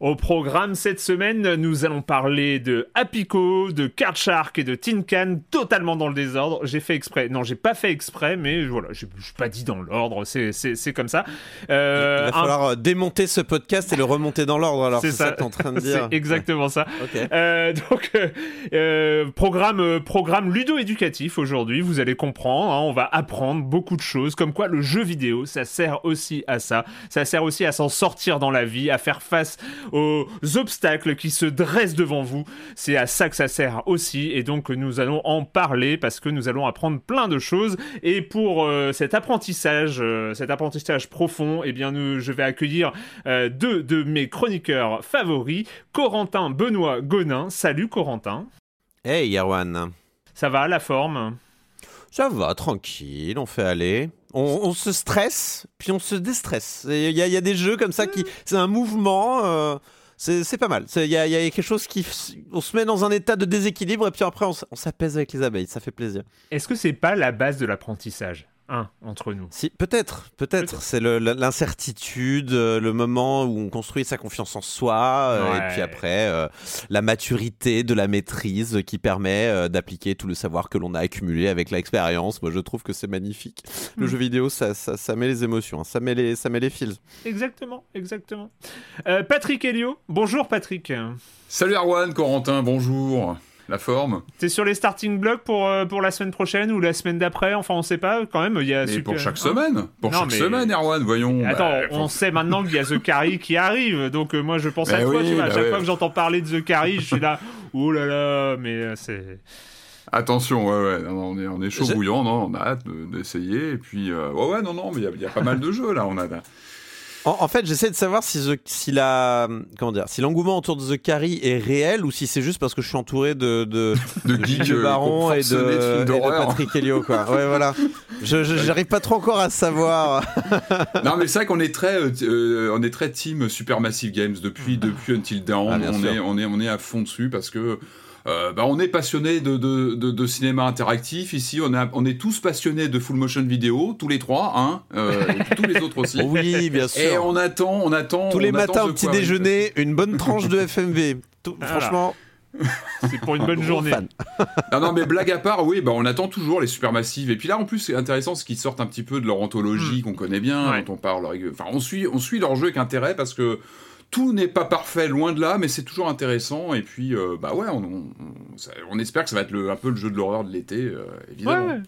Au programme cette semaine, nous allons parler de Apico, de Card Shark et de Tin Can, totalement dans le désordre. J'ai fait exprès. Non, j'ai pas fait exprès, mais voilà, je suis pas dit dans l'ordre, c'est, c'est, c'est comme ça. Euh, Il va falloir un... démonter ce podcast et le remonter dans l'ordre, alors c'est, ça, ça que t'es en train de dire. c'est exactement ça. Okay. Euh, donc, euh, programme, programme ludo-éducatif aujourd'hui, vous allez comprendre, hein, on va apprendre beaucoup de choses, comme quoi le jeu vidéo, ça sert aussi à ça. Ça sert aussi à s'en sortir dans la vie, à faire face aux obstacles qui se dressent devant vous. C'est à ça que ça sert aussi et donc nous allons en parler parce que nous allons apprendre plein de choses et pour euh, cet apprentissage, euh, cet apprentissage profond, eh bien nous, je vais accueillir euh, deux de mes chroniqueurs favoris, Corentin Benoît Gonin. Salut Corentin. Hey Yerwan. Ça va la forme? Ça va, tranquille, on fait aller. On, se stresse, puis on se déstresse. Il y, a des jeux comme ça qui. C'est un mouvement. Euh, c'est pas mal. Il y, y, a quelque chose qui. On se met dans un état de déséquilibre et puis après on s'apaise avec les abeilles. Ça fait plaisir. Est-ce que c'est pas la base de l'apprentissage? Un entre nous. Si, peut-être, peut-être. Peut c'est l'incertitude, le moment où on construit sa confiance en soi, ouais. et puis après euh, la maturité de la maîtrise qui permet euh, d'appliquer tout le savoir que l'on a accumulé avec l'expérience. Moi, je trouve que c'est magnifique. Le mmh. jeu vidéo, ça, ça, ça, met les émotions, hein. ça met les, ça met les fils. Exactement, exactement. Euh, Patrick Helio, bonjour Patrick. Salut Arwan, Corentin, bonjour la forme. T'es sur les starting blocks pour, euh, pour la semaine prochaine ou la semaine d'après? Enfin, on sait pas quand même. Il y a mais super... pour chaque semaine Pour non, chaque mais... semaine, Erwan, voyons. Attends, bah, on faut... sait maintenant qu'il y a The Carry qui arrive. Donc, euh, moi, je pense bah à toi. Oui, tu vois, à bah chaque ouais. fois que j'entends parler de The Carry, je suis là. Oh là là, mais euh, c'est. Attention, ouais, ouais, non, on est, on est chaud bouillant, non, on a hâte d'essayer. Et puis, euh, ouais, ouais, non, non, mais il y, y, a pas mal de jeux là. On a. En, en, fait, j'essaie de savoir si, the, si la comment dire, si l'engouement autour de The Carry est réel ou si c'est juste parce que je suis entouré de de, de, de Guy Baron et de, et de Patrick Helio quoi. Ouais voilà. Je j'arrive pas trop encore à savoir. non mais c'est vrai qu'on est très euh, on est très team Supermassive Games depuis depuis Until Dawn. Ah, on sûr. est on est on est à fond dessus parce que euh, bah, on est passionné de, de, de, de, cinéma interactif. Ici, on, a, on est tous passionnés de full motion vidéo, tous les trois, hein, euh, et tous les autres aussi. Oui, bien sûr. Et on attend, on attend. Tous les matins au petit déjeuner, une bonne tranche de FMV. Tout, voilà. Franchement. C'est pour une bonne journée. non, non, mais blague à part, oui, bah, on attend toujours les supermassives. Et puis là, en plus, c'est intéressant ce qu'ils sortent un petit peu de leur anthologie mmh. qu'on connaît bien, ouais. dont on parle. Enfin, on suit, on suit leur jeu avec intérêt parce que tout n'est pas parfait, loin de là, mais c'est toujours intéressant. Et puis, euh, bah ouais, on, on, on, espère que ça va être le, un peu le jeu de l'horreur de l'été, euh, évidemment. Ouais.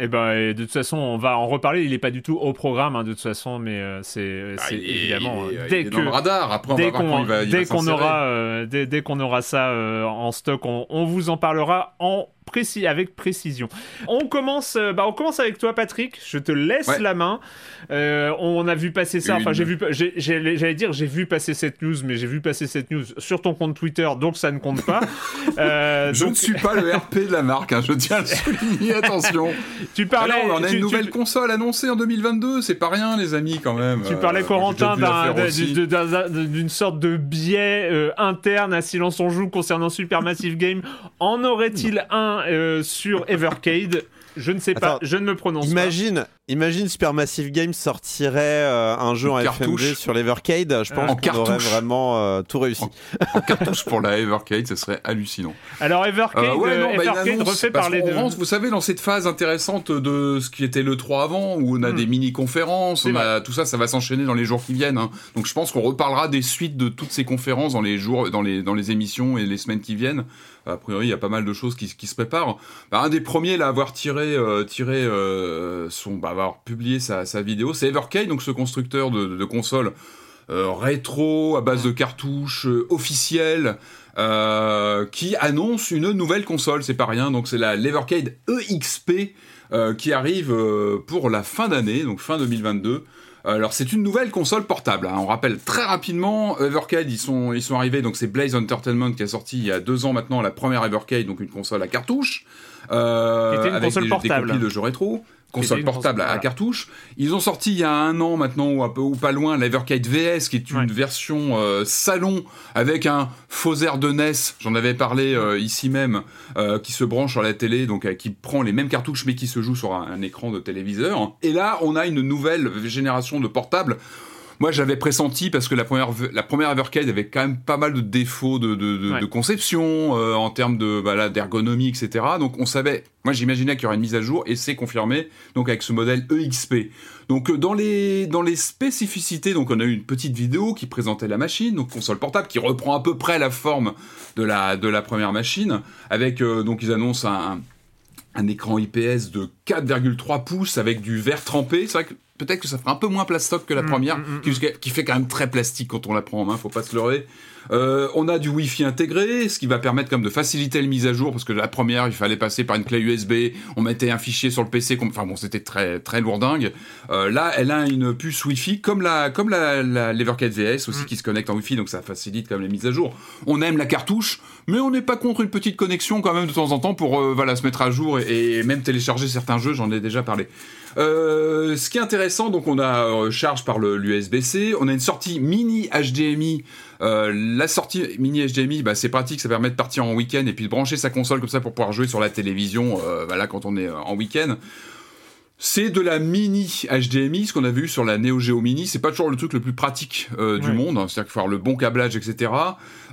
Et ben, et de toute façon, on va en reparler. Il n'est pas du tout au programme, hein, de toute façon, mais euh, c'est bah, évidemment il, dès il que dans le radar. Après, on dès va qu'on dès qu'on aura, euh, dès, dès qu'on aura ça euh, en stock, on, on, vous en parlera en précis, avec précision. On commence, euh, bah, on commence avec toi, Patrick. Je te laisse la main. Euh, on a vu passer ça. Enfin, j'ai vu, j'allais dire, j'ai vu passer cette news, mais j'ai vu passer cette news sur ton compte Twitter, donc ça ne compte pas. Euh, je ne suis pas le RP de la marque. Hein, je tiens à le souligner. Attention. tu parlais. Alors, on a une nouvelle console annoncée en 2022. C'est pas rien, les amis, quand même. Tu parlais, Corentin, d'une sorte de biais interne à Silence on joue concernant Supermassive Game. En aurait-il un sur Evercade je ne sais pas, je ne me prononce imagine, pas. Imagine Supermassive Games sortirait euh, un jeu en FMV sur l'Evercade, je pense qu'on aurait vraiment euh, tout réussi. En, cartouche pour la Evercade, ce serait hallucinant. Alors Evercade, euh, bah, Evercade refait parler de... vous savez, dans cette phase intéressante de ce qui était le 3 avant, où on a hmm. des mini-conférences, on a tout ça, ça va s'enchaîner dans les jours qui viennent. Hein. Donc je pense qu'on reparlera des suites de toutes ces conférences dans les jours, dans les, dans les émissions et les semaines qui viennent a priori, il y a pas mal de choses qui, se préparent. Bah, un des premiers là, à avoir tiré, euh, tiré euh, son, bah, avoir publié sa, vidéo, c'est Evercade, donc ce constructeur de, consoles euh, rétro à base de cartouches officielles. qui annonce une nouvelle console, c'est pas rien, donc c'est la l'Evercade EXP qui arrive pour la fin d'année, donc fin 2022. Alors c'est une nouvelle console portable. Hein. On rappelle très rapidement, Evercade ils sont ils sont arrivés donc c'est Blaze Entertainment qui a sorti il y a deux ans maintenant la première Evercade donc une console à cartouche euh, une avec console des, portable. des copies de jeux rétro console portable à, cartouche. Ils ont sorti il y a un an maintenant ou, un peu, ou pas loin l'Evercade VS qui est une version euh, salon avec un faux air de NES, j'en avais parlé euh, ici même, euh, qui se branche sur la télé, donc qui prend les mêmes cartouches mais qui se joue sur un, un écran de téléviseur. Et là, on a une nouvelle génération de portables moi, j'avais pressenti parce que la première, la première Evercade avait quand même pas mal de défauts de, de, de, conception euh, en termes de voilà, d'ergonomie, etc. Donc, on savait. Moi, j'imaginais qu'il y aurait une mise à jour et c'est confirmé. Donc, avec ce modèle EXP. Donc, euh, dans les dans les spécificités, donc on a eu une petite vidéo qui présentait la machine, donc console portable qui reprend à peu près la forme de la de la première machine. Avec euh, donc ils annoncent un un écran IPS de 4,3 pouces avec du verre trempé. C'est vrai que peut-être que ça fera un peu moins plastoc que la mm, première, mm, mm, qui, fait quand même très plastique quand on la prend en main, faut pas se leurrer. Euh, on a du Wi-Fi intégré, ce qui va permettre comme de faciliter la mise à jour, parce que la première, il fallait passer par une clé USB, on mettait un fichier sur le PC, enfin bon, c'était très très lourdingue. Euh, là, elle a une puce Wi-Fi, comme la comme la, l'Evercade VS aussi, qui se connecte en Wi-Fi, donc ça facilite quand même la mise à jour. On aime la cartouche, mais on n'est pas contre une petite connexion quand même de temps en temps pour euh, voilà se mettre à jour et même télécharger certains jeux, j'en ai déjà parlé. Euh, ce qui est intéressant, donc on a euh, charge par l'USB-C, on a une sortie mini HDMI. Euh, la sortie mini HDMI, bah, c'est pratique, ça permet de partir en week-end et puis de brancher sa console comme ça pour pouvoir jouer sur la télévision, voilà, quand on est en week-end. C'est de la mini HDMI, ce qu'on a vu sur la Neo Geo Mini. C'est pas toujours le truc le plus pratique euh, du monde, hein. c'est-à-dire qu'il faut avoir le bon câblage, etc.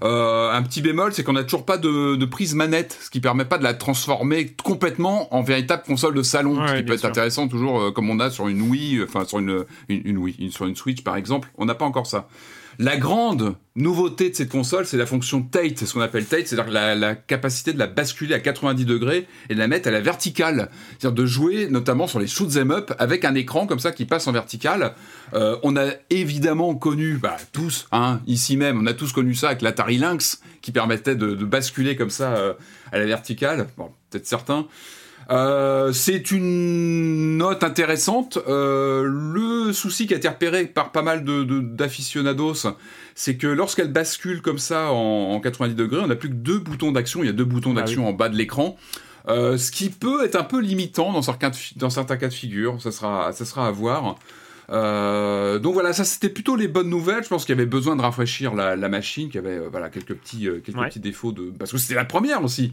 Euh, un petit bémol, c'est qu'on n'a toujours pas de, prise manette, ce qui permet pas de la transformer complètement en véritable console de salon, ce qui peut être intéressant toujours, euh, comme on a sur une Wii, enfin sur une, une, Wii, sur une Switch par exemple. On n'a pas encore ça. La grande nouveauté de cette console, c'est la fonction Tate, c'est ce qu'on appelle Tate, c'est-à-dire la, capacité de la basculer à 90 degrés et de la mettre à la verticale. C'est-à-dire de jouer notamment sur les shoot them up avec un écran comme ça qui passe en verticale. Euh, on a évidemment connu, bah, tous, hein, ici même, on a tous connu ça avec l'Atari Lynx qui permettait de, basculer comme ça euh, à la verticale. Bon, peut-être certains. Euh, c'est une note intéressante. Euh, le souci qui a été repéré par pas mal de, d'aficionados, c'est que lorsqu'elle bascule comme ça en, 90 degrés, on n'a plus que deux boutons d'action. Il y a deux boutons ah d'action en bas de l'écran. Euh, ce qui peut être un peu limitant dans certains, dans certains cas de figure. Ça sera, ça sera à voir. donc voilà, ça c'était plutôt les bonnes nouvelles. Je pense qu'il y avait besoin de rafraîchir la, machine, qu'il y avait voilà quelques petits quelques petits défauts de parce que c'était la première aussi.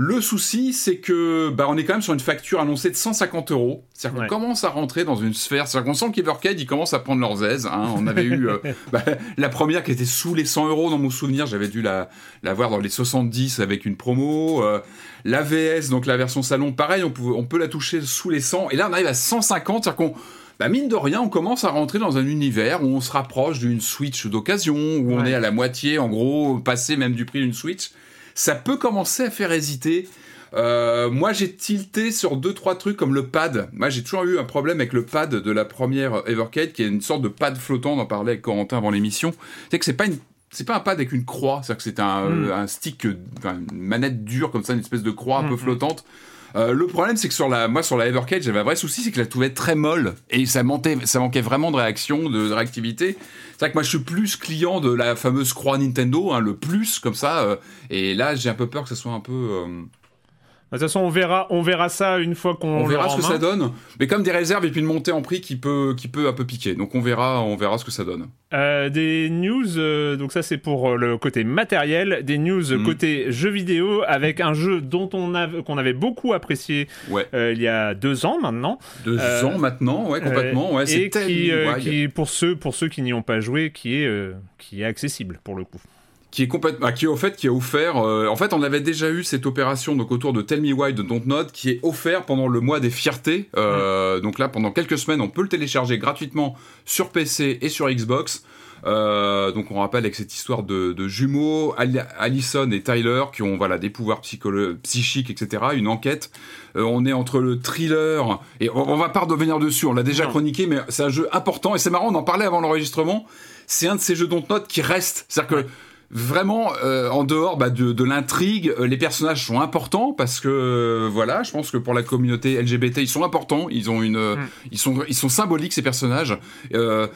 Le souci, c'est que bah, on est quand même sur une facture annoncée de 150 euros. C'est-à-dire qu'on commence à rentrer dans une sphère. C'est-à-dire qu'on sent qu'Evercade, ils commencent à prendre leurs aises. Hein. On avait eu euh, bah, la première qui était sous les 100 euros dans mon souvenir. J'avais dû la, la voir dans les 70 avec une promo. Euh, la VS, donc la version salon, pareil, on peut, on peut la toucher sous les 100. Et là, on arrive à 150. C'est-à-dire qu'on bah mine de rien, on commence à rentrer dans un univers où on se rapproche d'une Switch d'occasion, où on est à la moitié, en gros, passé même du prix d'une Switch ça peut commencer à faire hésiter. Euh, moi, j'ai tilté sur deux trois trucs comme le pad. Moi, j'ai toujours eu un problème avec le pad de la première Evercade, qui est une sorte de pad flottant. On en parlait avec Corentin avant l'émission. C'est que c'est pas une c'est pas un pad avec une croix, c'est-à-dire que c'est un, mm. un, stick, une manette dure comme ça, une espèce de croix un peu mm-hmm. flottante. Euh, le problème, c'est que sur la, moi, sur la Evercade, j'avais un vrai souci, c'est que la trouvais très molle et ça manquait, vraiment de réaction, de, réactivité. C'est vrai que moi, je suis plus client de la fameuse croix Nintendo, hein, le plus comme ça. Euh, et là, j'ai un peu peur que ça soit un peu. Euh, de toute façon, on verra, on verra ça une fois qu'on. On verra ce que ça donne. Mais comme des réserves et puis une montée en prix qui peut, qui peut un peu piquer. Donc on verra, on verra ce que ça donne. Euh, des news, euh, donc ça c'est pour euh, le côté matériel. Des news mm. côté jeux vidéo avec un jeu dont on qu'on avait beaucoup apprécié il y a deux ans maintenant. Deux ans maintenant, ouais, complètement. Ouais, et qui, qui, pour ceux, pour ceux qui n'y ont pas joué, qui est, qui est accessible pour le coup qui est complètement, bah, qui est au fait, qui a offert. Euh, en fait, on avait déjà eu cette opération donc autour de Tell Me Why de Dontnod, qui est offert pendant le mois des fiertés. Euh, donc là, pendant quelques semaines, on peut le télécharger gratuitement sur PC et sur Xbox. Euh, donc on rappelle avec cette histoire de, de jumeaux, Allison et Tyler, qui ont voilà des pouvoirs psychiques, etc. Une enquête. Euh, on est entre le thriller et on, on va pas revenir dessus. On l'a déjà chroniqué, mais c'est un jeu important et c'est marrant. On en parlait avant l'enregistrement. C'est un de ces jeux Dontnod qui reste. C'est-à-dire que vraiment euh, en dehors bah, de, de l'intrigue, euh, les personnages sont importants parce que euh, voilà, je pense que pour la communauté LGBT, ils sont importants, ils ont une, mm. ils sont, ils sont symboliques ces personnages. Le,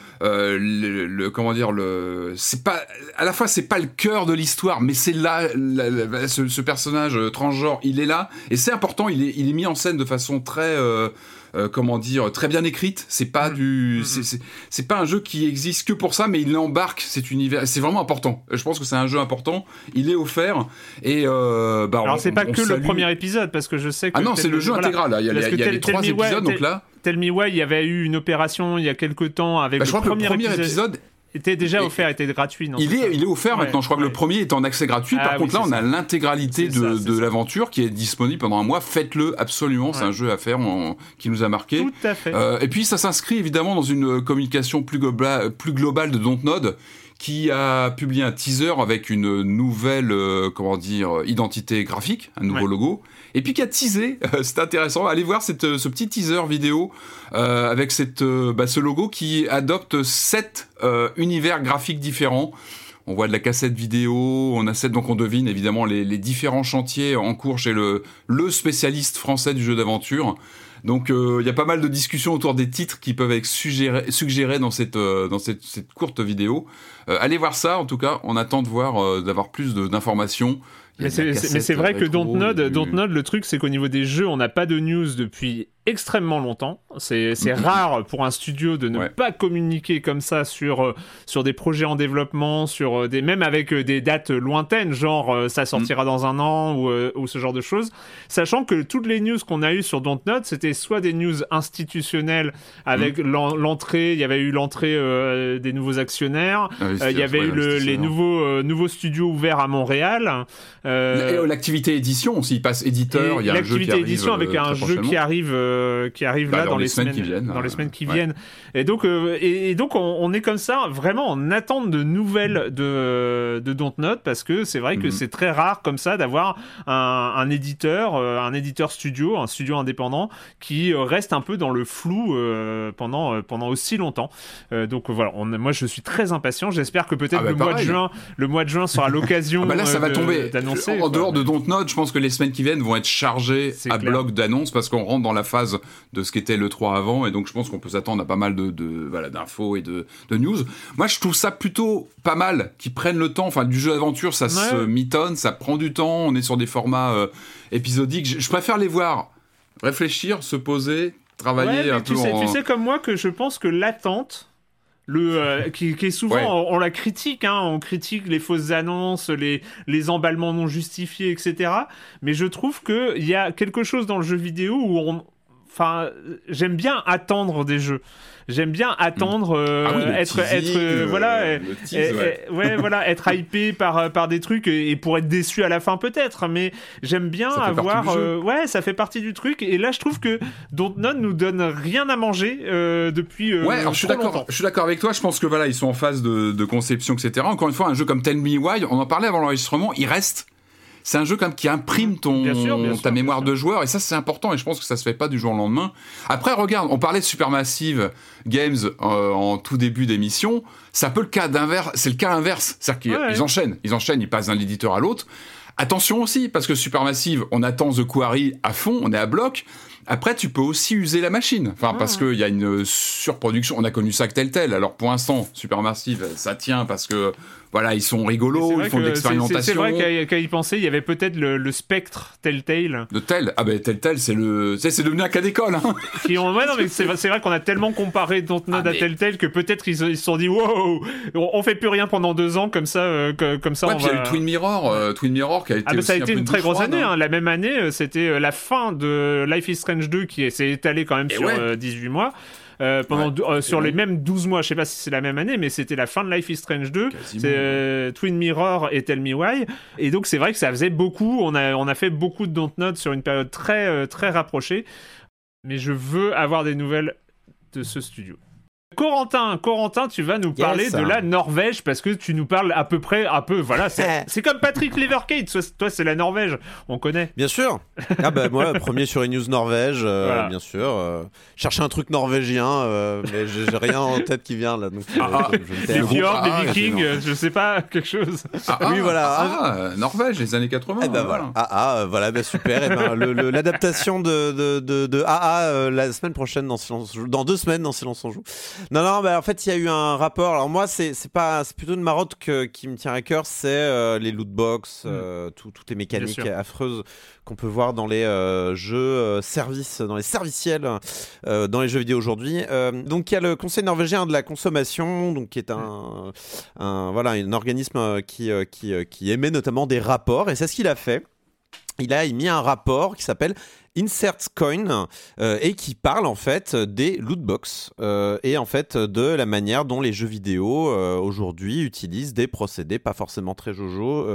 le, comment dire, le, c'est pas, à la fois c'est pas le cœur de l'histoire, mais c'est là, ce, ce, personnage transgenre, il est là et c'est important, il est, il est mis en scène de façon très euh, comment dire, très bien écrite. C'est pas mm. du, mm. c'est pas un jeu qui existe que pour ça, mais il embarque cet univers. C'est vraiment important. Je pense que c'est un jeu important. Il est offert et euh, bah, alors c'est pas que le premier épisode parce que je sais que ah non c'est le jeu intégral. Il y a, il y a, les trois épisodes donc là. Tell Me Why, il y avait eu une opération il y a quelques temps avec bah, le, premier le, premier épisode était déjà offert, était gratuit. Non, il, est, il est offert maintenant. Je crois que le premier est en accès gratuit. Par ah contre, là, on a l'intégralité de, de l'aventure qui est disponible pendant un mois. Faites-le absolument. C'est un jeu à faire qui nous a marqué. Tout à fait. Euh, et puis, ça s'inscrit évidemment dans une communication plus, plus globale de Dontnod qui a publié un teaser avec une nouvelle, euh, comment dire, identité graphique, un nouveau logo, et puis qui a teasé, euh, c'est intéressant, allez voir cette, ce petit teaser vidéo euh, avec cette, bah, ce logo qui adopte sept univers graphiques différents. On voit de la cassette vidéo, on a sept, donc on devine évidemment les, les différents chantiers en cours chez le, le spécialiste français du jeu d'aventure. Donc euh, il y a pas mal de discussions autour des titres qui peuvent être suggérés, dans cette euh, dans cette, cette, courte vidéo. Euh, allez voir ça. En tout cas, on attend de voir d'avoir plus d'informations. Mais c'est vrai que Dontnod, Dontnod, le truc, c'est qu'au niveau des jeux, on n'a pas de news depuis extrêmement longtemps. C'est rare pour un studio de ne pas communiquer comme ça sur, euh, sur des projets en développement, sur euh, des, même avec euh, des dates lointaines, genre ça sortira mm. dans un an ou, ou, ce genre de choses. Sachant que toutes les news qu'on a eues sur Dontnod, c'était soit des news institutionnelles avec mm. l'entrée, il y avait eu l'entrée des nouveaux actionnaires, ah il y avait eu les nouveaux, nouveaux studios ouverts à Montréal. L'activité édition, s'il passe éditeur, il y a un jeu qui arrive. édition avec un jeu qui arrive euh, qui arrive bah, là dans, les, semaines, qui viennent. Dans les semaines qui viennent. Et donc, euh, et, donc on, est comme ça, vraiment en attente de nouvelles de, de Dontnod parce que c'est vrai que mhm. c'est très rare comme ça d'avoir un, un, éditeur, euh, un éditeur studio, un studio indépendant qui reste un peu dans le flou pendant, pendant aussi longtemps. donc voilà, on, moi je suis très impatient. J'espère que peut-être ah bah le mois de juin, le mois de juin sera l'occasion. Ah bah là, ça va tomber. d'annoncer. En dehors de Dontnod, je pense que les semaines qui viennent vont être chargées à bloc d'annonces parce qu'on rentre dans la phase de ce qu'était le 3 avant, et donc je pense qu'on peut s'attendre à pas mal de, de voilà d'infos et de, de, news. Moi, je trouve ça plutôt pas mal qu'ils prennent le temps. Enfin, du jeu d'aventure, ça se mitonne, ça prend du temps. On est sur des formats euh, épisodiques. Je, préfère les voir réfléchir, se poser, travailler un tu peu. Sais, Tu sais comme moi que je pense que l'attente le euh, qui, est souvent on, la critique hein, on critique les fausses annonces les les emballements non justifiés etc mais je trouve que il y a quelque chose dans le jeu vidéo où on enfin j'aime bien attendre des jeux. J'aime bien attendre euh, ah être être euh, voilà ouais. voilà être hypé par par des trucs et, pour être déçu à la fin peut-être mais j'aime bien avoir ouais ça fait partie du truc. Et là je trouve que Dontnod nous donne rien à manger depuis ouais alors je suis d'accord je suis d'accord avec toi. Je pense que voilà ils sont en phase de, de conception etc encore une fois un jeu comme Tell Me Why on en parlait avant l'enregistrement il reste c'est un jeu comme qui imprime ton ta mémoire de joueur et ça c'est important et je pense que ça se fait pas du jour au lendemain. Après regarde, on parlait de Supermassive Games euh, en tout début d'émission, c'est un peu le cas d'inverse, c'est le cas inverse, c'est-à-dire qu'ils enchaînent, ils enchaînent, ils passent d'un éditeur à l'autre. Attention aussi parce que Supermassive, on attend The Quarry à fond, on est à bloc. Après, tu peux aussi user la machine. Enfin, parce qu'il y a une surproduction. On a connu ça que tel tel. Alors, pour l'instant, Supermassive, ça tient parce que voilà, ils sont rigolos, ils font de l'expérimentation. C'est vrai qu'à y penser, il y avait peut-être le, spectre Telltale. De Tel Ah ben Telltale, c'est le, c'est devenu un cas d'école. Hein. Ouais, non, mais c'est vrai qu'on a tellement comparé Dontnod ah, à Telltale que peut-être ils, se sont dit wow, on fait plus rien pendant deux ans comme ça, euh, comme ça. Ouais, puis il y a eu Twin Mirror, euh, Twin Mirror qui a été. Ah, ça a été une très grosse année. Hein. La même année, euh, c'était la fin de Life is Strange 2 qui s'est étalé quand même sur 18 mois. Euh, pendant euh, sur les mêmes 12 mois. Je sais pas si c'est la même année, mais c'était la fin de Life is Strange 2. C'est euh, Twin Mirror et Tell Me Why. Et donc c'est vrai que ça faisait beaucoup. On a, on a fait beaucoup de Dontnod sur une période très, très rapprochée. Mais je veux avoir des nouvelles de ce studio. Corentin, Corentin, tu vas nous parler de la Norvège parce que tu nous parles à peu près, un peu, voilà, c'est comme Patrick Leverkate, toi c'est la Norvège, on connaît. Bien sûr. Ah bah moi, premier sur news Norvège, euh, bien sûr. Euh, chercher un truc norvégien, euh, mais j'ai rien en tête qui vient là. Donc, ah, ah. les fjords, les vikings, je sais pas, quelque chose. Ah, oui, voilà. Ah, Norvège, les années 80. Eh ben voilà. Ah, ah voilà, bah, super. eh ben, l'adaptation de, de, de, de, AA la semaine prochaine dans Silence dans deux semaines dans Silence on joue. Non, non, bah, en fait, il y a eu un rapport. Alors, moi, c'est pas, plutôt une marotte que, qui me tient à cœur, c'est euh, les loot box, mm. euh, toutes les mécaniques affreuses qu'on peut voir dans les euh, jeux services, dans les serviciels, dans les jeux vidéo aujourd'hui. donc, il y a le Conseil norvégien de la consommation, donc qui est un, un voilà, un organisme qui, qui, qui émet notamment des rapports, et c'est ce qu'il a fait. Il a émis un rapport qui s'appelle Insert Coin euh, et qui parle en fait des lootbox euh, et en fait de la manière dont les jeux vidéo euh, aujourd'hui utilisent des procédés pas forcément très jojo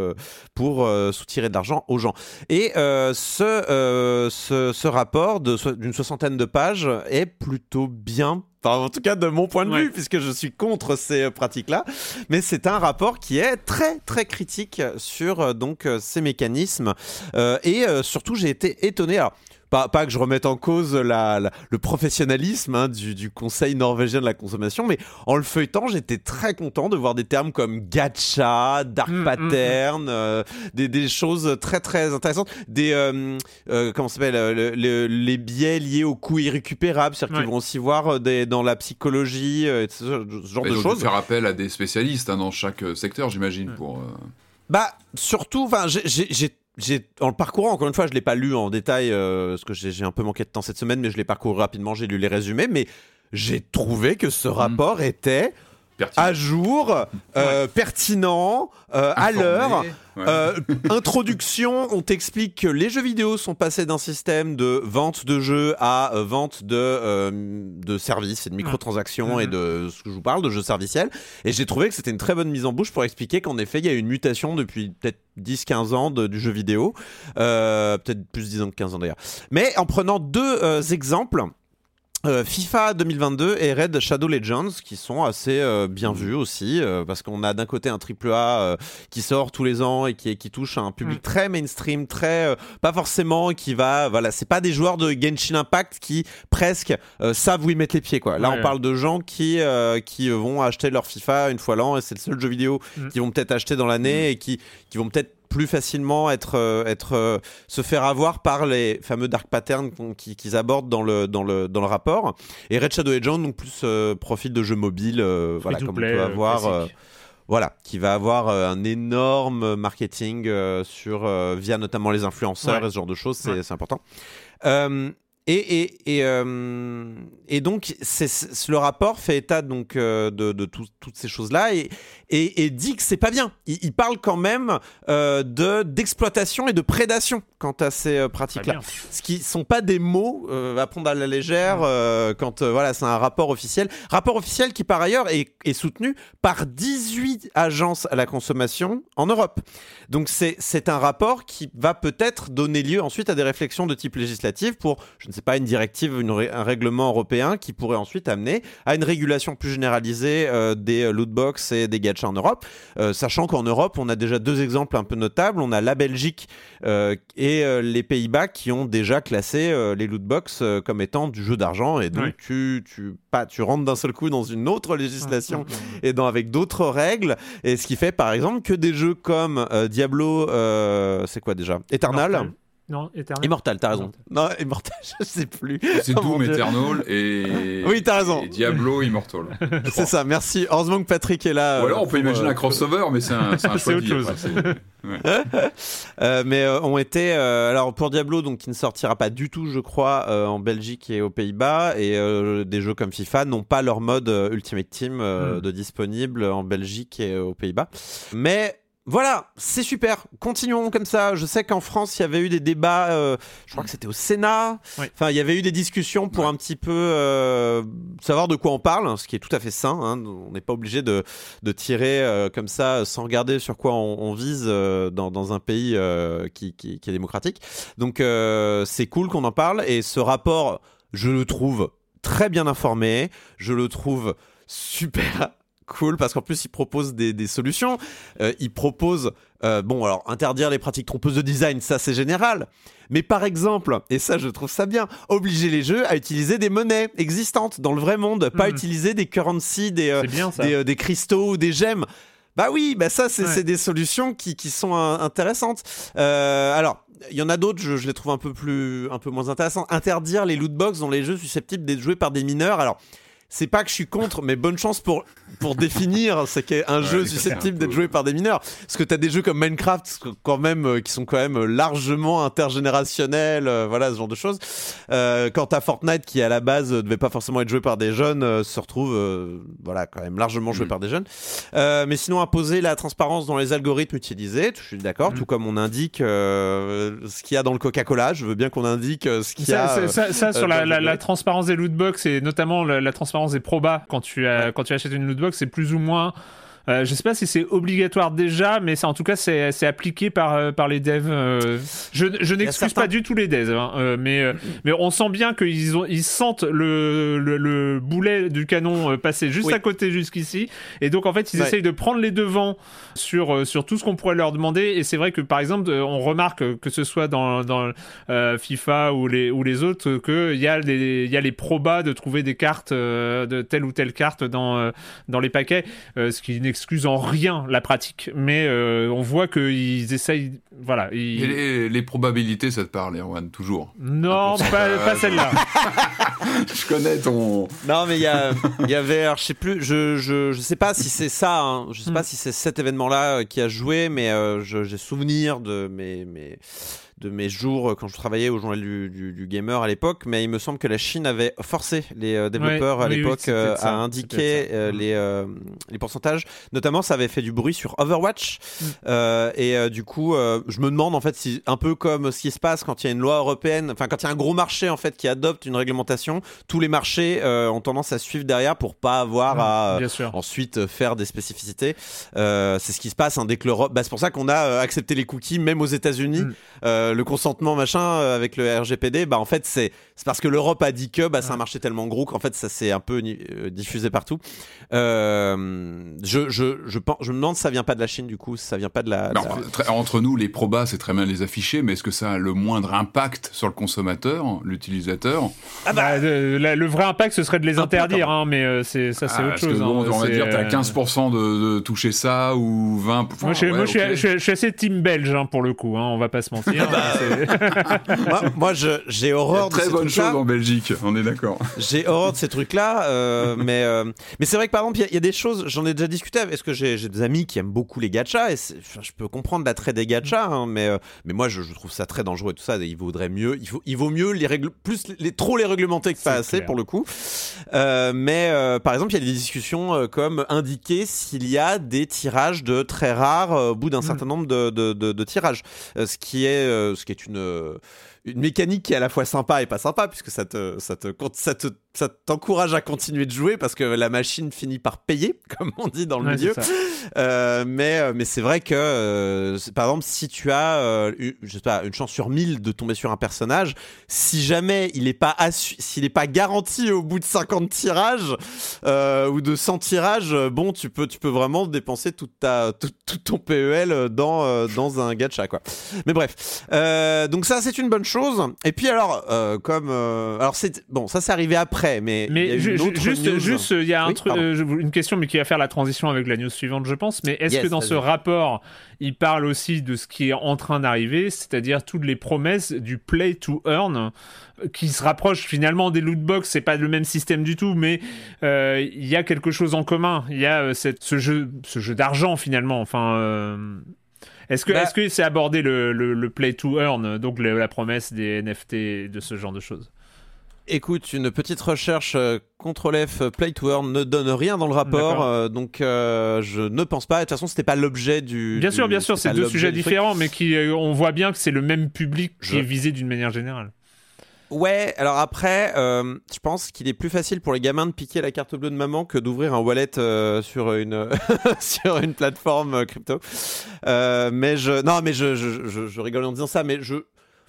pour soutirer de l'argent aux gens. Et ce, ce, ce, rapport d'une soixantaine de pages est plutôt bien en tout cas de mon point de vue, puisque je suis contre ces pratiques-là. Mais c'est un rapport qui est très très critique sur donc ces mécanismes. et surtout, j'ai été étonné. Alors, pas, pas que je remette en cause la, le professionnalisme hein, du, du, Conseil norvégien de la consommation, mais en le feuilletant, j'étais très content de voir des termes comme gacha, dark mm, mm, pattern, euh, des, des, choses très très intéressantes, des euh, euh, comment s'appelle les biais liés aux coûts irrécupérables, c'est-à-dire qu'ils vont aussi voir des, dans la psychologie, ce, genre de choses. faire appel à des spécialistes hein, dans chaque secteur, j'imagine, pour. Bah surtout, enfin j'ai en le parcourant, encore une fois, je l'ai pas lu en détail euh, parce que j'ai un peu manqué de temps cette semaine, mais je l'ai parcouru rapidement, j'ai lu les résumés, mais j'ai trouvé que ce mhm. rapport était à jour, euh, pertinent, euh, à l'heure. Euh, introduction, on t'explique que les jeux vidéo sont passés d'un système de vente de jeux à vente de, de services et de microtransactions et mhm. de ce que je vous parle, de jeux serviciels. Et j'ai trouvé que c'était une très bonne mise en bouche pour expliquer qu'en effet, il y a eu une mutation depuis peut-être 10-15 ans du jeu vidéo. peut-être plus 10 ans que 15 ans d'ailleurs. Mais en prenant deux exemples. Euh, FIFA 2022 et Red Shadow Legends qui sont assez euh, bien vus aussi euh, parce qu'on a d'un côté un triple A qui sort tous les ans et qui, qui touche un public mm. très mainstream, très pas forcément qui va voilà c'est pas des joueurs de Genshin Impact qui presque savent où ils mettent les pieds quoi. Là on parle de gens qui qui vont acheter leur FIFA une fois l'an et c'est le seul jeu vidéo mm. qu'ils vont peut-être acheter dans l'année et qui qui vont peut-être plus facilement être, euh, être, euh, se faire avoir par les fameux dark patterns qu'ils abordent dans le, dans, le, dans le rapport. Et Red Shadow Agent, donc plus euh, profil de jeu mobile, voilà, comme on peut avoir. voilà, qui va avoir un énorme marketing sur, via notamment les influenceurs et ce genre de choses, c'est important. Et, et, et, euh, et donc, c'est, le rapport fait état donc, euh, de, de toutes ces choses-là et, et, dit que c'est pas bien. Il, parle quand même euh, de, d'exploitation et de prédation quant à ces pratiques-là. Ce qui sont pas des mots à prendre à la légère quand voilà, c'est un rapport officiel. Rapport officiel qui, par ailleurs, est, est soutenu par 18 agences à la consommation en Europe. Donc, c'est, c'est un rapport qui va peut-être donner lieu ensuite à des réflexions de type législatif pour, je ne sais c'est pas une directive, un règlement européen qui pourrait ensuite amener à une régulation plus généralisée des lootbox et des gachas en Europe, sachant qu'en Europe, on a déjà deux exemples un peu notables. On a la Belgique et les Pays-Bas qui ont déjà classé les lootbox comme étant du jeu d'argent et donc tu, tu, pas, tu rentres d'un seul coup dans une autre législation et dans, avec d'autres règles. Et ce qui fait par exemple que des jeux comme Diablo, c'est quoi déjà? Eternal? Non, Eternal. Immortal, t'as raison. Non, Immortal, je sais plus. C'est oh Doom Eternal et. Oui, t'as raison. Et Diablo Immortal. c'est ça, merci. Heureusement que Patrick est là. Ou alors on peut imaginer un crossover, mais c'est un, un choix autre chose. euh, mais euh, été. Euh, alors pour Diablo, donc qui ne sortira pas du tout, je crois, euh, en Belgique et aux Pays-Bas, et des jeux comme FIFA n'ont pas leur mode Ultimate Team hmm. de disponible en Belgique et aux Pays-Bas. Mais voilà, c'est super. Continuons comme ça. Je sais qu'en France, il y avait eu des débats. Euh, je crois que c'était au Sénat. Enfin, il y avait eu des discussions pour un petit peu euh, savoir de quoi on parle, ce qui est tout à fait sain. Hein. On n'est pas obligé de, tirer euh, comme ça sans regarder sur quoi on, vise dans, un pays qui, qui, est démocratique. Donc, c'est cool qu'on en parle. Et ce rapport, je le trouve très bien informé. Je le trouve super cool parce qu'en plus il propose des, solutions. Euh, il propose, euh, bon alors interdire les pratiques trompeuses de design, ça c'est général. Mais par exemple, et ça je trouve ça bien, obliger les jeux à utiliser des monnaies existantes dans le vrai monde, pas hmm. utiliser des currencies, des, euh, des, cristaux ou des gemmes. Bah oui, bah ça c'est des solutions qui, qui sont intéressantes. alors il y en a d'autres, je, je, les trouve un peu plus, un peu moins intéressantes. Interdire les loot box dans les jeux susceptibles d'être joués par des mineurs. Alors, c'est pas que je suis contre, mais bonne chance pour, pour définir ce qu'est un jeu susceptible d'être joué par des mineurs. Parce que t'as des jeux comme Minecraft, quand même, euh, qui sont quand même largement intergénérationnels, euh, voilà, ce genre de choses. Euh, quand t'as Fortnite, qui à la base devait pas forcément être joué par des jeunes, se retrouve, voilà, quand même largement joué mm. par des jeunes. mais sinon, imposer la transparence dans les algorithmes utilisés, je suis d'accord, mm. tout comme on indique ce qu'il y a dans le Coca-Cola, je veux bien qu'on indique ce qu'il y a. Ça, ça, sur la, la, la, transparence des lootbox et notamment la, la transparence des probas. Quand tu, as, quand tu achètes une lootbox, c'est plus ou moins euh, je sais pas si c'est obligatoire déjà, mais en tout cas c'est appliqué par, euh, par les devs. Euh. je, je n'excuse pas du tout les devs, hein, mais, mais on sent bien qu'ils ils sentent le, le, boulet du canon passer juste à côté jusqu'ici, et donc en fait ils essayent de prendre les devants sur, sur tout ce qu'on pourrait leur demander. Et c'est vrai que par exemple on remarque que ce soit dans, dans FIFA ou les, ou les autres qu'il y, a les, y a les probas de trouver des cartes de telle ou telle carte dans, dans les paquets, ce qui excuse en rien la pratique, mais euh, on voit qu'ils essayent. Voilà. Et les, probabilités, ça te parle, Erwan, toujours? Non, pas, celle-là. je connais ton. Non, mais il y, y, avait, alors, je sais plus, je, je, je sais pas si c'est ça, hein, je sais pas hmm. si c'est cet événement-là euh, qui a joué, mais euh, j'ai souvenir de mes. mes de mes jours quand je travaillais au journal du, du, gamer à l'époque, mais il me semble que la Chine avait forcé les euh, développeurs à l'époque euh, à indiquer euh, mm. les, les pourcentages. Notamment, ça avait fait du bruit sur Overwatch. Mm. et du coup, je me demande en fait si, un peu comme ce qui se passe quand il y a une loi européenne, enfin quand il y a un gros marché en fait qui adopte une réglementation, tous les marchés ont tendance à suivre derrière pour pas avoir mm, à ensuite faire des spécificités. c'est ce qui se passe hein, dès que l'Europe. Bah, c'est pour ça qu'on a accepté les cookies même aux États-Unis. Euh, le consentement machin euh, avec le RGPD, bah en fait c'est c'est parce que l'Europe a dit que bah c'est un marché tellement gros qu'en fait ça s'est un peu euh, diffusé partout. je, je, je, pense, je me demande si ça vient pas de la Chine du coup, si ça vient pas de la. entre nous les probas c'est très bien les afficher, mais est-ce que ça a le moindre impact sur le consommateur, l'utilisateur? Ah bah, le, vrai impact ce serait de les interdire, hein, mais c'est ça c'est ah, autre chose. Hein, on va dire t'as 15% de, toucher ça ou 20. moi, je, je, suis assez team belge hein, pour le coup, hein, on va pas se mentir. moi, j'ai horreur de ces bonne chose en Belgique, on est d'accord. J'ai horreur de ces trucs-là, euh, mais euh, mais c'est vrai que par exemple, il y, a des choses. J'en ai déjà discuté. Est-ce que j'ai des amis qui aiment beaucoup les gachas et je peux comprendre l'attrait des gachas, hein, mais euh, mais moi, je, trouve ça très dangereux et tout ça. il vaudrait mieux, il faut, il vaut mieux les règles, plus les trop les réglementer que pas assez pour le coup. mais par exemple, il y a des discussions comme indiquer s'il y a des tirages de très rares au bout d'un mm. certain nombre de, de, de, tirages, ce qui est ce qui est une une mécanique qui est à la fois sympa et pas sympa, puisque ça te, ça te, ça te, ça t'encourage à continuer de jouer parce que la machine finit par payer, comme on dit dans le milieu. Euh, mais, euh, mais c'est vrai que, euh, par exemple, si tu as, une, je sais pas, une chance sur 1000 de tomber sur un personnage, si jamais il n'est pas s'il n'est pas garanti au bout de 50 tirages ou de 100 tirages, bon, tu peux, tu peux vraiment dépenser toute ta, tout, ton PEL dans, dans un gacha, quoi. Mais bref, donc ça, c'est une bonne chose. Et puis alors, euh, comme euh, alors c'est bon, ça c'est arrivé après, mais mais juste juste il y a un truc, euh, une question, mais qui va faire la transition avec la news suivante, je pense. Mais est-ce que dans ce rapport, il parle aussi de ce qui est en train d'arriver, c'est-à-dire toutes les promesses du play to earn qui se rapproche finalement des loot box. C'est pas le même système du tout, mais il y a quelque chose en commun. Il y a cette, ce jeu, ce jeu d'argent finalement. Enfin, est-ce que bah- est-ce que c'est abordé le, le, play to earn, donc la promesse des NFT de ce genre de choses? Écoute, une petite recherche euh, CTRL F Play to Earn ne donne rien dans le rapport, euh, donc euh, je ne pense pas. De toute façon, c'était pas l'objet du. Bien sûr, bien sûr, c'est deux sujets différents, mais qui, on voit bien que c'est le même public qui est visé d'une manière générale. Ouais, alors après, euh, je pense qu'il est plus facile pour les gamins de piquer la carte bleue de maman que d'ouvrir un wallet euh, sur une sur une plateforme euh, crypto. mais je non, mais je, je, je, je rigole en disant ça, mais je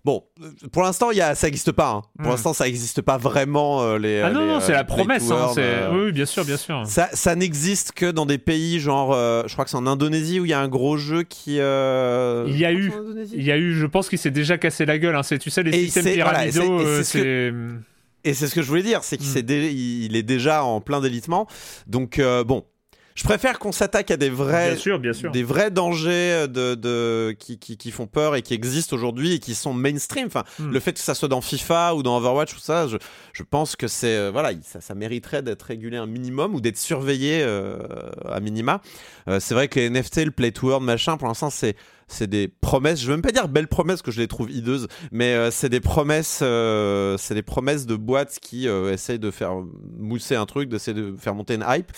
Bon, pour l'instant, y a, ça n'existe pas. Hein. Pour hmm. l'instant, ça n'existe pas vraiment. Euh, les, ah non, non, c'est la promesse. Hein, euh. oui, bien sûr, bien sûr. Ça, ça n'existe que dans des pays genre, euh, je crois que c'est en Indonésie où il y a un gros jeu qui. Il y a eu, il y a eu, je pense qu'il s'est déjà cassé la gueule. Hein. C'est, tu sais, les systèmes pyramidaux. et c'est ce que je voulais dire, c'est qu'il hmm. il est déjà en plein délitement. Donc bon, je préfère qu'on s'attaque à des vrais, des vrais dangers de, de qui, qui, qui, font peur et qui existent aujourd'hui et qui sont mainstream. Enfin, hmm. le fait que ça soit dans FIFA ou dans Overwatch ou ça, je, je pense que c'est euh, voilà, ça, ça mériterait d'être régulé un minimum ou d'être surveillé euh, à minima. Euh, c'est vrai que les NFT, le play to earn, machin, pour l'instant, c'est c'est des promesses. Je veux même pas dire belles promesses que je les trouve hideuses, mais c'est des promesses, c'est des promesses de boîtes qui essayent de faire mousser un truc, d'essayer de faire monter une hype.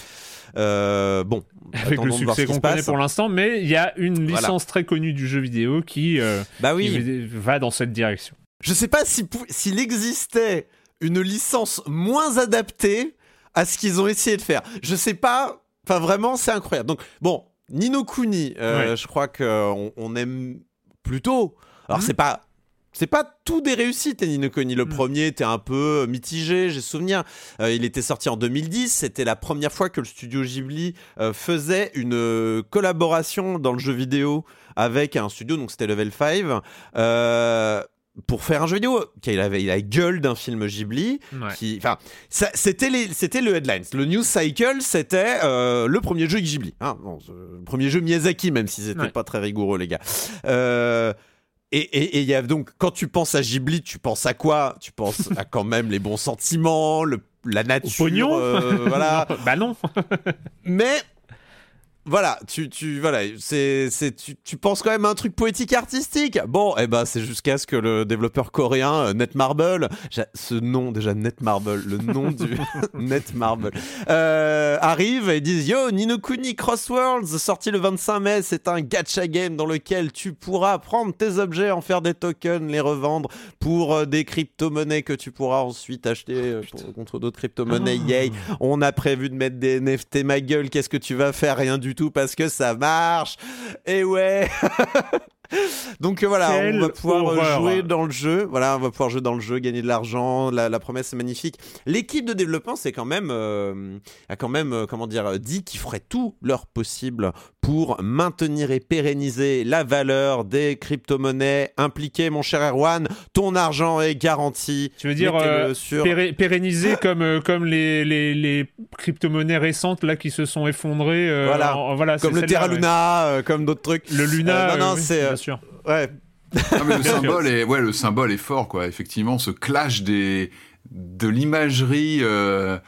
Euh, bon, avec le succès qu'on connaît pour l'instant, mais il y a une licence très connue du jeu vidéo qui, euh, bah oui. va dans cette direction. Je sais pas si s'il existait une licence moins adaptée à ce qu'ils ont essayé de faire. Je sais pas. Enfin, vraiment, c'est incroyable. Donc, bon, Nino Kuni, euh, je crois qu'on on aime plutôt. Alors, mhm. c'est pas c'est pas tout des réussites, Nino Kuni. Le mm. premier était un peu mitigé, j'ai souvenir. Euh, il était sorti en 2010. C'était la première fois que le studio Ghibli euh, faisait une euh, collaboration dans le jeu vidéo avec un studio, donc c'était Level 5. Pour faire un jeu vidéo, il avait, la gueule d'un film Ghibli. Qui, enfin, c'était c'était le headlines. Le news cycle, c'était le premier jeu Ghibli. Hein, le premier jeu Miyazaki, même si c'était pas très rigoureux, les gars. Euh, et il y a donc, quand tu penses à Ghibli, tu penses à quoi? Tu penses à quand même les bons sentiments, le, la nature. Euh, voilà. bah non. Mais voilà, tu, tu, voilà, c'est, c'est, tu, tu, penses quand même à un truc poétique artistique. Bon, et eh ben, c'est jusqu'à ce que le développeur coréen euh, Netmarble, ce nom déjà Netmarble, le nom du Netmarble, euh, arrive et dise Yo, Ninokuni Crossworlds, sorti le 25 mai, c'est un gacha game dans lequel tu pourras prendre tes objets, en faire des tokens, les revendre pour euh, des crypto-monnaies que tu pourras ensuite acheter euh, contre d'autres crypto-monnaies. Ah. Yay, on a prévu de mettre des NFT, ma gueule, qu'est-ce que tu vas faire? Rien du tout parce que ça marche. Et ouais. Donc euh, voilà, on va pouvoir jouer dans le jeu. Voilà, on va pouvoir jouer dans le jeu, gagner de l'argent. La, promesse est magnifique. L'équipe de développement, c'est quand même euh, a quand même euh, comment dire dit qu'ils feraient tout leur possible pour maintenir et pérenniser la valeur des crypto-monnaies impliquées. Mon cher Erwan, ton argent est garanti. Tu veux dire pérenniser comme comme les, les, crypto-monnaies récentes là qui se sont effondrées. voilà, voilà comme le Terra Luna, comme d'autres trucs. Le Luna, non, non, c'est Ouais. mais le symbole est, ouais, le symbole est fort, quoi. Effectivement, ce clash des, de l'imagerie euh,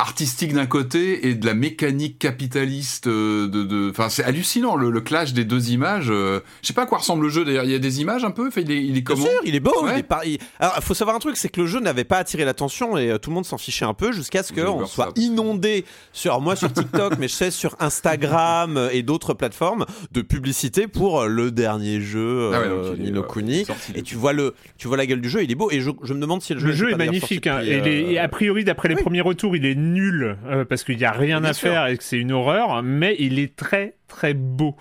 artistique d'un côté et de la mécanique capitaliste de. de... Enfin, c'est hallucinant le, le, clash des deux images. Je sais pas à quoi ressemble le jeu d'ailleurs. Il y a des images un peu. Enfin, il est, il est comment Bien sûr, il est beau. Il est par... Alors, il faut savoir un truc, c'est que le jeu n'avait pas attiré l'attention et tout le monde s'en fichait un peu jusqu'à ce qu'on soit inondé sur moi sur TikTok, mais je sais sur Instagram et d'autres plateformes de publicité pour le dernier jeu ah ouais, Nino Kuni. Et tu vois le, tu vois la gueule du jeu. Il est beau et je, je me demande si le jeu. Le jeu est magnifique. Hein, et, a priori, d'après les premiers retours, il est nul euh, parce qu'il n'y a rien à faire et que c'est une horreur, mais il est très très beau.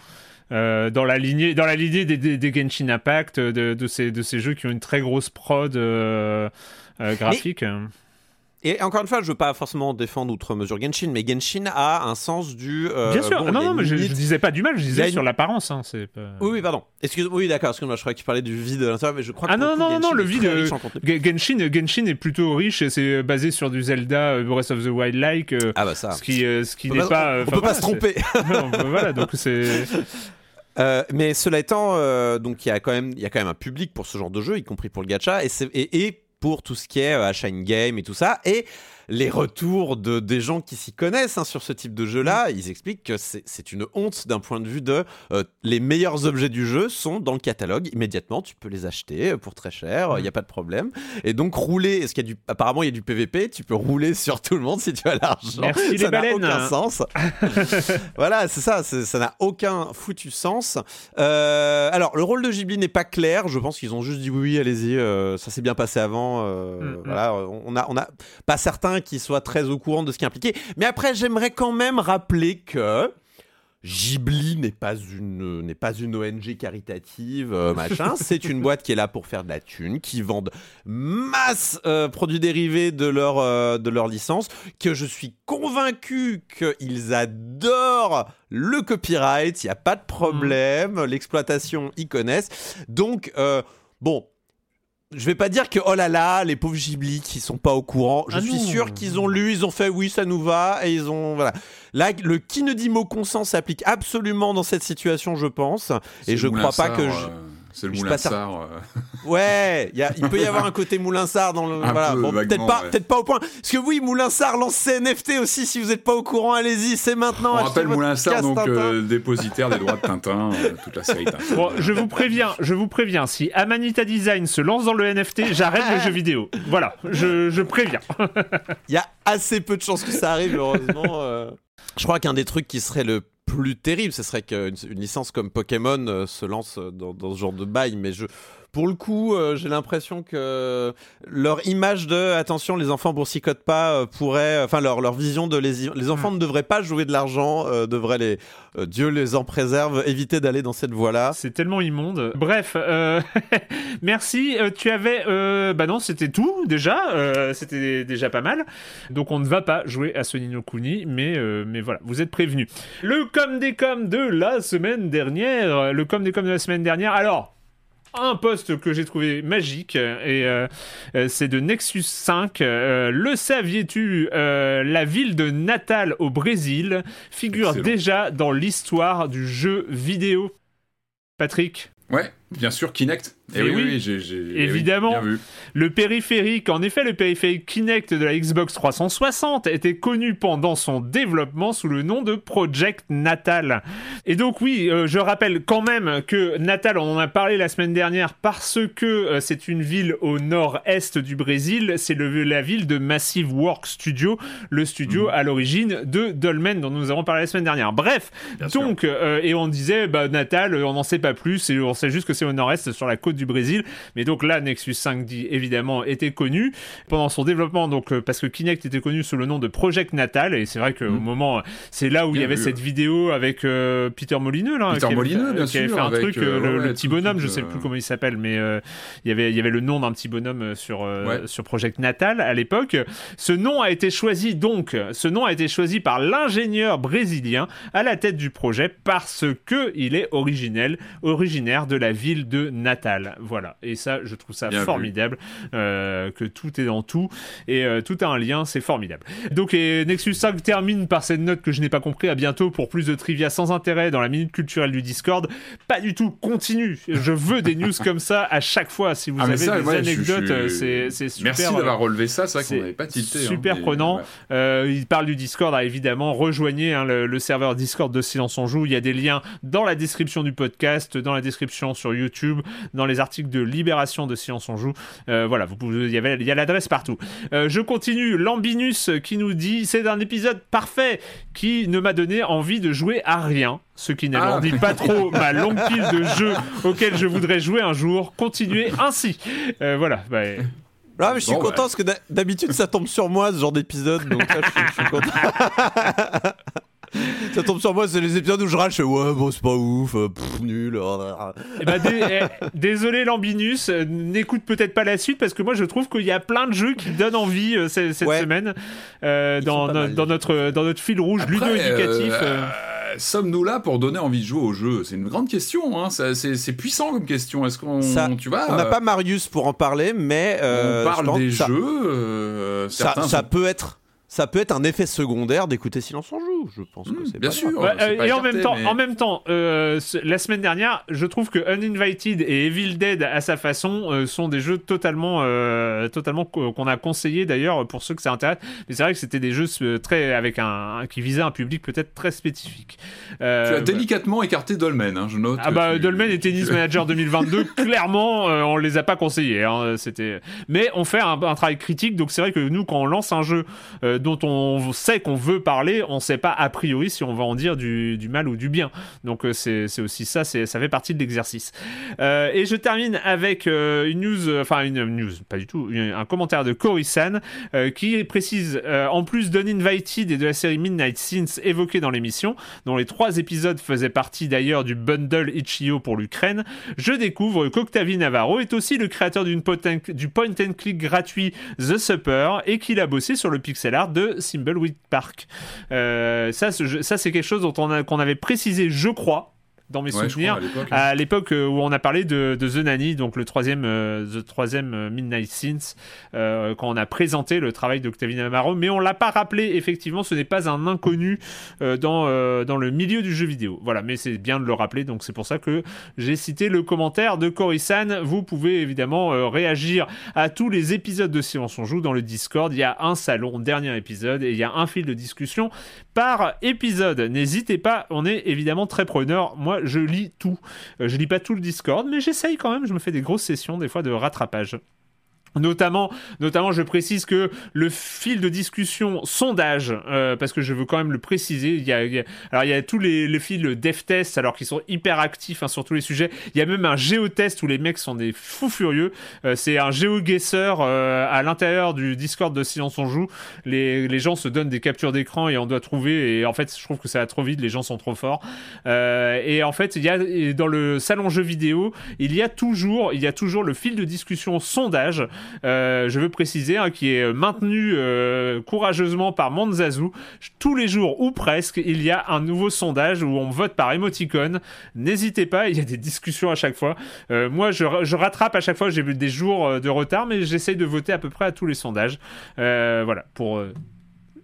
Euh, dans la lignée, dans la lignée des, des, Genshin Impact, de, de, ces, de ces jeux qui ont une très grosse prod euh, graphique. Et encore une fois, je veux pas forcément défendre outre mesure Genshin, mais Genshin a un sens du. Euh, Bien sûr, non, non, mais je, je, disais pas du mal, je disais sur l'apparence. Hein, pas... Oui, oui, pardon. Excuse, oui, d'accord. Excuse-moi, je croyais que tu parlais du vide à l'intérieur, mais je crois ah que. Ah non, non, non, le vide. Euh, Genshin, Genshin est plutôt riche et c'est basé sur du Zelda euh, Breath of the Wild like. ah bah ça. Ce qui, ce qui n'est pas. On peut pas se tromper. voilà, donc c'est. Euh, mais cela étant, euh, donc il y a quand même, il y a quand même un public pour ce genre de jeu, y compris pour le gacha, et, et, et pour tout ce qui est euh, Shine Game et tout ça. Et les retours de, des gens qui s'y connaissent hein, sur ce type de jeu-là, mm. ils expliquent que c'est une honte d'un point de vue de euh, les meilleurs objets du jeu sont dans le catalogue immédiatement. Tu peux les acheter euh, pour très cher, il n'y a mm. pas de problème. Et donc rouler, est-ce qu'il y a du, apparemment il y a du PVP, tu peux rouler sur tout le monde si tu as l'argent. Merci ça n'a aucun sens. voilà, c'est ça, ça n'a aucun foutu sens. Euh, alors le rôle de Ghibli n'est pas clair. Je pense qu'ils ont juste dit oui, allez-y, ça s'est bien passé avant. Mm, voilà, on a, on a pas certains qui soit très au courant de ce qui est impliqué. Mais après, j'aimerais quand même rappeler que Ghibli n'est pas une n'est pas une ONG caritative euh, machin. C'est une boîte qui est là pour faire de la thune qui vendent masse euh, produits dérivés de leur euh, de leur licence que je suis convaincu qu'ils adorent le copyright. Il y a pas de problème. L'exploitation ils connaissent. Donc bon je vais pas dire que oh là là, les pauvres Ghibli qui sont pas au courant. Je ah suis sûr qu'ils ont lu, ils ont fait oui, ça nous va et ils ont voilà. Là, le qui ne dit mot consent s'applique absolument dans cette situation, je pense. Et je crois pas que je... C'est le Moulin Sar. Euh. Ouais, il peut y avoir un côté Moulin Sar dans le. voilà. peut-être pas, peut pas au point. Parce que oui, Moulin Sar lance ses NFT aussi. Si vous n'êtes pas au courant, allez-y, c'est maintenant. On rappelle Moulin Sar, donc euh, dépositaire des droits de Tintin, euh, toute la série Tintin. Bon, je vous préviens, je vous préviens. Si Amanita Design se lance dans le NFT, j'arrête le jeu vidéo. Voilà, je, je préviens. Il y a assez peu de chances que ça arrive, heureusement. Je crois qu'un des trucs qui serait le plus terrible, ce serait qu'une une licence comme Pokémon euh, se lance dans, dans, ce genre de bail, mais je, pour le coup, euh, j'ai l'impression que leur image de attention, les enfants boursicotent pas euh, pourrait, enfin leur, leur vision de les, les enfants mm. ne devraient pas jouer de l'argent, euh, devraient les, Dieu les en préserve, éviter d'aller dans cette voie-là. C'est tellement immonde. Bref, merci. tu avais, bah non, c'était tout déjà, c'était déjà pas mal. Donc on ne va pas jouer à ce Nino Kuni, mais mais voilà, vous êtes prévenus. Le com des coms de la semaine dernière, le com des coms de la semaine dernière. Alors un post que j'ai trouvé magique et euh, euh, c'est de Nexus 5. Euh, le saviez-tu La ville de Natal au Brésil figure déjà dans l'histoire du jeu vidéo? Patrick? Ouais, bien sûr, Kinect. Et, eh oui, j'ai, eh évidemment. le périphérique, en effet, le périphérique Kinect de la Xbox 360 était connu pendant son développement sous le nom de Project Natal. Et donc oui, euh, je rappelle quand même que Natal, on en a parlé la semaine dernière parce que euh, c'est une ville au nord-est du Brésil. C'est la ville de Massive Work Studio, le studio mhm. à l'origine de Dolmen dont nous avons parlé la semaine dernière. Bref, donc euh, et on disait bah, Natal, on n'en sait pas plus et on sait juste que c'est au nord-est sur la côte du Brésil. Mais donc là, Nexus 5D évidemment était connu pendant son développement, donc euh, parce que Kinect était connu sous le nom de Project Natal et c'est vrai qu'au mm. moment, c'est là où il y avait cette vidéo avec euh, Peter Molineux là, Peter qui, Molineux, avait, bien qui avait fait un truc, euh, le, petit bonhomme, je sais plus comment il s'appelle, mais il y avait il y avait le nom d'un petit bonhomme sur sur Project Natal à l'époque. Ce nom a été choisi donc, ce nom a été choisi par l'ingénieur brésilien à la tête du projet parce que il est originel, originaire de la ville de Natal. Voilà, voilà. Et ça, je trouve ça formidable, euh, que tout est dans tout, et euh, tout a un lien, c'est formidable. Donc, et Nexus 5 termine par cette note que je n'ai pas compris. À bientôt pour plus de trivia sans intérêt dans la minute culturelle du Discord. Pas du tout, continue. Je veux des news comme ça à chaque fois. Si vous ah, avez des anecdotes, c'est super. Merci d'avoir relevé ça, c'est vrai qu'on n'avait pas tilté. Hein, super prenant. il parle du Discord, ah, évidemment. Rejoignez hein, le, le, serveur Discord de Silence on Joue. Il y a des liens dans la description du podcast, dans la description sur YouTube, dans les articles de Libération de Silence on Joue. Euh, voilà, vous pouvez, il y, avait, il y a l'adresse partout. Euh, je continue. Lambinus qui nous dit c'est un épisode parfait qui ne m'a donné envie de jouer à rien ce qui n'alourdit ah. pas trop ma longue pile de jeux auxquels je voudrais jouer un jour. Continuez ainsi. Euh, voilà. Bah, ah, mais je suis content parce que d'habitude ça tombe sur moi ce genre d'épisode, donc là je suis content. ça tombe sur moi, c'est les épisodes où je râle, je fais ouais, bon, c'est pas ouf, euh, nul. Oh, eh ben, eh, désolé, Lambinus, euh, n'écoute peut-être pas la suite parce que moi je trouve qu'il y a plein de jeux qui donnent envie euh, cette, semaine dans, dans, notre, dans notre fil rouge ludo-éducatif. Sommes-nous là pour donner envie de jouer au jeu? C'est une grande question, hein. c'est puissant comme question. Est-ce qu'on. Tu vois, on n'a pas Marius pour en parler, mais. on parle des jeux. ça, ça peut être ça peut être un effet secondaire d'écouter Silence on joue. Je pense que hmm, c'est bien sûr. Euh, et en même temps, en même temps, euh, la semaine dernière, je trouve que Uninvited et Evil Dead à sa façon euh, sont des jeux totalement, totalement qu'on a conseillé d'ailleurs pour ceux que ça intéresse. Mais c'est vrai que c'était des jeux très avec un qui visaient un public peut-être très spécifique. tu as délicatement écarté Dolmen, hein, je note. Ah bah Dolmen et Tennis Manager 2022, clairement, on les a pas conseillés. Hein, c'était, mais on fait un, un travail critique, donc c'est vrai que nous quand on lance un jeu dont on sait qu'on veut parler, on ne sait pas a priori si on va en dire du, mal ou du bien. Donc euh, c'est aussi ça, ça fait partie de l'exercice. Euh, et je termine avec euh, une news, enfin une news, pas du tout, un commentaire de Cory-san qui précise, en plus d'Uninvited et de la série Midnight Sins évoquée dans l'émission, dont les trois épisodes faisaient partie d'ailleurs du bundle Itch.io pour l'Ukraine, je découvre qu'Octavie Navarro est aussi le créateur du point and click gratuit The Supper et qu'il a bossé sur le pixel art de Thimbleweed Park. Euh, ça, c'est quelque chose dont on qu'on avait précisé, je crois, dans mes souvenirs à l'époque euh, où on a parlé de, The Nanny, donc le troisième, euh, the troisième euh, Midnight Sins, quand on a présenté le travail d'Octavie Navarro, mais on l'a pas rappelé. Effectivement, ce n'est pas un inconnu dans dans le milieu du jeu vidéo. Voilà, mais c'est bien de le rappeler, donc c'est pour ça que j'ai cité le commentaire de Cory-san. Vous pouvez évidemment réagir à tous les épisodes de Silence on joue dans le Discord. Il y a un salon, dernier épisode, et il y a un fil de discussion par épisode. N'hésitez pas, on est évidemment très preneur. Moi, je lis tout. Euh, je lis pas tout le Discord, mais j'essaye quand même. Je me fais des grosses sessions, des fois, de rattrapage. Notamment, notamment, je précise que le fil de discussion sondage, euh, parce que je veux quand même le préciser, il y a, alors il y a tous les, les fils dev test, alors qu'ils sont hyper actifs hein, sur tous les sujets. Il y a même un géotest où les mecs sont des fous furieux. Euh, c'est un géoguesseur euh, à l'intérieur du Discord de Silence on joue. Les, les gens se donnent des captures d'écran et on doit trouver. Et en fait, je trouve que ça va trop vite. Les gens sont trop forts. et en fait, il y a dans le salon jeux vidéo, il y a toujours, il y a toujours le fil de discussion sondage. Euh, je veux préciser, hein, qui est maintenu euh, courageusement par Monzazu. Tous les jours, ou presque, il y a un nouveau sondage où on vote par émoticône. N'hésitez pas, il y a des discussions à chaque fois. Euh, moi, je, rattrape à chaque fois, j'ai des jours de retard, mais j'essaye de voter à peu près à tous les sondages. voilà, pour...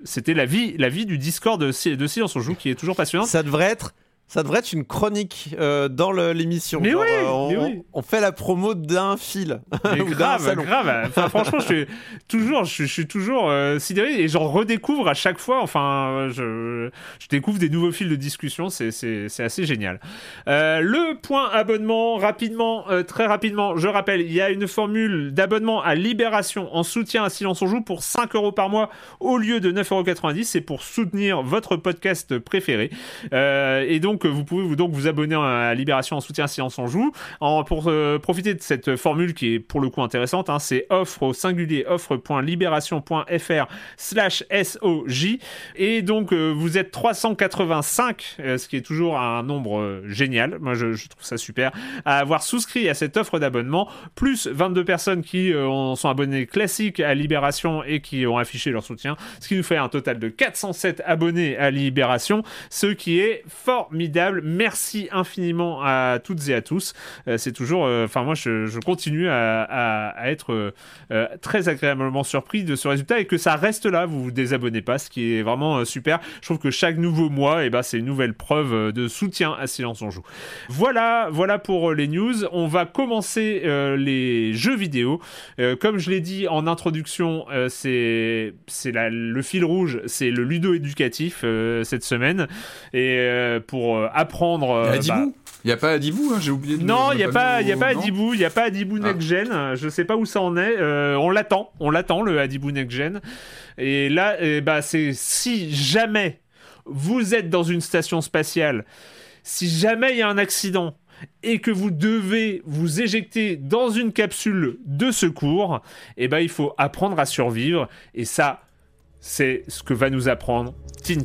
C'était la vie, la vie du Discord de, de Silence on Joue qui est toujours passionnante. Ça devrait être ça devrait être une chronique euh, dans l'émission. Mais, oui, euh, on, fait la promo d'un fil. Mais grave, grave. Enfin, franchement, je suis toujours, je, suis toujours euh, sidéré et j'en redécouvre à chaque fois. Enfin, je, je découvre des nouveaux fils de discussion. C'est assez génial. le point abonnement, rapidement, très rapidement, je rappelle, il y a une formule d'abonnement à Libération en soutien à Silence on Joue pour 5 euros par mois au lieu de 9,90 euros. C'est pour soutenir votre podcast préféré. et donc, donc vous pouvez vous, donc vous abonner à Libération en soutien Silence on joue. En, pour euh, profiter de cette formule qui est pour le coup intéressante, hein, c'est offre au singulier offre.libération.fr slash SOJ. Et donc euh, vous êtes 385, euh, ce qui est toujours un nombre génial. Moi je, trouve ça super. À avoir souscrit à cette offre d'abonnement, plus 22 personnes qui sont abonnées classiques à Libération et qui ont affiché leur soutien, ce qui nous fait un total de 407 abonnés à Libération, ce qui est formidable Merci infiniment à toutes et à tous. c'est toujours, enfin moi je, continue à, être très agréablement surpris de ce résultat et que ça reste là. Vous vous désabonnez pas, ce qui est vraiment super. Je trouve que chaque nouveau mois, eh ben, c'est une nouvelle preuve de soutien à Silence on joue. Voilà, voilà pour les news. On va commencer les jeux vidéo. comme je l'ai dit en introduction, c'est c'est le fil rouge, c'est le ludo éducatif cette semaine et euh, pour euh, apprendre. Il y a bah, Il n'y a pas Adibou, hein, j'ai oublié de Non, il n'y a, pas, y a pas Adibou, il n'y a pas Adibou ah. Next Gen, je sais pas où ça en est, euh, on l'attend, on l'attend le Adibou Next Gen. Et là, eh bah, c'est si jamais vous êtes dans une station spatiale, si jamais il y a un accident et que vous devez vous éjecter dans une capsule de secours, eh ben, il faut apprendre à survivre. Et ça, c'est ce que va nous apprendre Tin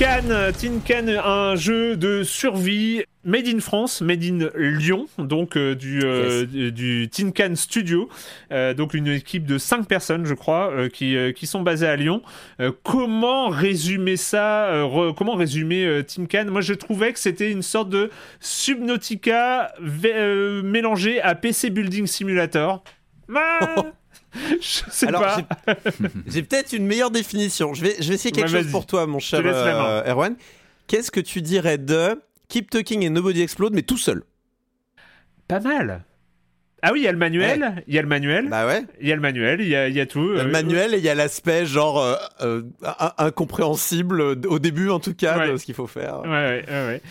Can. Tin Can, un jeu de survie Made in France, Made in Lyon, donc euh, du, euh, du Tin Can Studio, euh, donc une équipe de 5 personnes, je crois, qui, qui sont basées à Lyon. comment résumer ça Comment résumer Tin Can Moi, je trouvais que c'était une sorte de Subnautica mélangé à PC Building Simulator. je sais Alors, pas. J'ai peut-être une meilleure définition. Je vais, je vais essayer quelque chose pour toi, mon cher euh, Erwan. Qu'est-ce que tu dirais de Keep Talking et Nobody Explode, mais tout seul? Pas mal. Ah oui, il y a le manuel, il y a le manuel. Bah ouais. Il y a le manuel, il y a, y a tout. Il y a le euh, manuel et il y a l'aspect genre euh, euh, incompréhensible au début en tout cas de ce qu'il faut faire. Ouais, ouais, ouais.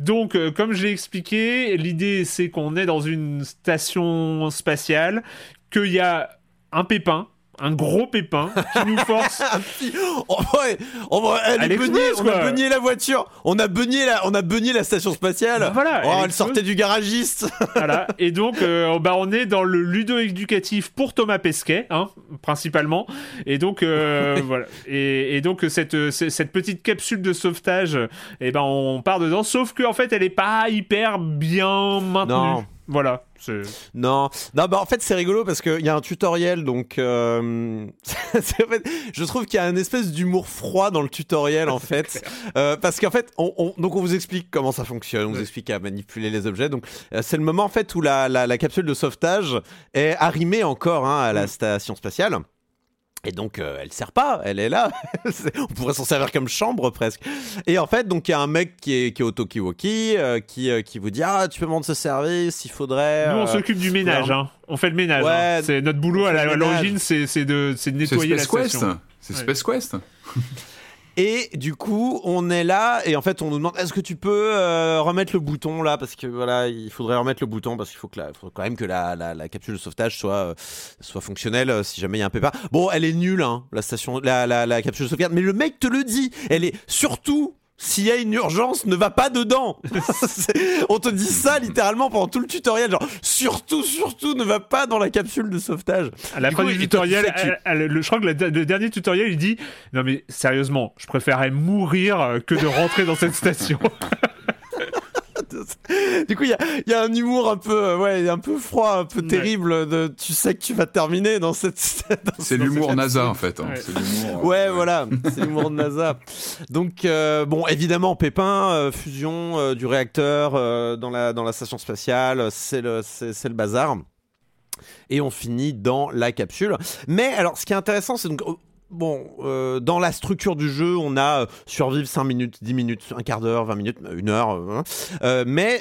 Donc, comme je l'ai expliqué, l'idée c'est qu'on est dans une station spatiale, qu'il y a un pépin un gros pépin qui nous force. oh, ouais, on, elle est on a beugné la voiture, on a beugné la, on a beugné la station spatiale. Bah voilà, oh, elle, sortait du garagiste. voilà. Et donc, euh, bah, on est dans le ludo éducatif pour Thomas Pesquet, hein, principalement. Et donc, euh, voilà. Et, et, donc cette, cette petite capsule de sauvetage, et eh ben, on part dedans. Sauf qu'en fait, elle est pas hyper bien maintenue. Non. Voilà. Non, non, bah en fait c'est rigolo parce qu'il y a un tutoriel, donc euh, je trouve qu'il y a une espèce d'humour froid dans le tutoriel en fait, euh, parce qu'en fait, on, donc on vous explique comment ça fonctionne, on vous explique à manipuler les objets, donc euh, c'est le moment en fait où la, la, capsule de sauvetage est arrimée encore hein, à la station spatiale. Et donc, euh, elle sert pas, elle est là. on pourrait s'en servir comme chambre presque. Et en fait, donc il y a un mec qui est, qui est au Tokiwoki euh, qui, euh, qui vous dit Ah, tu peux me ce service, il faudrait. Nous, on s'occupe du ménage, hein. on fait le ménage. Hein. C'est notre boulot à l'origine, c'est de, de nettoyer la station. C'est Space Quest. Et du coup, on est là et en fait, on nous demande est-ce que tu peux euh, remettre le bouton là? Parce que voilà, il faudrait remettre le bouton parce qu'il faut que faut quand même que la, la, capsule de sauvetage soit euh, soit fonctionnelle euh, si jamais il y a un pépin. Bon, elle est nulle hein, la station la, la capsule de sauvegarde, mais le mec te le dit. Elle est surtout s'il y a une urgence, ne va pas dedans. on te dit ça littéralement pendant tout le tutoriel, genre surtout, surtout, ne va pas dans la capsule de sauvetage. À la fin du tutoriel, je crois que le, dernier tutoriel, il dit non mais sérieusement, je préférerais mourir que de rentrer dans cette station. du coup, il y a, un humour un peu, euh, ouais, un peu froid, un peu terrible. De, tu sais que tu vas terminer dans cette. C'est l'humour NASA en fait. Hein. Ouais, euh, voilà, c'est l'humour de NASA. Donc, euh, bon, évidemment, Pépin, fusion du réacteur dans la dans la station spatiale, c'est le c'est le bazar et on finit dans la capsule. Mais alors, ce qui est intéressant, c'est donc Bon, euh, dans la structure du jeu, on a euh, survivre 5 minutes, 10 minutes, un quart d'heure, 20 minutes, une heure. Euh, hein. mais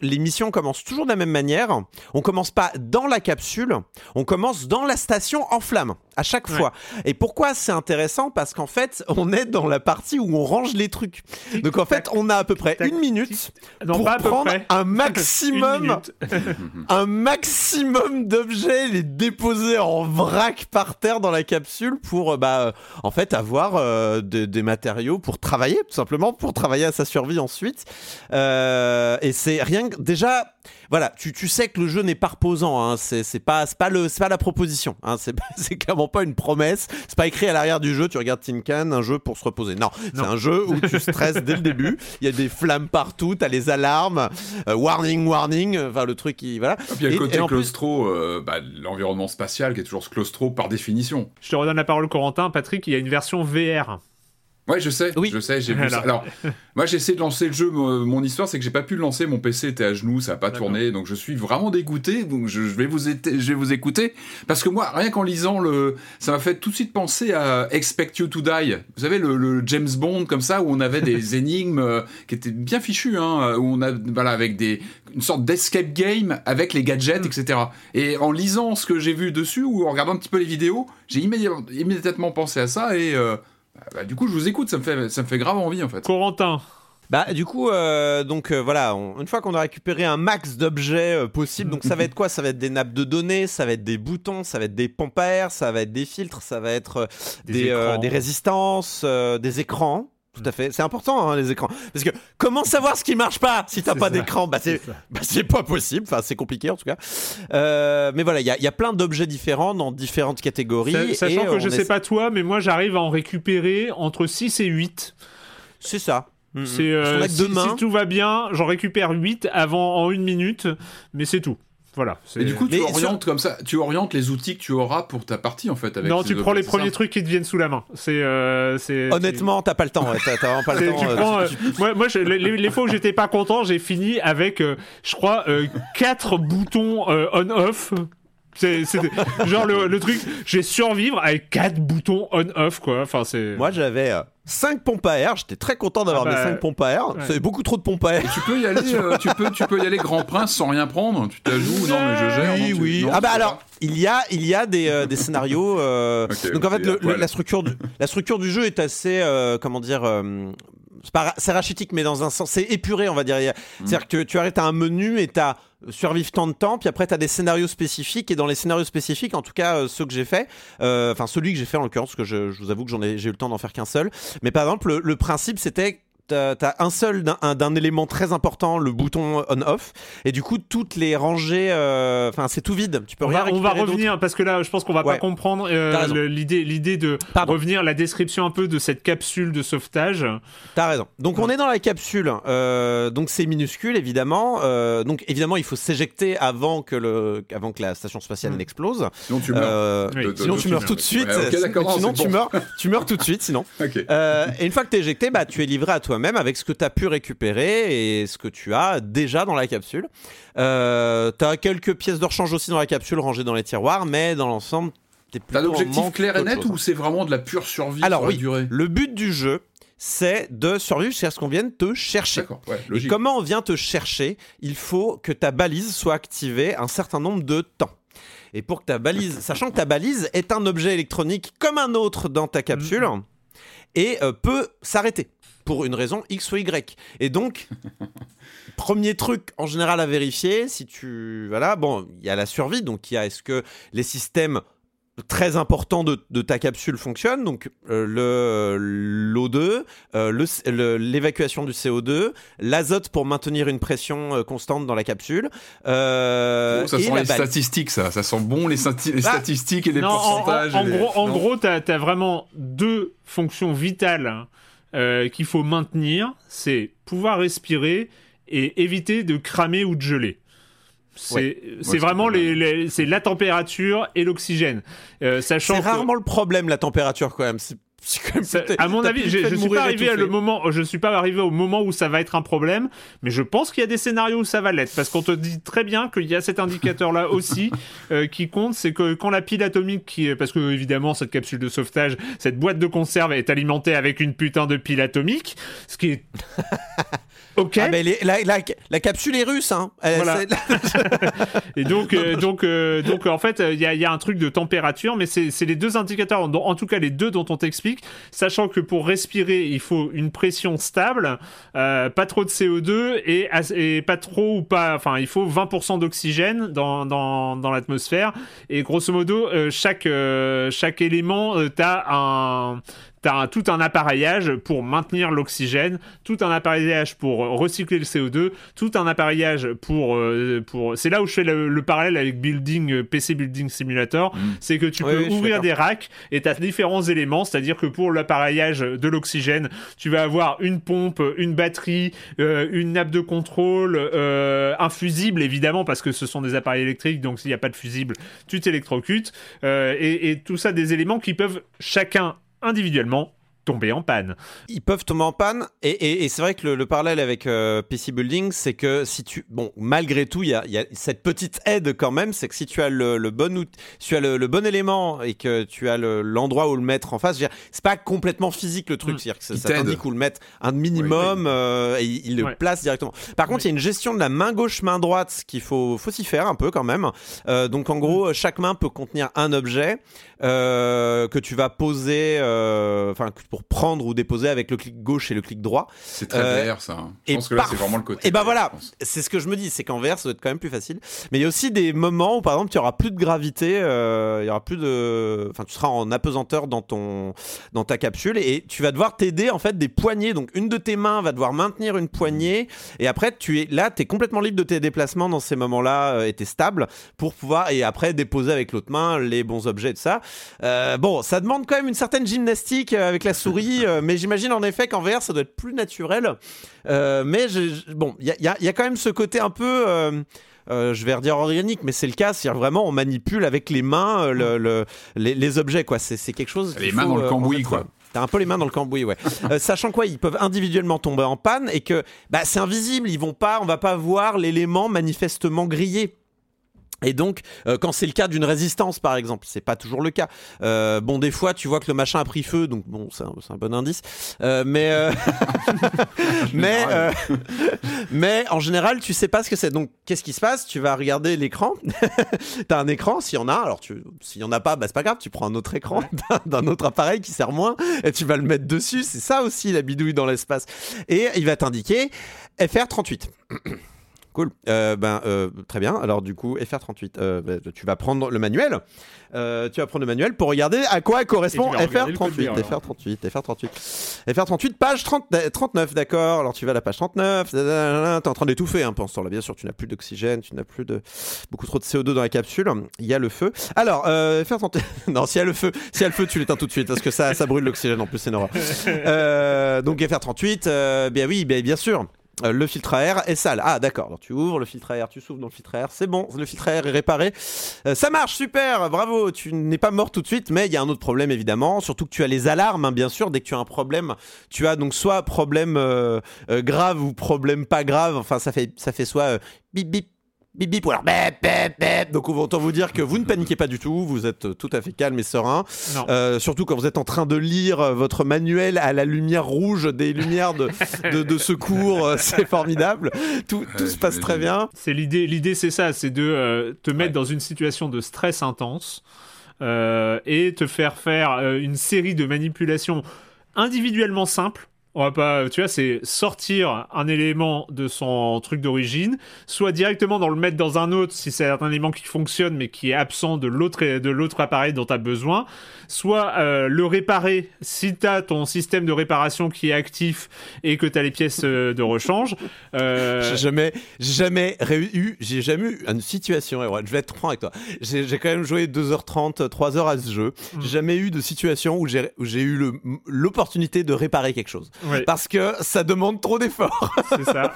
les missions commencent toujours de la même manière. On commence pas dans la capsule, on commence dans la station en flamme à chaque fois. Et pourquoi c'est intéressant? Parce qu'en fait, on est dans la partie où on range les trucs. Donc en fait, on a à peu près une minute pour prendre un maximum, un maximum d'objets, les déposer en vrac par terre dans la capsule pour bah, euh, en fait avoir euh, des matériaux pour travailler tout simplement pour travailler à sa survie ensuite. Euh, et c'est rien déjà voilà, tu, tu, sais que le jeu n'est pas reposant. Hein. C'est pas, pas, le, pas la proposition. Hein. C'est clairement pas une promesse. C'est pas écrit à l'arrière du jeu. Tu regardes Tin Can, un jeu pour se reposer. Non, c'est un jeu où tu stresses dès le début. Il y a des flammes partout. T'as les alarmes. Euh, warning, warning. Enfin, le truc qui. Voilà. Et puis il y a le côté claustro, euh, bah, l'environnement spatial qui est toujours claustro par définition. Je te redonne la parole, Corentin. Patrick, il y a une version VR. Ouais, je sais. Oui. Je sais, j'ai vu ça. Alors, moi, j'ai essayé de lancer le jeu. Mon histoire, c'est que j'ai pas pu le lancer. Mon PC était à genoux, ça a pas tourné. Donc, je suis vraiment dégoûté. Donc, je, vais vous, je vais vous écouter. Parce que moi, rien qu'en lisant le. Ça m'a fait tout de suite penser à Expect You to Die. Vous savez, le, James Bond, comme ça, où on avait des énigmes euh, qui étaient bien fichues, hein, où on a, voilà, avec des. Une sorte d'escape game avec les gadgets, mm. etc. Et en lisant ce que j'ai vu dessus, ou en regardant un petit peu les vidéos, j'ai immédiatement, pensé à ça et. Euh, bah, du coup, je vous écoute, ça me fait, ça me fait grave envie en fait. Corentin. Bah du coup euh, donc euh, voilà une fois qu'on a récupéré un max d'objets euh, possibles donc ça va être quoi? Ça va être des nappes de données ça va être des boutons ça va être des pompes à air ça va être des filtres ça va être des, des, résistances des écrans tout à fait. C'est important, hein, les écrans. Parce que comment savoir ce qui marche pas si t'as pas d'écran? Bah, bah, c'est pas possible. Enfin, c'est compliqué en tout cas. Euh, mais voilà, il y, a plein d'objets différents dans différentes catégories. Sachant que je sais pas toi, mais moi j'arrive à en récupérer entre 6 et 8. C'est ça. C'est euh, si, si, tout va bien, j'en récupère 8 avant en une minute, mais c'est tout. Voilà. Et du coup, tu orientes comme ça, tu orientes les outils que tu auras pour ta partie en fait. Avec non, tu prends les premiers trucs qui te viennent sous la main. C'est, euh, honnêtement, t'as pas le temps. t'as, vraiment pas le temps. Euh, euh, moi, moi les, fois où j'étais pas content, j'ai fini avec, je crois, quatre boutons on/off c'est genre le, truc, j'ai survivre avec quatre boutons on-off quoi. Enfin c'est. Moi j'avais 5 euh, pompes à air. J'étais très content d'avoir ah mes 5 bah, pompes à air. C'est beaucoup trop de pompes à air. tu peux y aller, euh, tu peux, tu peux y aller grand prince sans rien prendre. Tu t'ajoutes, non mais je gère. Oui, oui. ah bah alors, il y a, il y a des, euh, des scénarios. donc en fait, la structure, du, la structure du jeu est assez, comment dire c'est rachitique, mais dans un sens, c'est épuré, on va dire. C'est-à-dire que tu arrêtes à un menu et tu as survivre tant de temps, puis après tu as des scénarios spécifiques, et dans les scénarios spécifiques, en tout cas euh, ceux que j'ai fait, euh, enfin celui que j'ai fait en l'occurrence, parce que je, je, vous avoue que j'en ai, j'ai eu le temps d'en faire qu'un seul, mais par exemple, le principe c'était t'as un seul d'un élément très important, le bouton on/off, et du coup toutes les rangées, euh, enfin c'est tout vide. Tu peux on va, on va revenir parce que là, je pense qu'on va pas comprendre euh, l'idée, l'idée de revenir la description un peu de cette capsule de sauvetage. T'as raison. Donc on est dans la capsule, euh, donc c'est minuscule évidemment. donc évidemment il faut s'éjecter avant que le, avant que la station spatiale hmm. n'explose. Sinon tu meurs. Sinon tu meurs tout de suite. sinon tu meurs, tu meurs tout de suite. Sinon. et une fois que t'es éjecté, bah tu es livré à toi même avec ce que tu as pu récupérer et ce que tu as déjà dans la capsule. Euh, tu as quelques pièces de rechange aussi dans la capsule rangées dans les tiroirs, mais dans l'ensemble, t'es T'as un objectif clair et net ou c'est vraiment de la pure survie Alors oui, durée? le but du jeu, c'est de survivre jusqu'à ce qu'on vienne te chercher. et comment on vient te chercher? Il faut que ta balise soit activée un certain nombre de temps. Et pour que ta balise, sachant que ta balise est un objet électronique comme un autre dans ta capsule, mm. Et euh, peut s'arrêter pour une raison X ou Y. Et donc, premier truc en général à vérifier, si tu... Voilà, bon, il y a la survie, donc il y a est-ce que les systèmes très importants de, ta capsule fonctionnent, donc euh, le l'O2, euh, l'évacuation du CO2, l'azote pour maintenir une pression euh, constante dans la capsule. ça sent les statistiques, ça. Ça sent bon les, bah, statistiques et les pourcentages. En, gros, en gros, tu as, vraiment deux fonctions vitales qu'il faut maintenir, c'est pouvoir respirer et éviter de cramer ou de geler. C'est vraiment les, c'est la température et l'oxygène. Euh, sachant c'est rarement le problème la température quand même à mon avis, je, je suis pas arrivé à le moment, je suis pas arrivé au moment où ça va être un problème, mais je pense qu'il y a des scénarios où ça va l'être, parce qu'on te dit très bien qu'il y a cet indicateur-là aussi euh, qui compte, c'est que quand la pile atomique, qui, parce que évidemment cette capsule de sauvetage, cette boîte de conserve est alimentée avec une putain de pile atomique, ce qui est Ok. Ah ben la, la, la, capsule est russe, hein. Voilà. et donc, euh, donc, euh, donc, en fait, il y a, un truc de température, mais c'est les deux indicateurs, en tout cas les deux dont on t'explique, sachant que pour respirer, il faut une pression stable, euh, pas trop de CO2 et, pas trop ou pas, enfin, il faut 20% d'oxygène dans, l'atmosphère. Et grosso modo, chaque, chaque élément, t'as un tu as tout un appareillage pour maintenir l'oxygène, tout un appareillage pour recycler le CO2, tout un appareillage pour... Euh, pour... C'est là où je fais le, parallèle avec Building, euh, PC Building Simulator, mm. c'est que tu peux ouvrir des racks et tu as différents éléments, c'est-à-dire que pour l'appareillage de l'oxygène, tu vas avoir une pompe, une batterie, euh, une nappe de contrôle, un fusible évidemment, parce que ce sont des appareils électriques, donc s'il n'y a pas de fusible, tu t'électrocutes, et, et tout ça des éléments qui peuvent chacun individuellement tomber en panne. Ils peuvent tomber en panne, et, c'est vrai que le, parallèle avec euh, PC Building, c'est que si tu. Bon, malgré tout, il y a, cette petite aide quand même, c'est que si tu as le, bon, tu as le, bon élément et que tu as l'endroit où le mettre en face, c'est pas complètement physique le truc, mm. c'est-à-dire que ça, ça t'indique où le mettre un minimum euh, et il, le place directement. Par contre, il y a une gestion de la main gauche, main droite qu'il faut, faut s'y faire un peu quand même. Euh, donc en gros, chaque main peut contenir un objet que tu vas poser, enfin, pour prendre ou déposer avec le clic gauche et le clic droit. C'est très euh, VR ça. Hein. Je pense que là c'est vraiment le côté. Et ben voilà, c'est ce que je me dis, c'est qu'en VR ça doit être quand même plus facile. Mais il y a aussi des moments où par exemple tu auras plus de gravité, euh, il y aura plus de, enfin tu seras en apesanteur dans ton dans ta capsule et tu vas devoir t'aider en fait des poignées. Donc une de tes mains va devoir maintenir une poignée et après tu es là, tu es complètement libre de tes déplacements dans ces moments-là euh, et tu es stable pour pouvoir et après déposer avec l'autre main les bons objets de ça. bon, ça demande quand même une certaine gymnastique avec la souris euh, mais j'imagine en effet qu'en VR ça doit être plus naturel. Euh, mais bon, il y a, quand même ce côté un peu. Euh, je vais redire organique, mais c'est le cas. C'est vraiment on manipule avec les mains les, objets, quoi. C'est quelque chose. Les mains dans le cambouis, quoi. T'as un peu les mains dans le cambouis, ouais. sachant quoi, ils peuvent individuellement tomber en panne et que bah, c'est invisible. Ils vont pas, on va pas voir l'élément manifestement grillé. Et donc, euh, quand c'est le cas d'une résistance, par exemple, c'est pas toujours le cas. Euh, bon, des fois, tu vois que le machin a pris feu, donc bon, c'est un, bon indice. Euh, mais, mais, mais en général, tu sais pas ce que c'est. Donc, qu'est-ce qui se passe? Tu vas regarder l'écran. T'as un écran, s'il y en a. Alors, tu, s'il y en a pas, bah c'est pas grave. Tu prends un autre écran d'un autre appareil qui sert moins et tu vas le mettre dessus. C'est ça aussi la bidouille dans l'espace. Et il va t'indiquer FR38. Cool. Euh, ben, euh, très bien. Alors, du coup, FR38, euh, ben, tu vas prendre le manuel. tu vas prendre le manuel pour regarder à quoi correspond FR38. FR38, FR38. FR38, page 39, d'accord. Alors, tu vas à la page 39. Tu es en train d'étouffer un peu en ce là Bien sûr, tu n'as plus d'oxygène, tu n'as plus de beaucoup trop de CO2 dans la capsule. Il y a le feu. Alors, FR38. non, s'il y a le feu, s'il y a le feu, tu l'éteins tout de suite parce que ça, ça brûle l'oxygène en plus, c'est normal. donc, FR38, bien oui, bien, bien sûr. Euh, le filtre à air est sale. Ah d'accord, tu ouvres le filtre à air, tu souffles dans le filtre à air, c'est bon, le filtre à air est réparé. Euh, ça marche, super, bravo, tu n'es pas mort tout de suite, mais il y a un autre problème évidemment, surtout que tu as les alarmes, hein, bien sûr, dès que tu as un problème, tu as donc soit problème euh, grave ou problème pas grave, enfin ça fait, ça fait soit bip bip bip bip ou alors bip bip bip. Donc autant vous dire que vous ne paniquez pas du tout, vous êtes tout à fait calme et serein. Euh, surtout quand vous êtes en train de lire votre manuel à la lumière rouge des lumières de, de, secours, euh, c'est formidable. Tout, tout se passe très bien. C'est l'idée, l'idée c'est ça, c'est de euh, te mettre dans une situation de stress intense et te faire faire une série de manipulations individuellement simples on va pas, tu vois, c'est sortir un élément de son truc d'origine, soit directement dans le mettre dans un autre si c'est un élément qui fonctionne mais qui est absent de l'autre de l'autre appareil dont tu as besoin, soit euh, le réparer si tu as ton système de réparation qui est actif et que tu as les pièces euh, de rechange. Euh... J'ai jamais jamais eu j'ai jamais eu une situation je vais être franc avec toi. J'ai quand même joué 2h30, 3h à ce jeu. J'ai mm. jamais eu de situation où j'ai eu l'opportunité de réparer quelque chose parce que ça demande trop d'efforts. c'est ça.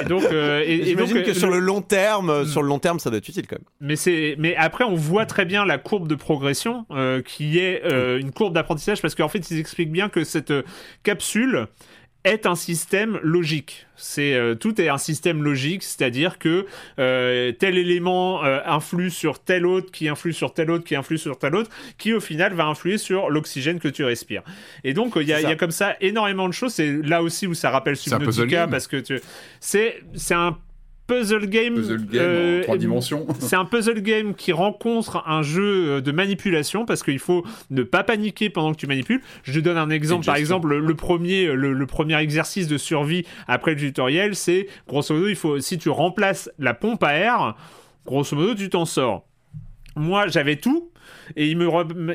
Et donc, euh, j'imagine que sur le long terme, hmm. sur le long terme, ça doit être utile quand même. Mais c'est, mais après, on voit très bien la courbe de progression euh, qui est euh, une courbe d'apprentissage parce qu'en fait, ils expliquent bien que cette capsule est un système logique. C'est euh, tout est un système logique, c'est-à-dire que euh, tel élément euh, influe sur tel autre, qui influe sur tel autre, qui influe sur tel autre, qui au final va influer sur l'oxygène que tu respires. Et donc il y, a comme ça énormément de choses. C'est là aussi où ça rappelle Subnautica parce que tu... c'est c'est un puzzle game. Puzzle game en euh, trois dimensions. c'est un puzzle game qui rencontre un jeu euh, de manipulation parce qu'il faut ne pas paniquer pendant que tu manipules. Je te donne un exemple. Par exemple, le, premier, le, premier exercice de survie après le tutoriel, c'est grosso modo, il faut si tu remplaces la pompe à air, grosso modo, tu t'en sors. Moi, j'avais tout et il me,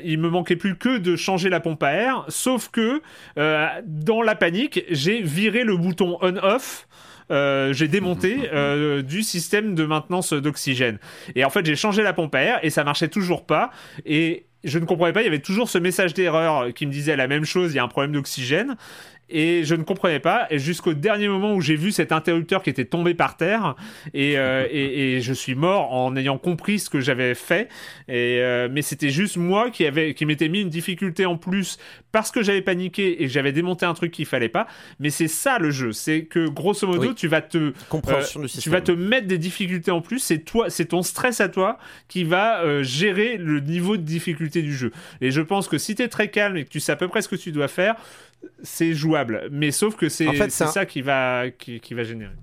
il me manquait plus que de changer la pompe à air, sauf que euh, dans la panique, j'ai viré le bouton on-off. Euh, j'ai démonté euh, du système de maintenance d'oxygène. Et en fait, j'ai changé la pompe à air et ça marchait toujours pas. Et je ne comprenais pas, il y avait toujours ce message d'erreur qui me disait la même chose, il y a un problème d'oxygène et je ne comprenais pas. Et jusqu'au dernier moment où j'ai vu cet interrupteur qui était tombé par terre. Et, euh, et, et, je suis mort en ayant compris ce que j'avais fait. Et euh, mais c'était juste moi qui avait qui m'était mis une difficulté en plus parce que j'avais paniqué et que j'avais démonté un truc qu'il fallait pas. Mais c'est ça le jeu. C'est que grosso modo tu vas te euh, tu vas te mettre des difficultés en plus. C'est toi c'est ton stress à toi qui va gérer le niveau de difficulté du jeu. Et je pense que si tu es très calme et que tu sais à peu près ce que tu dois faire c'est jouable. Mais sauf que c'est ça qui va, qui, va générer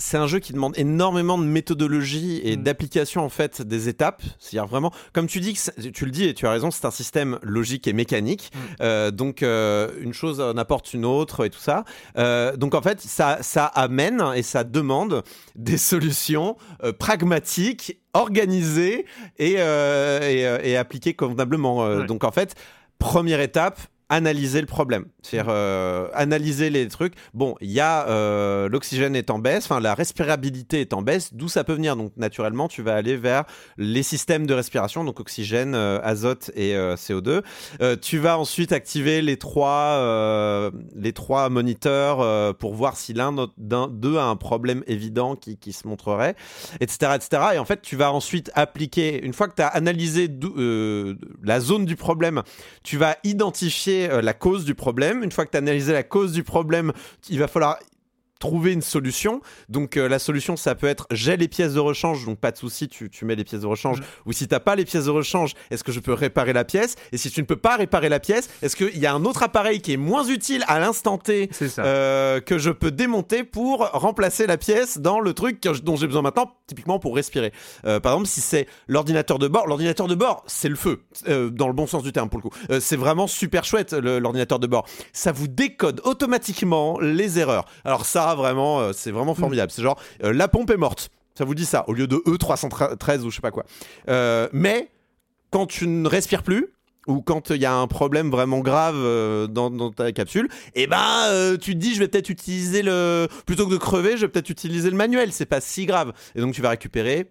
c'est un jeu qui demande énormément de méthodologie et mm. d'application en fait des étapes. C'est-à-dire vraiment, comme tu dis, tu le dis et tu as raison, c'est un système logique et mécanique. Mm. Euh, donc euh, une chose n'apporte une autre et tout ça. Euh, donc en fait, ça, ça amène et ça demande des solutions pragmatiques, organisées et, et, appliquées convenablement. Donc en fait, première étape, analyser le problème, c'est-à-dire euh, analyser les trucs. Bon, il y a euh, l'oxygène est en baisse, enfin la respirabilité est en baisse, d'où ça peut venir? Donc naturellement, tu vas aller vers les systèmes de respiration, donc oxygène, euh, azote et CO2. tu vas ensuite activer les trois les trois moniteurs pour voir si l'un d'eux a un problème évident qui, qui se montrerait, etc., etc. Et en fait, tu vas ensuite appliquer une fois que tu as analysé la zone du problème, tu vas identifier euh, la cause du problème. Une fois que tu as analysé la cause du problème, il va falloir trouver une solution. Donc euh, la solution, ça peut être j'ai les pièces de rechange, donc pas de souci, tu, tu mets les pièces de rechange. Mm. Ou si t'as pas les pièces de rechange, est-ce que je peux réparer la pièce? Et si tu ne peux pas réparer la pièce, est-ce qu'il y a un autre appareil qui est moins utile à l'instant T euh, que je peux démonter pour remplacer la pièce dans le truc dont j'ai besoin maintenant, typiquement pour respirer? Euh, par exemple, si c'est l'ordinateur de bord, l'ordinateur de bord, c'est le feu, dans le bon sens du terme pour le coup. c'est vraiment super chouette l'ordinateur de bord. Ça vous décode automatiquement les erreurs. Alors ça vraiment, euh, c'est vraiment formidable. C'est genre, euh, la pompe est morte. Ça vous dit ça, au lieu de E313 ou je sais pas quoi. Euh, mais quand tu ne respires plus, ou quand il y a un problème vraiment grave dans, ta capsule, et eh ben tu te dis je vais peut-être utiliser le plutôt que de crever, je vais peut-être utiliser le manuel, c'est pas si grave. Et donc tu vas récupérer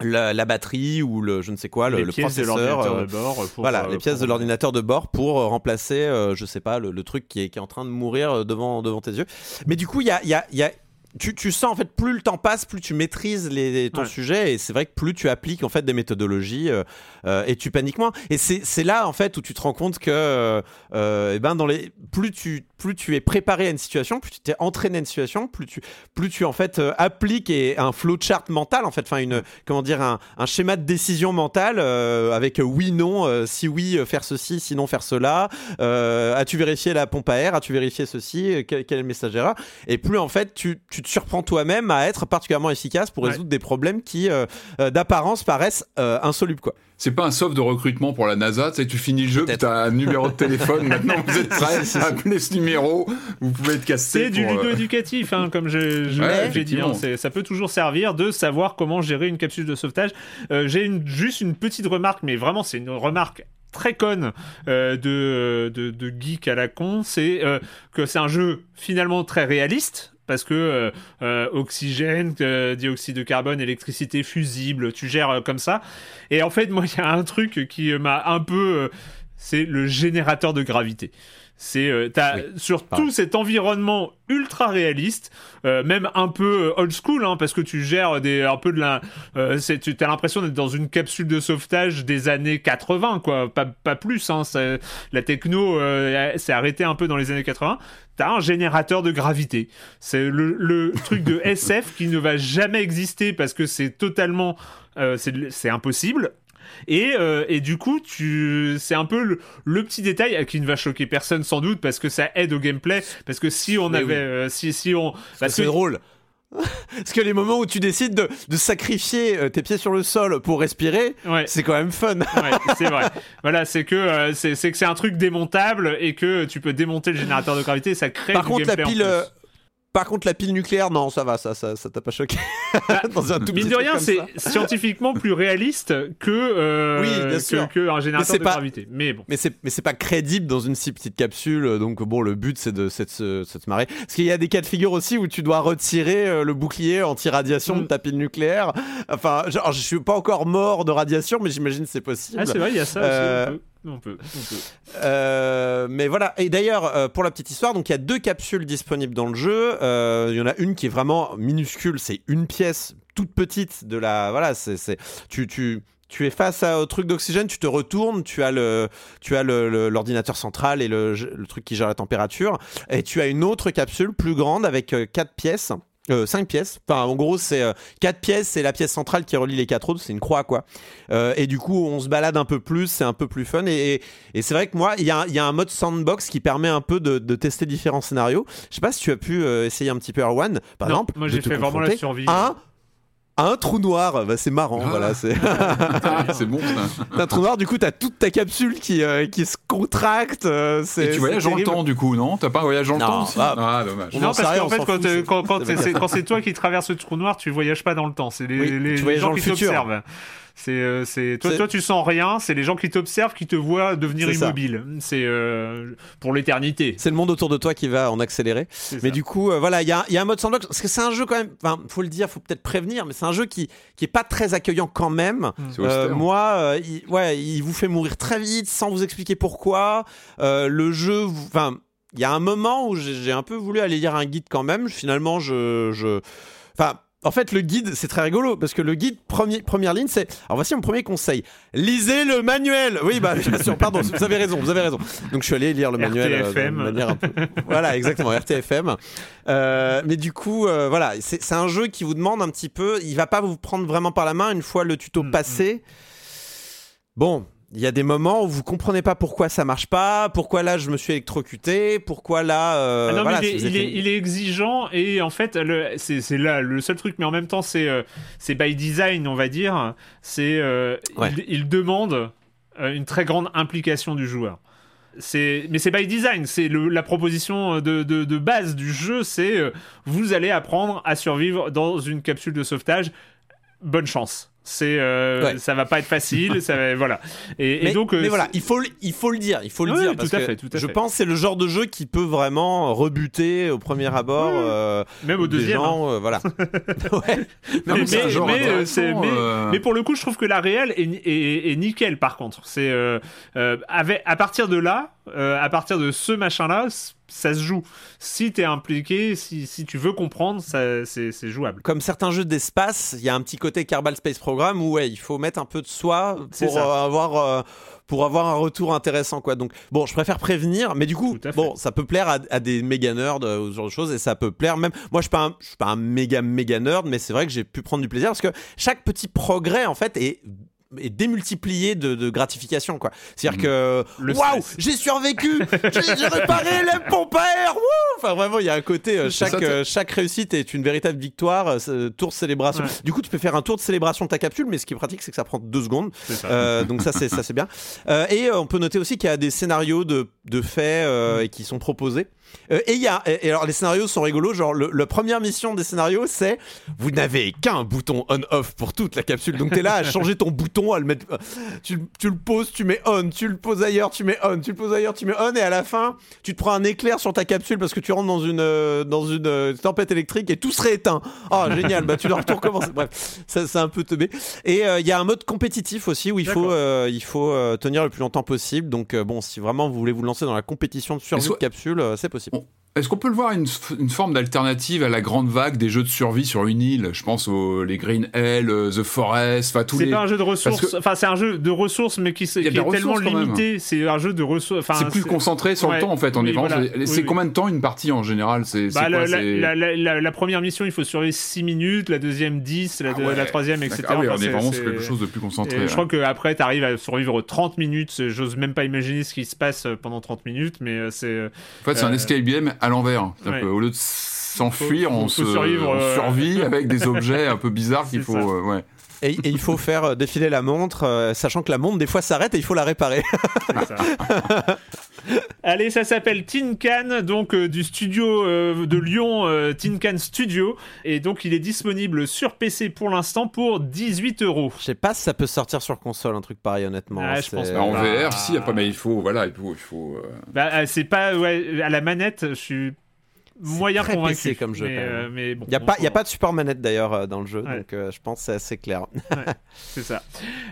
la, batterie ou le je ne sais quoi le, le processeur de bord voilà les pièces de l'ordinateur de bord pour remplacer je sais pas le, truc qui est, qui est en train de mourir devant devant tes yeux. Mais du coup il y a, y, a, y a tu, tu, sens en fait plus le temps passe, plus tu maîtrises les, ton sujet et c'est vrai que plus tu appliques en fait des méthodologies euh, euh, et tu paniques moins. Et c'est là en fait où tu te rends compte que euh, euh eh ben dans les plus tu plus tu es préparé à une situation, plus tu t'es entraîné à une situation, plus tu plus tu en fait appliques et un flowchart mental en fait, enfin une comment dire un, un schéma de décision mentale avec oui non, si oui faire ceci, sinon faire cela. As-tu vérifié la pompe à air As-tu vérifié ceci quel, quel message Et plus en fait tu, tu te surprends toi-même à être particulièrement efficace pour résoudre des problèmes qui, euh, euh, d'apparence, paraissent euh, insolubles. Quoi. C'est pas un soft de recrutement pour la NASA, tu sais, tu finis le jeu, tu as un numéro de téléphone, maintenant vous êtes prêts, appelez ce numéro, vous pouvez être cassé. C'est du ludo-éducatif, hein, comme j'ai dit, hein, ça peut toujours servir de savoir comment gérer une capsule de sauvetage. j'ai juste une petite remarque, mais vraiment c'est une remarque très conne de, de, de, geek à la con, c'est que c'est un jeu finalement très réaliste, parce que euh, euh, oxygène, euh, dioxyde de carbone, électricité fusible, tu gères comme ça. Et en fait, moi, il y a un truc qui m'a un peu... c'est le générateur de gravité. C'est euh, sur tout cet environnement ultra réaliste, euh, même un peu old school, hein, parce que tu gères des un peu de la, euh, tu as l'impression d'être dans une capsule de sauvetage des années 80, quoi, pas, pas plus. Hein, la techno s'est arrêtée un peu dans les années 80. T'as un générateur de gravité. C'est le, le truc de SF qui ne va jamais exister parce que c'est totalement c'est impossible et, euh, et du coup, tu, c'est un peu le, petit détail qui ne va choquer personne sans doute parce que ça aide au gameplay. Parce que si on avait, euh, si, si on, c'est drôle. Parce que les moments où tu décides de, de sacrifier euh, tes pieds sur le sol pour respirer, c'est quand même fun. ouais, c'est vrai. Voilà, c'est que c'est que c'est un truc démontable et que tu peux démonter le générateur de gravité, ça crée Par contre, la pile, par contre, la pile nucléaire, non, ça va, ça, ça, ça t'a pas choqué. Bah, Dans un tout mine de rien, c'est scientifiquement plus réaliste que, euh, oui, que, un générateur de gravité. Mais bon. Mais c'est, mais c'est pas crédible dans une si petite capsule. Donc bon, le but c'est de, de, se marrer. Parce qu'il y a des cas de figure aussi où tu dois retirer euh, le bouclier anti-radiation de mm. ta pile nucléaire. Enfin, genre, je suis pas encore mort de radiation, mais j'imagine c'est possible. Ah, c'est vrai, il y a ça aussi. Euh, on peut. Euh, mais voilà. Et d'ailleurs, euh, pour la petite histoire, donc il y a deux capsules disponibles dans le jeu. Euh, il y en a une qui est vraiment minuscule. C'est une pièce toute petite de la. Voilà. C'est. Tu. tu es face au truc d'oxygène, tu te retournes, tu as le, tu as l'ordinateur central et le, truc qui gère la température, et tu as une autre capsule plus grande avec quatre pièces euh, 5 pièces. Enfin, en gros, c'est euh, 4 pièces, c'est la pièce centrale qui relie les quatre autres, c'est une croix, quoi. Euh, et du coup, on se balade un peu plus, c'est un peu plus fun. Et, et, c'est vrai que moi, il y a, y a, un mode sandbox qui permet un peu de, de, tester différents scénarios. Je sais pas si tu as pu euh, essayer un petit peu Erwan, par exemple. Moi, j'ai fait vraiment la survie un trou noir. Bah, c'est marrant, ah. voilà. C'est c'est bon ça. un trou noir, du coup, t'as toute ta capsule qui, euh, qui se contracte. Euh, et tu voyages dans le temps, du coup, non? T'as pas un voyage dans le temps aussi? ah, ah, dommage. Non, parce qu'en fait, quand, quand, quand c'est toi qui traverses le trou noir, tu voyages pas dans le temps. C'est les, les, gens qui t'observent. C'est, euh, c'est toi, toi, tu sens rien. C'est les gens qui t'observent qui te voient devenir immobile. C'est euh, pour l'éternité. C'est le monde autour de toi qui va en accélérer. Mais du coup, euh, voilà, il y a, y a, un mode sandbox parce que c'est un jeu quand même. Enfin, faut le dire, faut peut-être prévenir, mais c'est un jeu qui qui est pas très accueillant quand même. Mmh. moi, il, ouais, il vous fait mourir très vite sans vous expliquer pourquoi. le jeu, enfin, il y a un moment où j'ai un peu voulu aller lire un guide quand même. Finalement, je, je, enfin en fait, le guide, c'est très rigolo parce que le guide, première ligne, c'est. Alors voici mon premier conseil lisez le manuel. Oui, bah, bien sûr, pardon, vous avez raison, vous avez raison. Donc, je suis allé lire le manuel euh, de manière un peu. Voilà, exactement, RTFM. Euh, mais du coup, euh, voilà, c'est un jeu qui vous demande un petit peu. Il va pas vous prendre vraiment par la main une fois le tuto mm, passé. Mm. Bon, il y a des moments où vous comprenez pas pourquoi ça marche pas, pourquoi là je me suis électrocuté, pourquoi là. Euh, ah non, mais il, est, il, est, exigeant et en fait c'est là le seul truc, mais en même temps c'est euh, c'est by design on va dire. C'est euh, il, demande une très grande implication du joueur. Mais c'est by design, c'est la proposition de, de, de, base du jeu, c'est vous allez apprendre à survivre dans une capsule de sauvetage. Bonne chance. C'est, euh, ça va pas être facile, ça voilà. Et, donc, euh, mais voilà, il faut, il faut le dire, il faut le dire parce tout à fait, tout à je pense c'est le genre de jeu qui peut vraiment rebuter au premier abord, euh, même au deuxième. Gens, voilà. mais, pour le coup, je trouve que la réelle est, est, nickel. Par contre, c'est avec, à partir de là, à partir de ce machin-là ça se joue. Si tu es impliqué, si, si, tu veux comprendre, c'est jouable. Comme certains jeux d'espace, il y a un petit côté Kerbal Space Program où ouais, il faut mettre un peu de soi pour euh, avoir euh, pour avoir un retour intéressant quoi. Donc bon, je préfère prévenir, mais du coup, bon, ça peut plaire à, des méga nerds euh, ou ce genre de choses et ça peut plaire même. Moi, je suis pas un, je suis pas un méga méga nerd, mais c'est vrai que j'ai pu prendre du plaisir parce que chaque petit progrès en fait est et démultiplié de, de gratification quoi. C'est-à-dire que waouh, j'ai survécu, j'ai réparé la pompe à air. enfin vraiment, il y a un côté euh, chaque euh, chaque réussite est une véritable victoire, euh, tour de célébration. Du coup, tu peux faire un tour de célébration de ta capsule, mais ce qui est pratique, c'est que ça prend deux secondes. donc ça c'est ça c'est bien. et on peut noter aussi qu'il y a des scénarios de de faits mm. qui sont proposés. Euh, et il y a, et, alors les scénarios sont rigolos, genre le, la première mission des scénarios c'est vous n'avez qu'un bouton on-off pour toute la capsule, donc t'es là à changer ton bouton, à le mettre, tu, tu, le poses, tu mets on, tu le poses ailleurs, tu mets on, tu le poses ailleurs, tu mets on, et à la fin tu te prends un éclair sur ta capsule parce que tu rentres dans une, euh, dans une euh, tempête électrique et tout serait éteint. Oh génial, bah tu dois tout recommencer. Bref, ça c'est un peu teubé. Et il y a un mode compétitif aussi où il faut, il faut tenir le plus longtemps possible. Donc bon, si vraiment vous voulez vous lancer dans la compétition de survie de capsule, c'est possible possible. On, est-ce qu'on peut le voir une, une forme d'alternative à la grande vague des jeux de survie sur une île? Je pense aux les Green Hell, euh, The Forest, enfin tous les. C'est pas un jeu de ressources. Enfin, c'est un jeu de ressources, mais qui, qui est tellement limité. C'est un jeu de ressources. c'est plus concentré sur le temps en fait. On est C'est combien de temps une partie en général? C'est bah, la, la, la, première mission, il faut survivre 6 minutes, la deuxième 10, la, ah troisième, etc. Ah oui, on est vraiment sur quelque chose de plus concentré. Je crois qu'après, tu arrives à survivre 30 minutes. J'ose même pas imaginer ce qui se passe pendant 30 minutes, mais euh, c'est. En fait, c'est un escape game à l'envers au lieu de s'enfuir, on, se, euh, survit avec des objets un peu bizarres qu'il faut. Euh, ouais. Et, il faut faire euh, défiler la montre, sachant que la montre des fois s'arrête et il faut la réparer. Allez, ça s'appelle Tin Can, donc du studio de Lyon, Tin Can Studio. Et donc, il est disponible sur PC pour l'instant pour 18 euros. Je sais pas si ça peut sortir sur console, un truc pareil, honnêtement. Ah, je pense pas. En VR, si, après, mais il faut, voilà, il faut. Il faut bah, c'est pas, ouais, à la manette, je suis moyen très convaincu PC comme jeu. Mais, euh, mais bon, il n'y a, pas, y a pas de support manette d'ailleurs euh, dans le jeu, donc euh, je pense que c'est assez clair. ouais, c'est ça.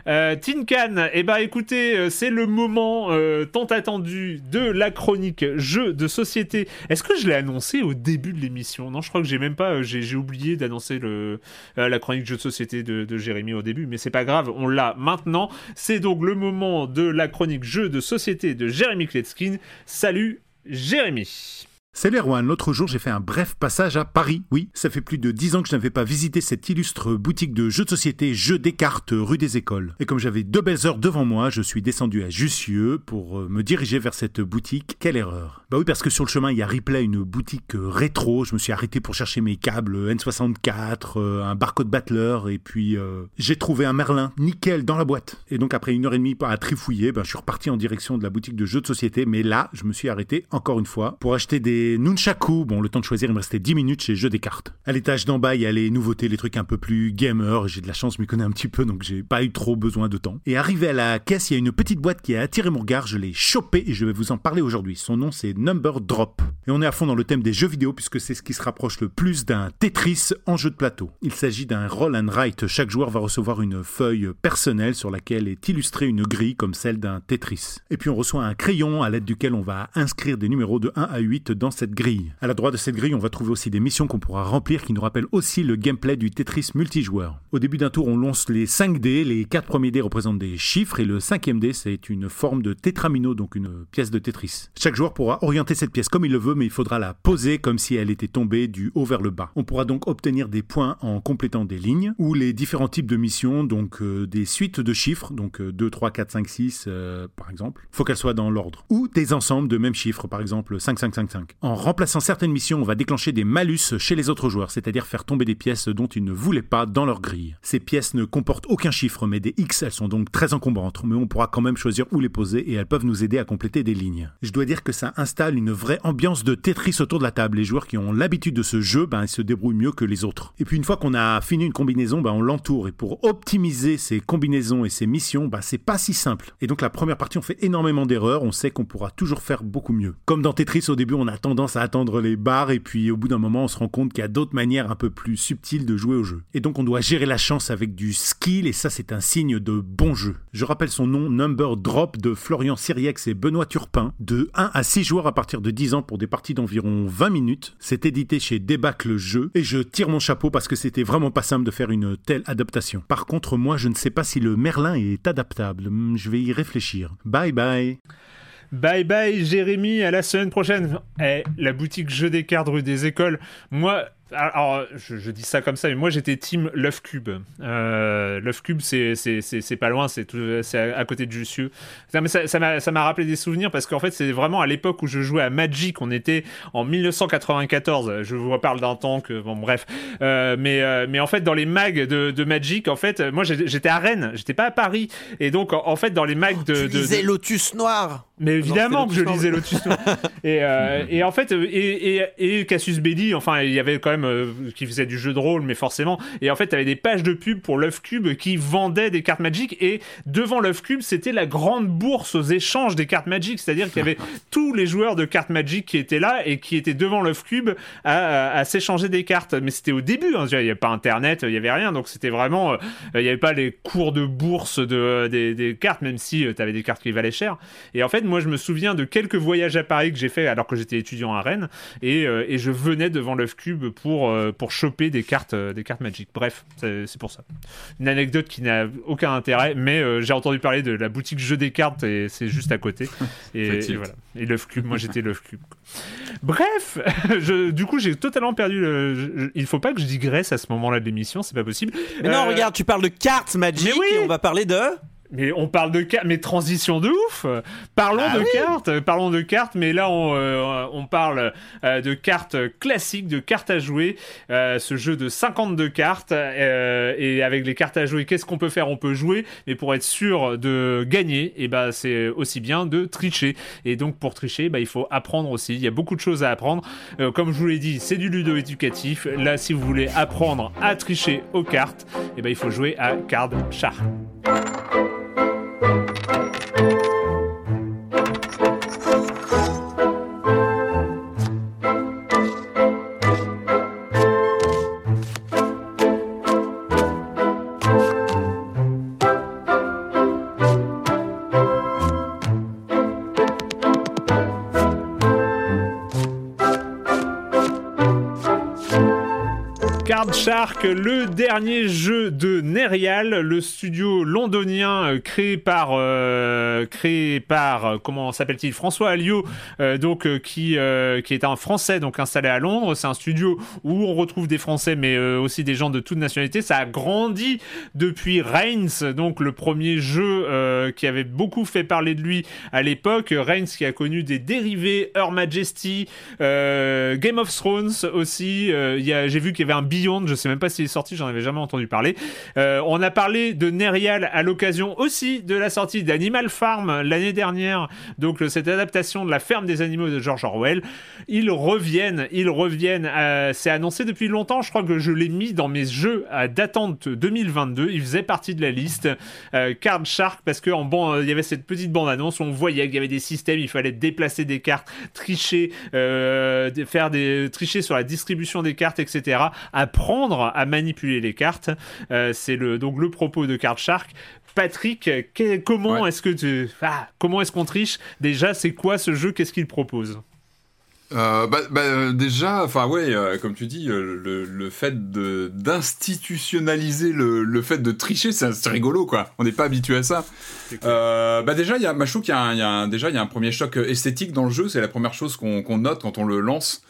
Euh, Tin Can, eh ben, écoutez, c'est le moment tant attendu de la chronique jeu de société. Est-ce que je l'ai annoncé au début de l'émission? Non, je crois que j'ai même pas, j'ai oublié d'annoncer le la chronique jeu de société de, de Jérémy au début, mais c'est pas grave, on l'a maintenant. C'est donc le moment de la chronique jeu de société de Jérémy Kletskin. Salut Jérémy. Salut Erwan, l'autre jour j'ai fait un bref passage à Paris. Oui, ça fait plus de 10 ans que je n'avais pas visité cette illustre boutique de jeux de société, jeux des cartes, rue des Écoles. Et comme j'avais deux belles heures devant moi, je suis descendu à Jussieu pour euh, me diriger vers cette boutique. Quelle erreur Bah oui, parce que sur le chemin il y a Ripley, une boutique euh, rétro. Je me suis arrêté pour chercher mes câbles N64, euh, un barcode Battler, et puis j'ai trouvé un Merlin nickel dans la boîte. Et donc après une heure et demie à trifouiller, ben, je suis reparti en direction de la boutique de jeux de société. Mais là, je me suis arrêté encore une fois pour acheter des Nunchaku. Bon, le temps de choisir, il me restait 10 minutes chez Jeux des cartes. À l'étage d'en bas, il y a les nouveautés, les trucs un peu plus gamer. J'ai de la chance, je m'y connais un petit peu, donc j'ai pas eu trop besoin de temps. Et arrivé à la caisse, il y a une petite boîte qui a attiré mon regard. Je l'ai chopée et je vais vous en parler aujourd'hui. Son nom, c'est Number Drop. Et on est à fond dans le thème des jeux vidéo puisque c'est ce qui se rapproche le plus d'un Tetris en jeu de plateau. Il s'agit d'un roll and write. Chaque joueur va recevoir une feuille personnelle sur laquelle est illustrée une grille comme celle d'un Tetris. Et puis on reçoit un crayon à l'aide duquel on va inscrire des numéros de 1 à 8 dans cette grille. À la droite de cette grille, on va trouver aussi des missions qu'on pourra remplir qui nous rappellent aussi le gameplay du Tetris multijoueur. Au début d'un tour, on lance les 5 dés, les 4 premiers dés représentent des chiffres et le cinquième dé, c'est une forme de tétramino, donc une pièce de Tetris. Chaque joueur pourra orienter cette pièce comme il le veut, mais il faudra la poser comme si elle était tombée du haut vers le bas. On pourra donc obtenir des points en complétant des lignes ou les différents types de missions, donc euh, des suites de chiffres, donc 2, 3, 4, 5, 6 par exemple. Faut qu'elles soient dans l'ordre. Ou des ensembles de mêmes chiffres, par exemple 5, 5, 5, 5. En remplaçant certaines missions, on va déclencher des malus chez les autres joueurs, c'est-à-dire faire tomber des pièces dont ils ne voulaient pas dans leur grille. Ces pièces ne comportent aucun chiffre, mais des X, elles sont donc très encombrantes, mais on pourra quand même choisir où les poser et elles peuvent nous aider à compléter des lignes. Je dois dire que ça installe une vraie ambiance de Tetris autour de la table. Les joueurs qui ont l'habitude de ce jeu, ben, ils se débrouillent mieux que les autres. Et puis une fois qu'on a fini une combinaison, ben, on l'entoure. Et pour optimiser ces combinaisons et ces missions, ben, c'est pas si simple. Et donc la première partie, on fait énormément d'erreurs. On sait qu'on pourra toujours faire beaucoup mieux. Comme dans Tetris, au début, on a tendance à attendre les barres et puis au bout d'un moment, on se rend compte qu'il y a d'autres manières un peu plus subtiles de jouer au jeu. Et donc on doit gérer la chance avec du skill et ça c'est un signe de bon jeu. Je rappelle son nom, Number Drop de Florian Siriex et Benoît Turpin, de 1 à 6 joueurs à partir de 10 ans pour des parties d'environ 20 minutes. C'est édité chez Débâcle Jeu et je tire mon chapeau parce que c'était vraiment pas simple de faire une telle adaptation. Par contre, moi je ne sais pas si le Merlin est adaptable. Hmm, je vais y réfléchir. Bye bye. Bye bye Jérémy, à la semaine prochaine. Eh, la boutique jeu des cartes rue des écoles. Moi, alors, je, dis ça comme ça, mais moi j'étais team Love Cube. Euh, Love Cube, c'est pas loin, c'est à, à, côté de Jussieu. ça m'a rappelé des souvenirs parce qu'en fait, c'est vraiment à l'époque où je jouais à Magic. On était en 1994. Je vous reparle d'un temps que, bon, bref. Euh, mais, euh, mais en fait, dans les mags de, de Magic, en fait, moi j'étais à Rennes, j'étais pas à Paris. Et donc, en, fait, dans les mags de. Tu lisais Lotus Noir Mais évidemment que je lisais Lotus Noir. et, euh, et en fait, et, et, et Cassius Belli, enfin, il y avait quand même euh, qui faisait du jeu de rôle, mais forcément. Et en fait, t'avais des pages de pub pour Love Cube qui vendaient des cartes Magic. Et devant Love Cube, c'était la grande bourse aux échanges des cartes Magic. C'est-à-dire qu'il y avait tous les joueurs de cartes Magic qui étaient là et qui étaient devant Love Cube à, s'échanger des cartes. Mais c'était au début. Hein. Il n'y avait pas Internet, il n'y avait rien. Donc c'était vraiment. Euh, il n'y avait pas les cours de bourse de, des, cartes, même si euh, tu avais des cartes qui valaient cher. Et en fait, moi, je me souviens de quelques voyages à Paris que j'ai fait alors que j'étais étudiant à Rennes. Et, et je venais devant Love Cube pour euh, pour, choper des cartes, euh, des cartes Magic. Bref, c'est pour ça. Une anecdote qui n'a aucun intérêt, mais euh, j'ai entendu parler de la boutique jeu des cartes et c'est juste à côté. Et, voilà. Et Love Cube, moi j'étais Love Cube. Bref, je, du coup j'ai totalement perdu le. il faut pas que je digresse à ce moment-là de l'émission, c'est pas possible. Mais non, regarde, tu parles de cartes Magic et on va parler de. Mais on parle de cartes, mais transition de ouf. Parlons Ah de oui. cartes, parlons de cartes, mais là on, euh, on parle euh, de cartes classiques, de cartes à jouer. Euh, ce jeu de 52 cartes et avec les cartes à jouer, qu'est-ce qu'on peut faire? On peut jouer, mais pour être sûr de gagner, et ben c'est aussi bien de tricher. Et donc pour tricher, bah, il faut apprendre aussi. Il y a beaucoup de choses à apprendre. Comme je vous l'ai dit, c'est du ludo éducatif. Là, si vous voulez apprendre à tricher aux cartes, et ben il faut jouer à Card Shark. Le dernier jeu de Nerial, le studio londonien euh, créé par euh, créé par euh, comment s'appelle-t-il François Alliot, donc qui qui est un Français donc installé à Londres. C'est un studio où on retrouve des Français mais aussi des gens de toute nationalité. Ça a grandi depuis Reigns, donc le premier jeu qui avait beaucoup fait parler de lui à l'époque. Reigns qui a connu des dérivés, Her Majesty, Game of Thrones aussi. J'ai vu qu'il y avait un Beyond, je sais même pas s'il est sorti, j'en avais jamais entendu parler. Euh, on a parlé de Nerial à l'occasion aussi de la sortie d'Animal Farm l'année dernière, donc cette adaptation de la ferme des animaux de George Orwell. Ils reviennent, ils reviennent. euh, C'est annoncé depuis longtemps, je crois que je l'ai mis dans mes jeux à d'attente 2022. Il faisait partie de la liste. Euh, Card Shark, parce que en ban- il y avait cette petite bande-annonce où on voyait qu'il y avait des systèmes, il fallait déplacer des cartes, tricher, faire des tricher sur la distribution des cartes, etc. Apprendre à manipuler les cartes. Euh, C'est le donc le propos de Card Shark. Patrick, que- comment Ouais. est-ce que tu, ah, comment est-ce qu'on triche? Déjà, c'est quoi ce jeu? Qu'est-ce qu'il propose? Euh, bah, bah, déjà, enfin ouais, euh, comme tu dis, euh, le, le fait de d'institutionnaliser le, le fait de tricher, c'est c'est rigolo quoi. On n'est pas habitué à ça. Euh, bah déjà, il y a, bah, je trouve qu'il y a, un, il y a un- déjà il y a un premier choc esthétique dans le jeu. C'est la première chose qu'on qu'on note quand on le lance.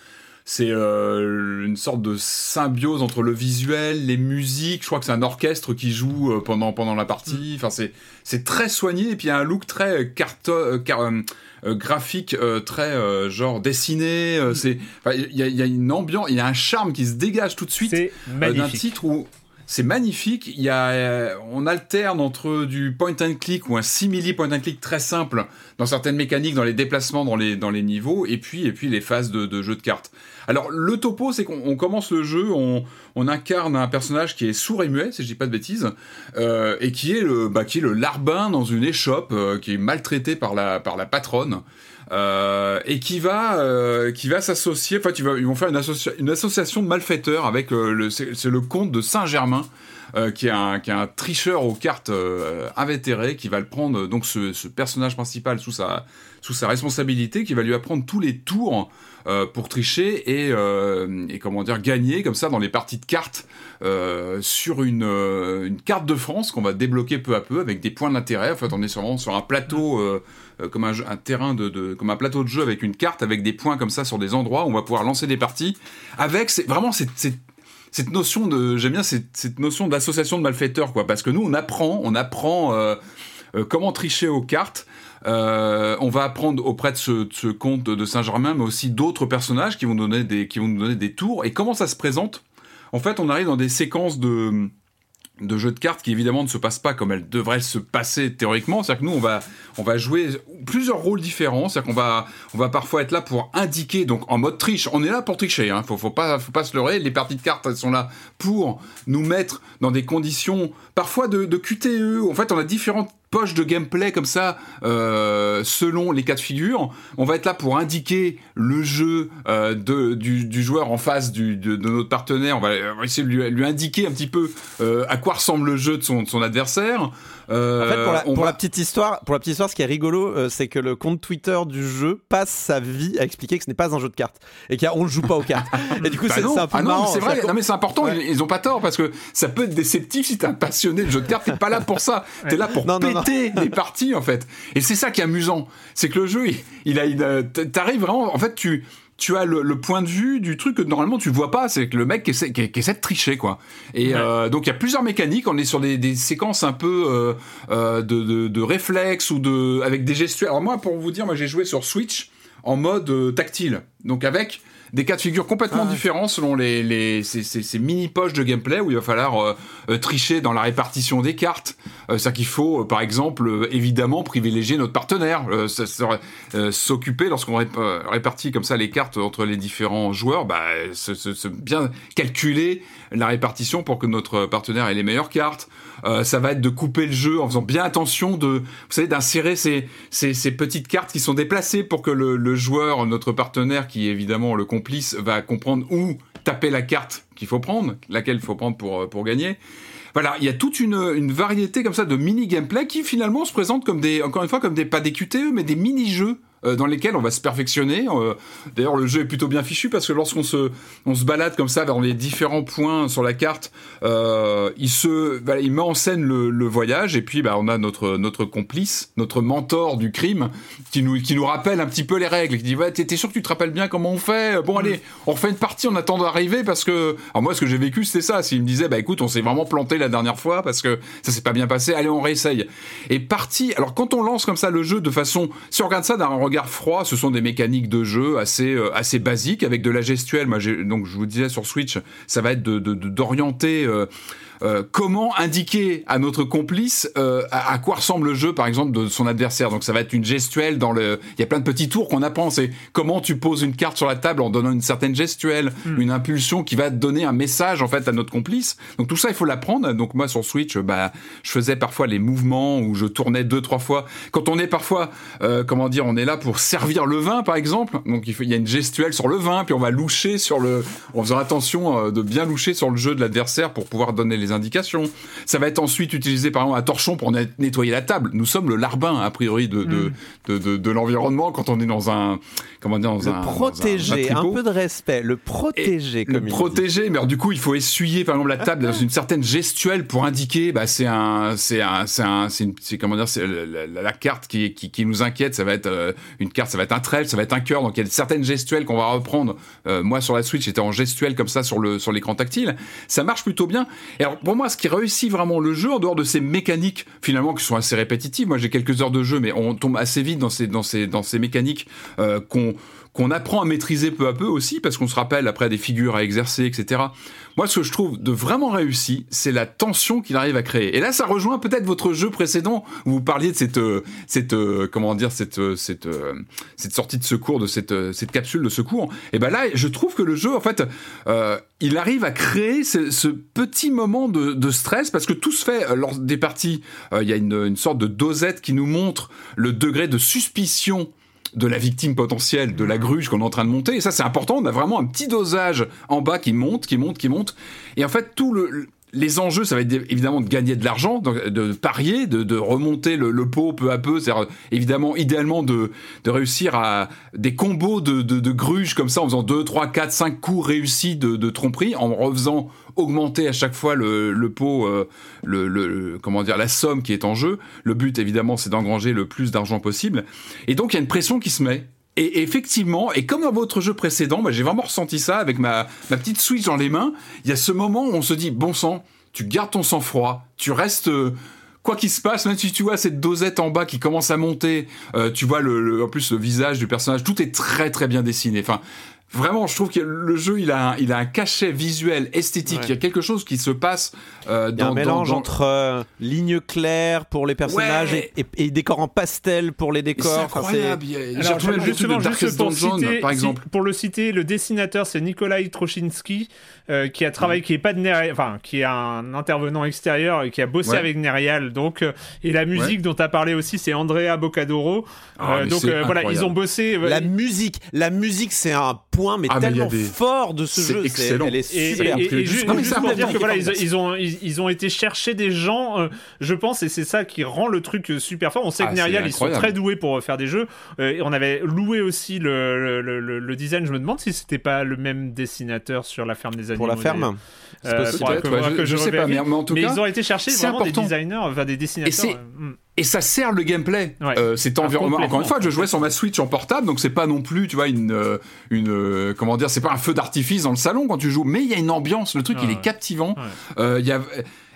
C'est euh, une sorte de symbiose entre le visuel, les musiques. Je crois que c'est un orchestre qui joue euh, pendant pendant la partie. Enfin, c'est c'est très soigné et puis il y a un look très carto, euh, car- euh, euh, graphique, euh, très euh, genre dessiné. euh, c'est, enfin, il y, a- y a une ambiance, il y a un charme qui se dégage tout de suite euh, d'un titre où c'est magnifique. Il y a, euh, on alterne entre du point and click ou un simili point and click très simple dans certaines mécaniques, dans les déplacements, dans les, dans les niveaux, et puis, et puis les phases de, jeu de cartes. Alors le topo, c'est qu'on on commence le jeu, on, on incarne un personnage qui est sourd et muet, si je dis pas de bêtises, euh, et qui est le, bah, qui est le larbin dans une échoppe, euh, qui est maltraité par la, par la patronne. Euh, et qui va, euh, qui va s'associer. Enfin, ils vont faire une, associa- une association de malfaiteurs avec euh, le, c'est le comte de Saint-Germain, euh, qui est un, qui est un tricheur aux cartes euh, invétéré, qui va le prendre donc ce, ce personnage principal sous sa, sous sa responsabilité, qui va lui apprendre tous les tours pour tricher et, euh, et comment dire gagner comme ça dans les parties de cartes euh, sur une, euh, carte de France qu'on va débloquer peu à peu avec des points d'intérêt. En fait, on est sur, un plateau euh, euh, comme un, terrain de, comme un plateau de jeu avec une carte avec des points comme ça sur des endroits où on va pouvoir lancer des parties avec vraiment cette notion de j'aime bien cette, notion d'association de malfaiteurs quoi parce que nous on apprend on apprend euh, euh, comment tricher aux cartes Euh, on va apprendre auprès de ce, de comte de Saint-Germain mais aussi d'autres personnages qui vont nous donner des tours et comment ça se présente? En fait on arrive dans des séquences de jeux de cartes qui évidemment ne se passent pas comme elles devraient se passer théoriquement. C'est-à-dire que nous, on va, jouer plusieurs rôles différents. C'est-à-dire qu'on va, parfois être là pour indiquer, donc en mode triche. On est là pour tricher, hein. Faut, faut pas, pas se leurrer. Les parties de cartes, elles sont là pour nous mettre dans des conditions parfois de, de QTE. En fait, on a différentes poches de gameplay comme ça, euh, selon les cas de figure. On va être là pour indiquer le jeu euh, de, du, du joueur en face du, de, de notre partenaire. On va, on va essayer de lui, lui indiquer un petit peu euh, à quoi ressemble le jeu de son, de son adversaire. Euh, En fait, pour, la, pour va- la petite histoire, pour la petite histoire, ce qui est rigolo, euh, c'est que le compte Twitter du jeu passe sa vie à expliquer que ce n'est pas un jeu de cartes et qu'on ne joue pas aux cartes. Et du coup, Bah c'est un peu ah non, marrant. c'est vrai. Non, mais c'est important. Ouais. Ils, ils ont pas tort parce que ça peut être déceptif si t'es un passionné de jeu de cartes. T'es pas là pour ça. T'es là pour Non, non, non. Parties en fait. Et c'est ça qui est amusant, c'est que le jeu, il, il a, il t'arrives vraiment. En fait, tu tu as le, point de vue du truc que normalement tu vois pas, c'est que le mec qui essaie, qui, essaie, de tricher quoi. Et euh, donc il y a plusieurs mécaniques, on est sur des, séquences un peu euh, euh, de, de, réflexes ou de avec des gestuels. Alors moi pour vous dire, moi j'ai joué sur Switch en mode tactile, donc avec des cas de figure complètement ah. différents selon les, les ces, ces, mini poches de gameplay où il va falloir euh, euh, tricher dans la répartition des cartes. Euh, ça qu'il faut, par exemple, évidemment privilégier notre partenaire, s'occuper lorsqu'on répartit comme ça les cartes entre les différents joueurs, bah, bien calculer la répartition pour que notre partenaire ait les meilleures cartes. Euh, ça va être de couper le jeu en faisant bien attention de, vous savez, d'insérer ces, ces, ces, petites cartes qui sont déplacées pour que le, le, joueur, notre partenaire, qui est évidemment le complice, va comprendre où taper la carte qu'il faut prendre, laquelle il faut prendre pour, pour gagner. Voilà, il y a toute une, une variété comme ça de mini gameplay qui finalement se présentent comme des, encore une fois, comme des pas des QTE, mais des mini jeux euh, dans lesquels on va se perfectionner. Euh, d'ailleurs, le jeu est plutôt bien fichu parce que lorsqu'on se, on se balade comme ça vers les différents points sur la carte, euh, il se, il met en scène le, voyage et puis bah, on a notre notre complice, notre mentor du crime, qui nous qui nous rappelle un petit peu les règles, qui dit ouais, t'es sûr que tu te rappelles bien comment on fait? Bon allez, on refait une partie, on attend d'arriver parce que, alors moi ce que j'ai vécu c'était ça. S'il me disait bah écoute, on s'est vraiment planté la dernière fois parce que ça s'est pas bien passé, allez on réessaye. Et parti. Alors quand on lance comme ça le jeu de façon, si on regarde ça d'un regard froid, ce sont des mécaniques de jeu assez euh, assez basiques avec de la gestuelle. Moi, donc je vous disais sur Switch, ça va être de d'orienter euh, euh, comment indiquer à notre complice euh, à, quoi ressemble le jeu, par exemple, de son adversaire? Donc ça va être une gestuelle dans le. Il y a plein de petits tours qu'on apprend. C'est comment tu poses une carte sur la table en donnant une certaine gestuelle, hmm. une impulsion qui va donner un message en fait à notre complice. Donc tout ça, il faut l'apprendre. Donc moi sur Switch, bah, je faisais parfois les mouvements où je tournais deux trois fois. Quand on est parfois, euh, comment dire, on est là pour servir le vin, par exemple. Donc il, faut, il y a une gestuelle sur le vin, puis on va loucher sur le, en faisant attention de bien loucher sur le jeu de l'adversaire pour pouvoir donner les indications. Ça va être ensuite utilisé par exemple un torchon pour nettoyer la table. Nous sommes le larbin a priori de, de, mm. de, l'environnement quand on est dans un comment dire dans le un protéger, un, peu de respect, le protéger comme le protéger. Mais alors, du coup, il faut essuyer par exemple la table dans une certaine gestuelle pour indiquer bah c'est un c'est un c'est un c'est comment dire c'est la, carte qui, qui, qui nous inquiète. Ça va être euh, une carte, ça va être un trèfle, ça va être un cœur. Donc il y a certaines gestuelles qu'on va reprendre. Euh, moi sur la Switch, j'étais en gestuelle comme ça sur le sur l'écran tactile. Ça marche plutôt bien. Et alors pour moi, ce qui réussit vraiment le jeu, en dehors de ces mécaniques finalement qui sont assez répétitives, moi j'ai quelques heures de jeu, mais on tombe assez vite dans ces, mécaniques euh, qu'on qu'on apprend à maîtriser peu à peu aussi, parce qu'on se rappelle après des figures à exercer, etc. Moi, ce que je trouve de vraiment réussi, c'est la tension qu'il arrive à créer. Et là, ça rejoint peut-être votre jeu précédent où vous parliez de cette, euh, cette, euh, comment dire, cette, euh, cette, sortie de secours, de cette, cette capsule de secours. Et ben là, je trouve que le jeu, en fait, il arrive à créer ce, petit moment de, stress parce que tout se fait lors des parties. Il y a une sorte de dosette qui nous montre le degré de suspicion de la victime potentielle, de la gruge qu'on est en train de monter. Et ça, c'est important. On a vraiment un petit dosage en bas qui monte, qui monte, qui monte. Et en fait, tout le, les enjeux, ça va être évidemment de gagner de l'argent, de, parier, de, remonter le, pot peu à peu. C'est évidemment, idéalement, de, réussir à des combos de, de, gruges comme ça, en faisant 2, 3, 4, 5 coups réussis de, tromperie, en refaisant augmenter à chaque fois le, pot, euh, le, la somme qui est en jeu. Le but, évidemment, c'est d'engranger le plus d'argent possible. Et donc, il y a une pression qui se met. Et effectivement, et comme dans votre jeu précédent, bah, j'ai vraiment ressenti ça avec ma, ma petite Switch dans les mains. Il y a ce moment où on se dit, bon sang, tu gardes ton sang-froid, tu restes... Euh, quoi qu'il se passe, même si tu vois cette dosette en bas qui commence à monter, euh, tu vois le, en plus le visage du personnage, tout est très très bien dessiné. Enfin, Vraiment, je trouve que le jeu, il a un, il a un cachet visuel, esthétique. Il y a quelque chose qui se passe euh, dans, il y a un mélange entre euh, lignes claires pour les personnages et, et, décors en pastel pour les décors. C'est incroyable. Alors, justement, juste pour, citer, par exemple. pour le citer, le dessinateur, c'est Nikolai Trochinski, euh, qui a travaillé, qui est pas de Nerial, enfin, qui est un intervenant extérieur et qui a bossé avec Nerial. Donc, euh, et la musique dont tu as parlé aussi, c'est Andrea Boccadoro. Ah, donc voilà, ils ont bossé. La musique, la musique, c'est un point mais ah, tellement fort de ce jeu. Excellent. Elle est super. Et, juste, pour dire que voilà, ils, ont ils, ont été chercher des gens, euh, je pense, et c'est ça qui rend le truc super fort. On sait que ah, Nerial, ils sont très doués pour faire des jeux. Euh, on avait loué aussi le, le, le, design. Je me demande si c'était pas le même dessinateur sur la ferme des animaux. Pour la ferme. Euh, que, je, sais pas, mais, en tout cas, ils ont été chercher vraiment des designers, enfin des dessinateurs. Hmm. et ça sert le gameplay. Euh, c'est environnement. Encore une fois, je jouais sur ma Switch en portable, donc c'est pas non plus, tu vois, une, euh, une, euh, comment dire, c'est pas un feu d'artifice dans le salon quand tu joues, mais il y a une ambiance. Le truc, il est captivant. Il y a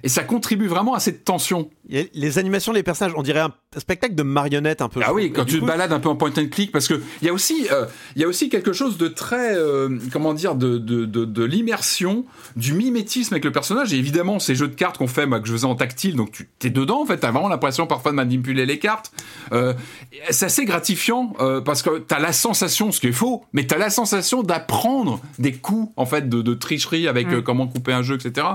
et ça contribue vraiment à cette tension. les animations des personnages, on dirait un spectacle de marionnettes un peu. Ah oui, quand tu te balades un peu en point and click, parce que il y a aussi, euh, il y a aussi quelque chose de très, euh, comment dire, de, de, de, de l'immersion, du mimétisme avec le personnage. Et évidemment, ces jeux de cartes qu'on fait, moi, que je faisais en tactile, donc tu es dedans, en fait, t'as vraiment l'impression parfois de manipuler les cartes. Euh, c'est assez gratifiant euh, parce que t'as la sensation, ce qui est faux, mais t'as la sensation d'apprendre des coups, en fait, de, de tricherie avec mm. comment couper un jeu, etc.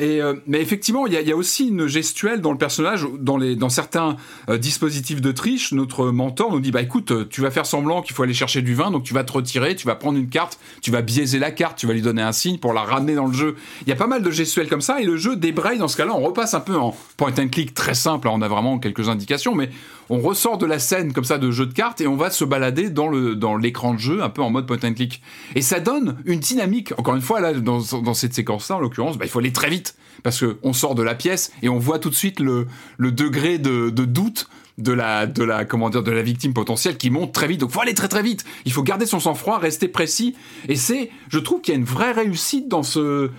Euh, mais effectivement, il y, a aussi une gestuelle dans le personnage, dans, certains euh, dispositifs de triche. Notre mentor nous dit bah écoute, tu vas faire semblant qu'il faut aller chercher du vin, donc tu vas te retirer, tu vas prendre une carte, tu vas biaiser la carte, tu vas lui donner un signe pour la ramener dans le jeu. Il y a pas mal de gestuels comme ça, et le jeu débraye dans ce cas-là. On repasse un peu en point and click très simple. on a vraiment quelques indications, mais on ressort de la scène comme ça de jeu de cartes et on va se balader dans l'écran de jeu un peu en mode point and click. Et ça donne une dynamique. Encore une fois là dans, dans cette séquence-là en l'occurrence, bah, il faut aller très vite parce que on sort de la pièce et on voit tout de suite le le degré de, doute de la de de la victime potentielle qui monte très vite donc faut aller très très vite il faut garder son sang-froid rester précis et c'est je trouve qu'il y a une vraie réussite dans ce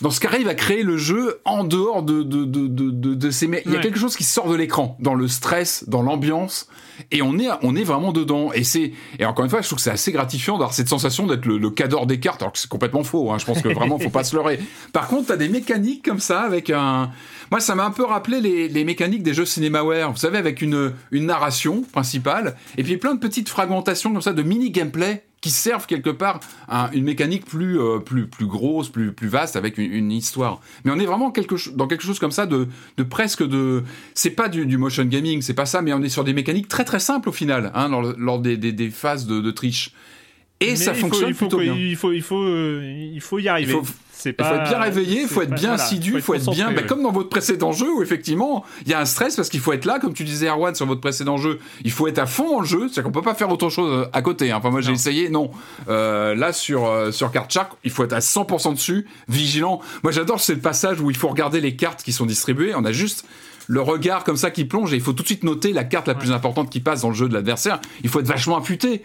dans ce qu'arrive à créer le jeu en dehors de, de, de, de, de ces... Il y a quelque chose qui sort de l'écran, dans le stress, dans l'ambiance, et on est, on est vraiment dedans. Et c'est, et encore une fois, je trouve que c'est assez gratifiant d'avoir cette sensation d'être le, le cadre des cartes, alors que c'est complètement faux. Hein. Je pense que vraiment, faut pas se leurrer. Par contre, t'as des mécaniques comme ça avec un. Moi, ça m'a un peu rappelé les, les mécaniques des jeux Cinemaware. Vous savez, avec une, une narration principale, et puis plein de petites fragmentations comme ça de mini gameplay qui servent quelque part à une mécanique plus euh, plus plus grosse, plus plus vaste avec une, une histoire. Mais on est vraiment quelque dans quelque chose comme ça de, de presque de c'est pas du, du, motion gaming, c'est pas ça, mais on est sur des mécaniques très très simples au final, hein, lors, lors des, des, des, phases de, de triche. Et mais ça fonctionne il faut, plutôt bien. Il faut il faut euh, il faut y arriver. Il faut, il faut être bien réveillé, il faut être bien assidu, il faut être, bien. Bah, comme dans votre précédent jeu où effectivement il y a un stress parce qu'il faut être là, comme tu disais Erwan sur votre précédent jeu, il faut être à fond le jeu, c'est-à-dire qu'on peut pas faire autre chose euh, à côté. Hein. Enfin moi j'ai essayé, non. Euh, là sur euh, sur Card Shark, il faut être à 100% dessus, vigilant. Moi j'adore c'est le passage où il faut regarder les cartes qui sont distribuées. On a juste le regard comme ça qui plonge et il faut tout de suite noter la carte la plus importante qui passe dans le jeu de l'adversaire. Il faut être vachement affûté.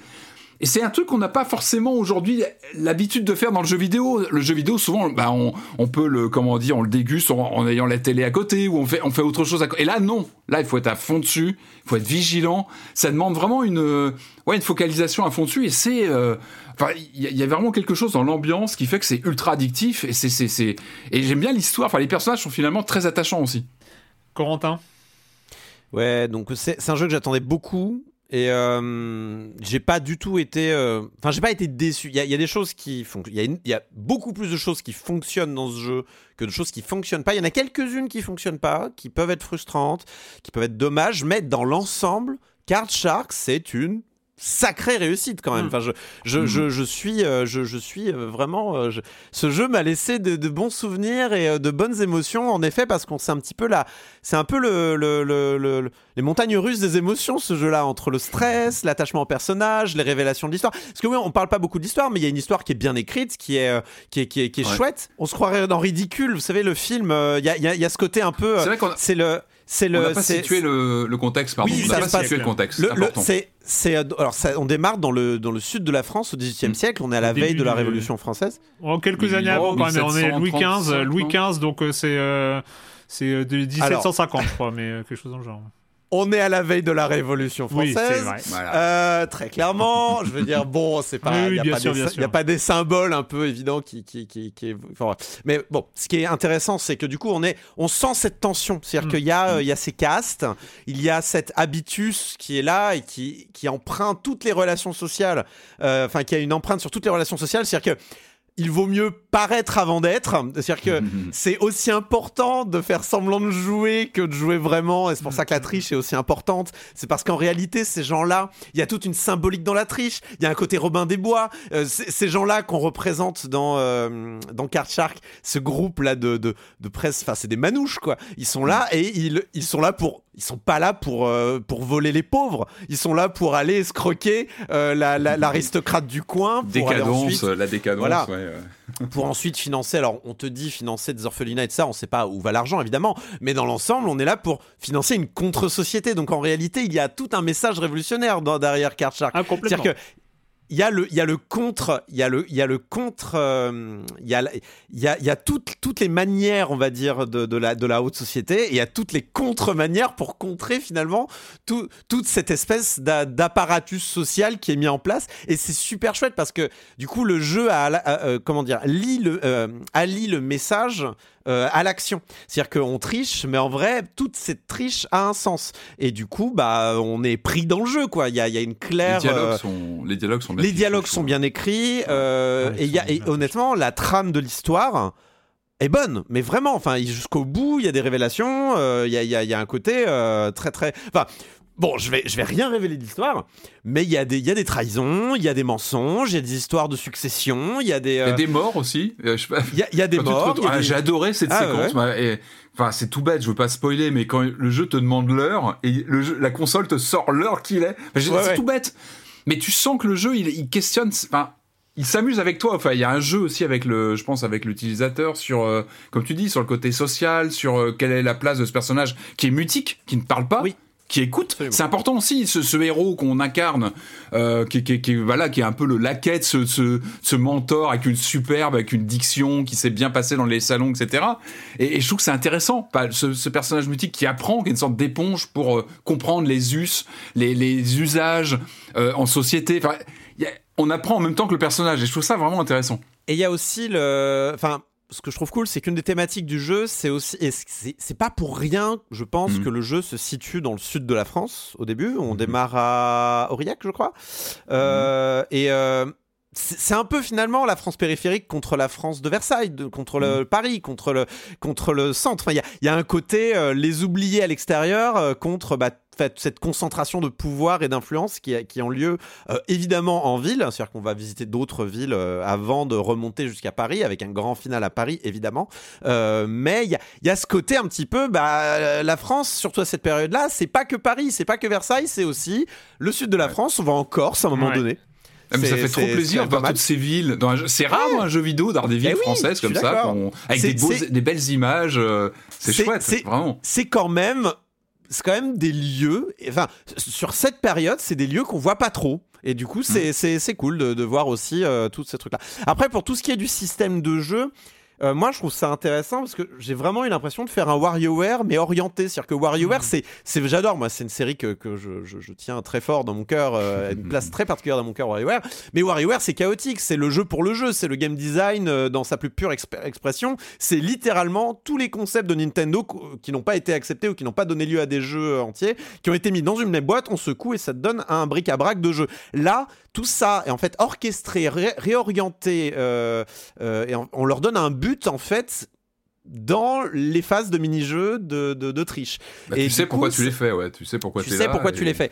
Et c'est un truc qu'on n'a pas forcément aujourd'hui l'habitude de faire dans le jeu vidéo. Le jeu vidéo, souvent, bah, on, on, peut le, comment dire, on le déguste en, en, ayant la télé à côté ou on fait, on fait autre chose à côté. Et là, non. Là, il faut être à fond dessus. Il faut être vigilant. Ça demande vraiment une, ouais, une focalisation à fond dessus. Et c'est, euh, enfin, il y, y, a vraiment quelque chose dans l'ambiance qui fait que c'est ultra addictif. Et c'est, c'est, c'est, et j'aime bien l'histoire. Enfin, les personnages sont finalement très attachants aussi. Corentin? Ouais, donc c'est un jeu que j'attendais beaucoup. Et euh, j'ai pas du tout été. Euh... Enfin, j'ai pas été déçu. Il y, a des choses qui. Il a beaucoup plus de choses qui fonctionnent dans ce jeu que de choses qui fonctionnent pas. Il y en a quelques-unes qui fonctionnent pas, qui peuvent être frustrantes, qui peuvent être dommages, mais dans l'ensemble, Card Shark, c'est une sacrée réussite quand même. Enfin, je, je, je, je suis, euh, je, je, suis euh, vraiment. Euh, ce jeu m'a laissé de, de, bons souvenirs et de bonnes émotions, en effet, parce qu'on sait un petit peu là. C'est un peu le, le, le, les montagnes russes des émotions, ce jeu-là, entre le stress, l'attachement au personnage, les révélations de l'histoire. Parce que oui, on parle pas beaucoup d'histoire, mais il y a une histoire qui est bien écrite, qui est, qui est, qui est, qui est ouais. chouette. On se croirait dans Ridicule. Vous savez, le film, il y, a, y, a, ce côté un peu. C'est le c'est le. On n'a pas situé le, le, contexte, pardon. Oui, on n'a pas situé le contexte. Le, c'est, c'est, alors, ça, on démarre dans le, dans le sud de la France au XVIIIe mmh. siècle. On est à la au veille de la Révolution française. Oh, quelques années avant, quand même. On est Louis XV, Louis XV, donc c'est, euh, c'est de 1750, alors, je crois, mais quelque chose dans le genre on est à la veille de la Révolution française. Oui, c'est vrai. Voilà. Euh, très clairement, je veux dire, bon, c'est pas, il oui, oui, n'y a, a, pas des symboles un peu évidents qui, qui, qui, qui enfin, mais bon, ce qui est intéressant, c'est que du coup, on est, on sent cette tension, c'est-à-dire mm. qu'il y a, il y a ces castes, il y a cet habitus qui est là et qui, qui emprunte toutes les relations sociales, euh, enfin, qui a une empreinte sur toutes les relations sociales, c'est-à-dire que il vaut mieux paraître avant d'être. C'est-à-dire que c'est aussi important de faire semblant de jouer que de jouer vraiment. Et c'est pour ça que la triche est aussi importante. C'est parce qu'en réalité, ces gens-là, il y a toute une symbolique dans la triche. Il y a un côté Robin des Bois. Euh, ces gens-là qu'on représente dans, euh, dans Card Shark, ce groupe-là de, de, de presse, enfin, c'est des manouches, quoi. Ils sont là et ils, ils sont là pour ils sont pas là pour euh, pour voler les pauvres. Ils sont là pour aller escroquer euh, la l'aristocrate la, du coin. Pour décadence, ensuite, la décadence. Voilà. Ouais. pour ensuite financer. Alors, on te dit financer des orphelinats et ça, on sait pas où va l'argent évidemment, mais dans l'ensemble, on est là pour financer une contre-société. Donc en réalité, il y a tout un message révolutionnaire dans, derrière Card Shark. Ah, complètement. C'est-à-dire que il y a le il y a le contre il y a le il y a le contre euh, il y a il y a, il y a toutes toutes les manières on va dire de, de la de la haute société et il y a toutes les contre manières pour contrer finalement tout, toute cette espèce d'a- d'apparatus social qui est mis en place. Et c'est super chouette parce que du coup le jeu euh, comment dire lit le euh, allie le message euh, à l'action. C'est-à-dire qu'on triche, mais en vrai, toute cette triche a un sens. Et du coup, bah, on est pris dans le jeu, quoi. Il y a, y a une Les claire. dialogues, euh, sont, les dialogues sont bien les dialogues sont bien écrits euh, Ouais, et, y a, honnêtement la trame de l'histoire est bonne mais vraiment enfin jusqu'au bout il y a des révélations euh, il y, a, y a- y a un côté euh, très très enfin Bon, je vais, je vais rien révéler de l'histoire, mais il y, a des- y a des trahisons, il y a des mensonges, il y a des histoires de succession, il y a des. Il y euh, a des morts aussi. euh, il y a- il y a des morts. Ah, des- J'ai adoré cette Ah, séquence. et- Enfin, c'est tout bête, je veux pas spoiler, mais quand le jeu te demande l'heure et le jeu- la console te sort l'heure qu'il est, Enfin, je- Ouais, c'est ouais. tout bête. Mais tu sens que le jeu, il, il questionne. Enfin, il s'amuse avec toi. Enfin, il y a un jeu aussi avec le, je pense, avec l'utilisateur sur, euh, comme tu dis, sur le côté social, sur euh, quelle est la place de ce personnage qui est mutique, qui ne parle pas. Oui. Qui écoute, c'est important aussi ce, ce héros qu'on incarne, euh, qui, qui, qui, voilà, qui est un peu le laquais de ce, ce, ce mentor avec une superbe, avec une diction qui s'est bien passée dans les salons, etc. Et, et je trouve que c'est intéressant, pas, ce, ce personnage mutique qui apprend, qui est une sorte d'éponge pour euh, comprendre les us, les, les usages euh, en société. Enfin, y a- on apprend en même temps que le personnage, et je trouve ça vraiment intéressant. Et il y a aussi le. Enfin, ce que je trouve cool, c'est qu'une des thématiques du jeu, c'est aussi. et c'est pas pour rien, je pense, Mhm. que le jeu se situe dans le sud de la France au début. On démarre à Aurillac, je crois. Euh, Et. C'est un peu finalement la France périphérique contre la France de Versailles, de- contre le Paris, contre le, contre le centre. Enfin, Il y, a, y a un côté euh, les oubliés à l'extérieur euh, contre bah, cette concentration de pouvoir et d'influence qui, a- qui ont lieu euh, évidemment en ville. C'est-à-dire qu'on va visiter d'autres villes avant de remonter jusqu'à Paris, avec un grand final à Paris évidemment. Mais il y a, il y a ce côté un petit peu, bah, la France, surtout à cette période-là, c'est pas que Paris, c'est pas que Versailles, c'est aussi le sud de la France. On va en Corse à un moment Ouais. donné. Ah, mais ça fait trop plaisir de voir toutes ces villes. C'est rare Ouais. dans un jeu vidéo d'avoir des villes Eh oui, françaises comme ça, avec des, beaux- c'est- des belles images. euh, C'est chouette, vraiment. c'est quand même c'est quand même des lieux enfin sur cette période c'est des lieux qu'on voit pas trop et du coup c'est c'est cool de, de voir aussi euh, tous ces trucs là après pour tout ce qui est du système de jeu euh, moi, je trouve ça intéressant parce que j'ai vraiment eu l'impression de faire un WarioWare, mais orienté. C'est-à-dire que WarioWare, c'est, c'est, j'adore. Moi, c'est une série que, que je, je- je tiens très fort dans mon cœur, euh, une place très particulière dans mon cœur, WarioWare. Mais WarioWare, c'est chaotique. C'est le jeu pour le jeu. C'est le game design euh, dans sa plus pure exp- expression. C'est littéralement tous les concepts de Nintendo qui n'ont pas été acceptés ou qui n'ont pas donné lieu à des jeux entiers, qui ont été mis dans une même boîte. On secoue et ça te donne un bric-à-brac de jeu. Là, tout ça est en fait orchestré, ré- réorienté, euh, euh, et on, on leur donne un but en fait dans les phases de mini-jeux de, de, de triche. Bah, Et tu sais pourquoi tu les fais, ouais. Tu sais pourquoi tu sais là, pourquoi et- tu les fais.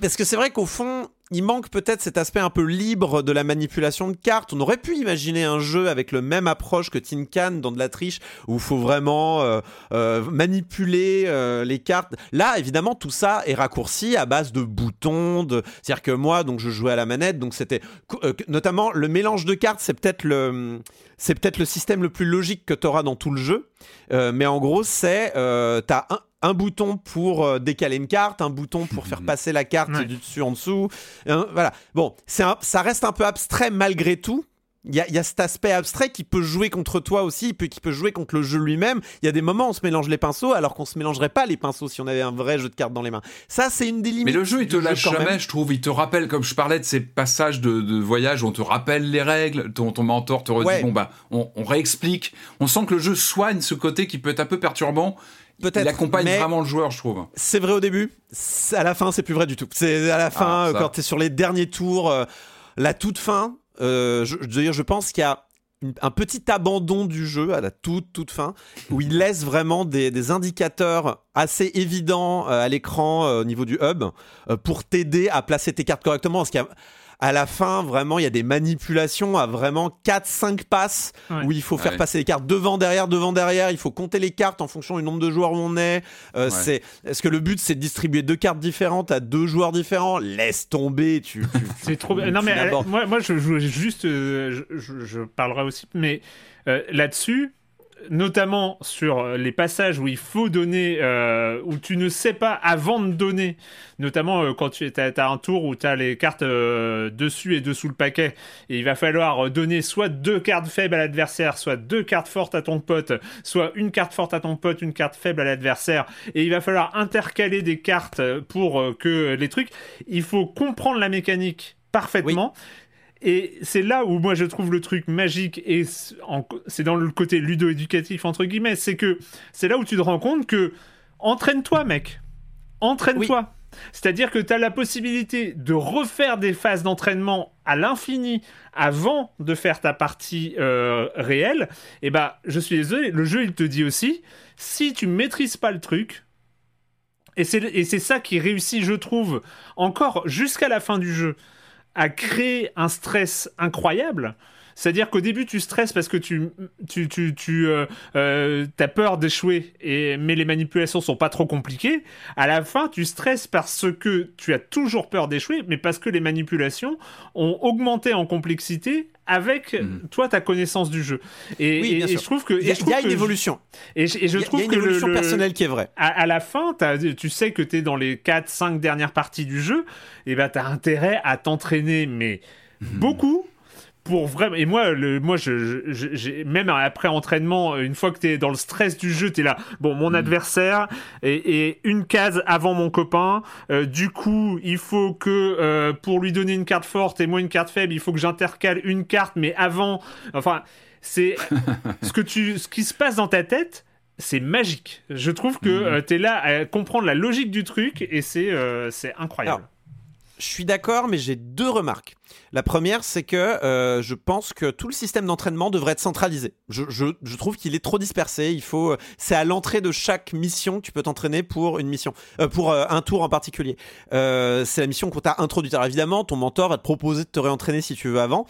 Parce que c'est vrai qu'au fond, il manque peut-être cet aspect un peu libre de la manipulation de cartes. On aurait pu imaginer un jeu avec le même approche que Tin Can dans de la triche, où il faut vraiment euh, euh, manipuler euh, les cartes. Là, évidemment, tout ça est raccourci à base de boutons. De... C'est-à-dire que moi, donc, je jouais à la manette, donc c'était notamment le mélange de cartes, c'est peut-être le, système le plus logique que tu auras dans tout le jeu. Mais en gros, c'est t'as un, un bouton pour euh, décaler une carte, un bouton pour faire passer la carte Ouais. du dessus en dessous. Hein, voilà. Bon, un- ça reste un peu abstrait malgré tout. Il y, a, il y a cet aspect abstrait qui peut jouer contre toi aussi, puis qui peut jouer contre le jeu lui-même. Il y a des moments où on se mélange les pinceaux, alors qu'on se mélangerait pas les pinceaux si on avait un vrai jeu de cartes dans les mains. Ça, c'est une des limites. Mais le jeu, il te lâche jamais, même. je trouve. Il te rappelle, comme je parlais de ces passages de, de voyage où on te rappelle les règles, ton, ton mentor te redit, Ouais. bon bah, on, on réexplique. On sent que le jeu soigne ce côté qui peut être un peu perturbant. Peut-être, Il accompagne vraiment le joueur, je trouve. C'est vrai au début, à la fin, c'est plus vrai du tout. C'est à la fin, Ah, ça. quand tu es sur les derniers tours, euh, la toute fin, euh, je, je veux dire, je pense qu'il y a un petit abandon du jeu à la toute toute fin où il laisse vraiment des, des indicateurs assez évidents euh, à l'écran euh, au niveau du hub euh, pour t'aider à placer tes cartes correctement parce qu'il y a à la fin, vraiment, il y a des manipulations à vraiment 4-5 passes où il faut faire passer les cartes devant, derrière, devant, derrière. Il faut compter les cartes en fonction du nombre de joueurs où on est. Euh, c'est, est-ce que le but c'est de distribuer deux cartes différentes à deux joueurs différents? Laisse tomber, tu. c'est trop. non mais moi, moi, je joue juste, euh, je, je, parlerai aussi, mais euh, là-dessus notamment sur euh, les passages où il faut donner, euh, où tu ne sais pas avant de donner, notamment euh, quand tu as, un tour où tu as les cartes dessus et dessous le paquet, et il va falloir donner soit deux cartes faibles à l'adversaire, soit deux cartes fortes à ton pote, soit une carte forte à ton pote, une carte faible à l'adversaire, et il va falloir intercaler des cartes pour que les trucs, il faut comprendre la mécanique parfaitement. Et c'est là où moi je trouve le truc magique, et c'est dans le côté ludo-éducatif, entre guillemets, c'est que c'est là où tu te rends compte que entraîne-toi, mec. Entraîne-toi. C'est-à-dire que tu as la possibilité de refaire des phases d'entraînement à l'infini avant de faire ta partie euh, réelle. Et bah, je suis désolé, le jeu il te dit aussi, si tu maîtrises pas le truc, et c'est ça qui réussit, je trouve, encore jusqu'à la fin du jeu, a créé un stress incroyable. C'est-à-dire qu'au début, tu stresses parce que tu, tu, tu, tu euh, euh, as peur d'échouer, mais les manipulations sont pas trop compliquées. À la fin, tu stresses parce que tu as toujours peur d'échouer, mais parce que les manipulations ont augmenté en complexité avec mhm. toi ta connaissance du jeu. Et, je trouve que il y a, une évolution. Et, je trouve y a une évolution personnelle qui est vraie. À, la fin, tu sais que tu es dans les 4 5 dernières parties du jeu, et ben tu as intérêt à t'entraîner mais mhm. beaucoup pour vraiment et moi le moi je, même après entraînement une fois que tu es dans le stress du jeu tu es là bon mon mm. adversaire est, une case avant mon copain euh, du coup il faut que euh, pour lui donner une carte forte et moi une carte faible il faut que j'intercale une carte mais avant enfin c'est ce que tu ce qui se passe dans ta tête c'est magique. Je trouve que mm. euh, tu es là à comprendre la logique du truc et c'est c'est incroyable. Je suis d'accord, mais j'ai deux remarques. La première, c'est que euh, je pense que tout le système d'entraînement devrait être centralisé. Je, trouve qu'il est trop dispersé. Il faut, euh, c'est à l'entrée de chaque mission que tu peux t'entraîner pour une mission, euh, pour un tour en particulier. c'est la mission qu'on t'a introduite. Alors évidemment, ton mentor va te proposer de te réentraîner si tu veux avant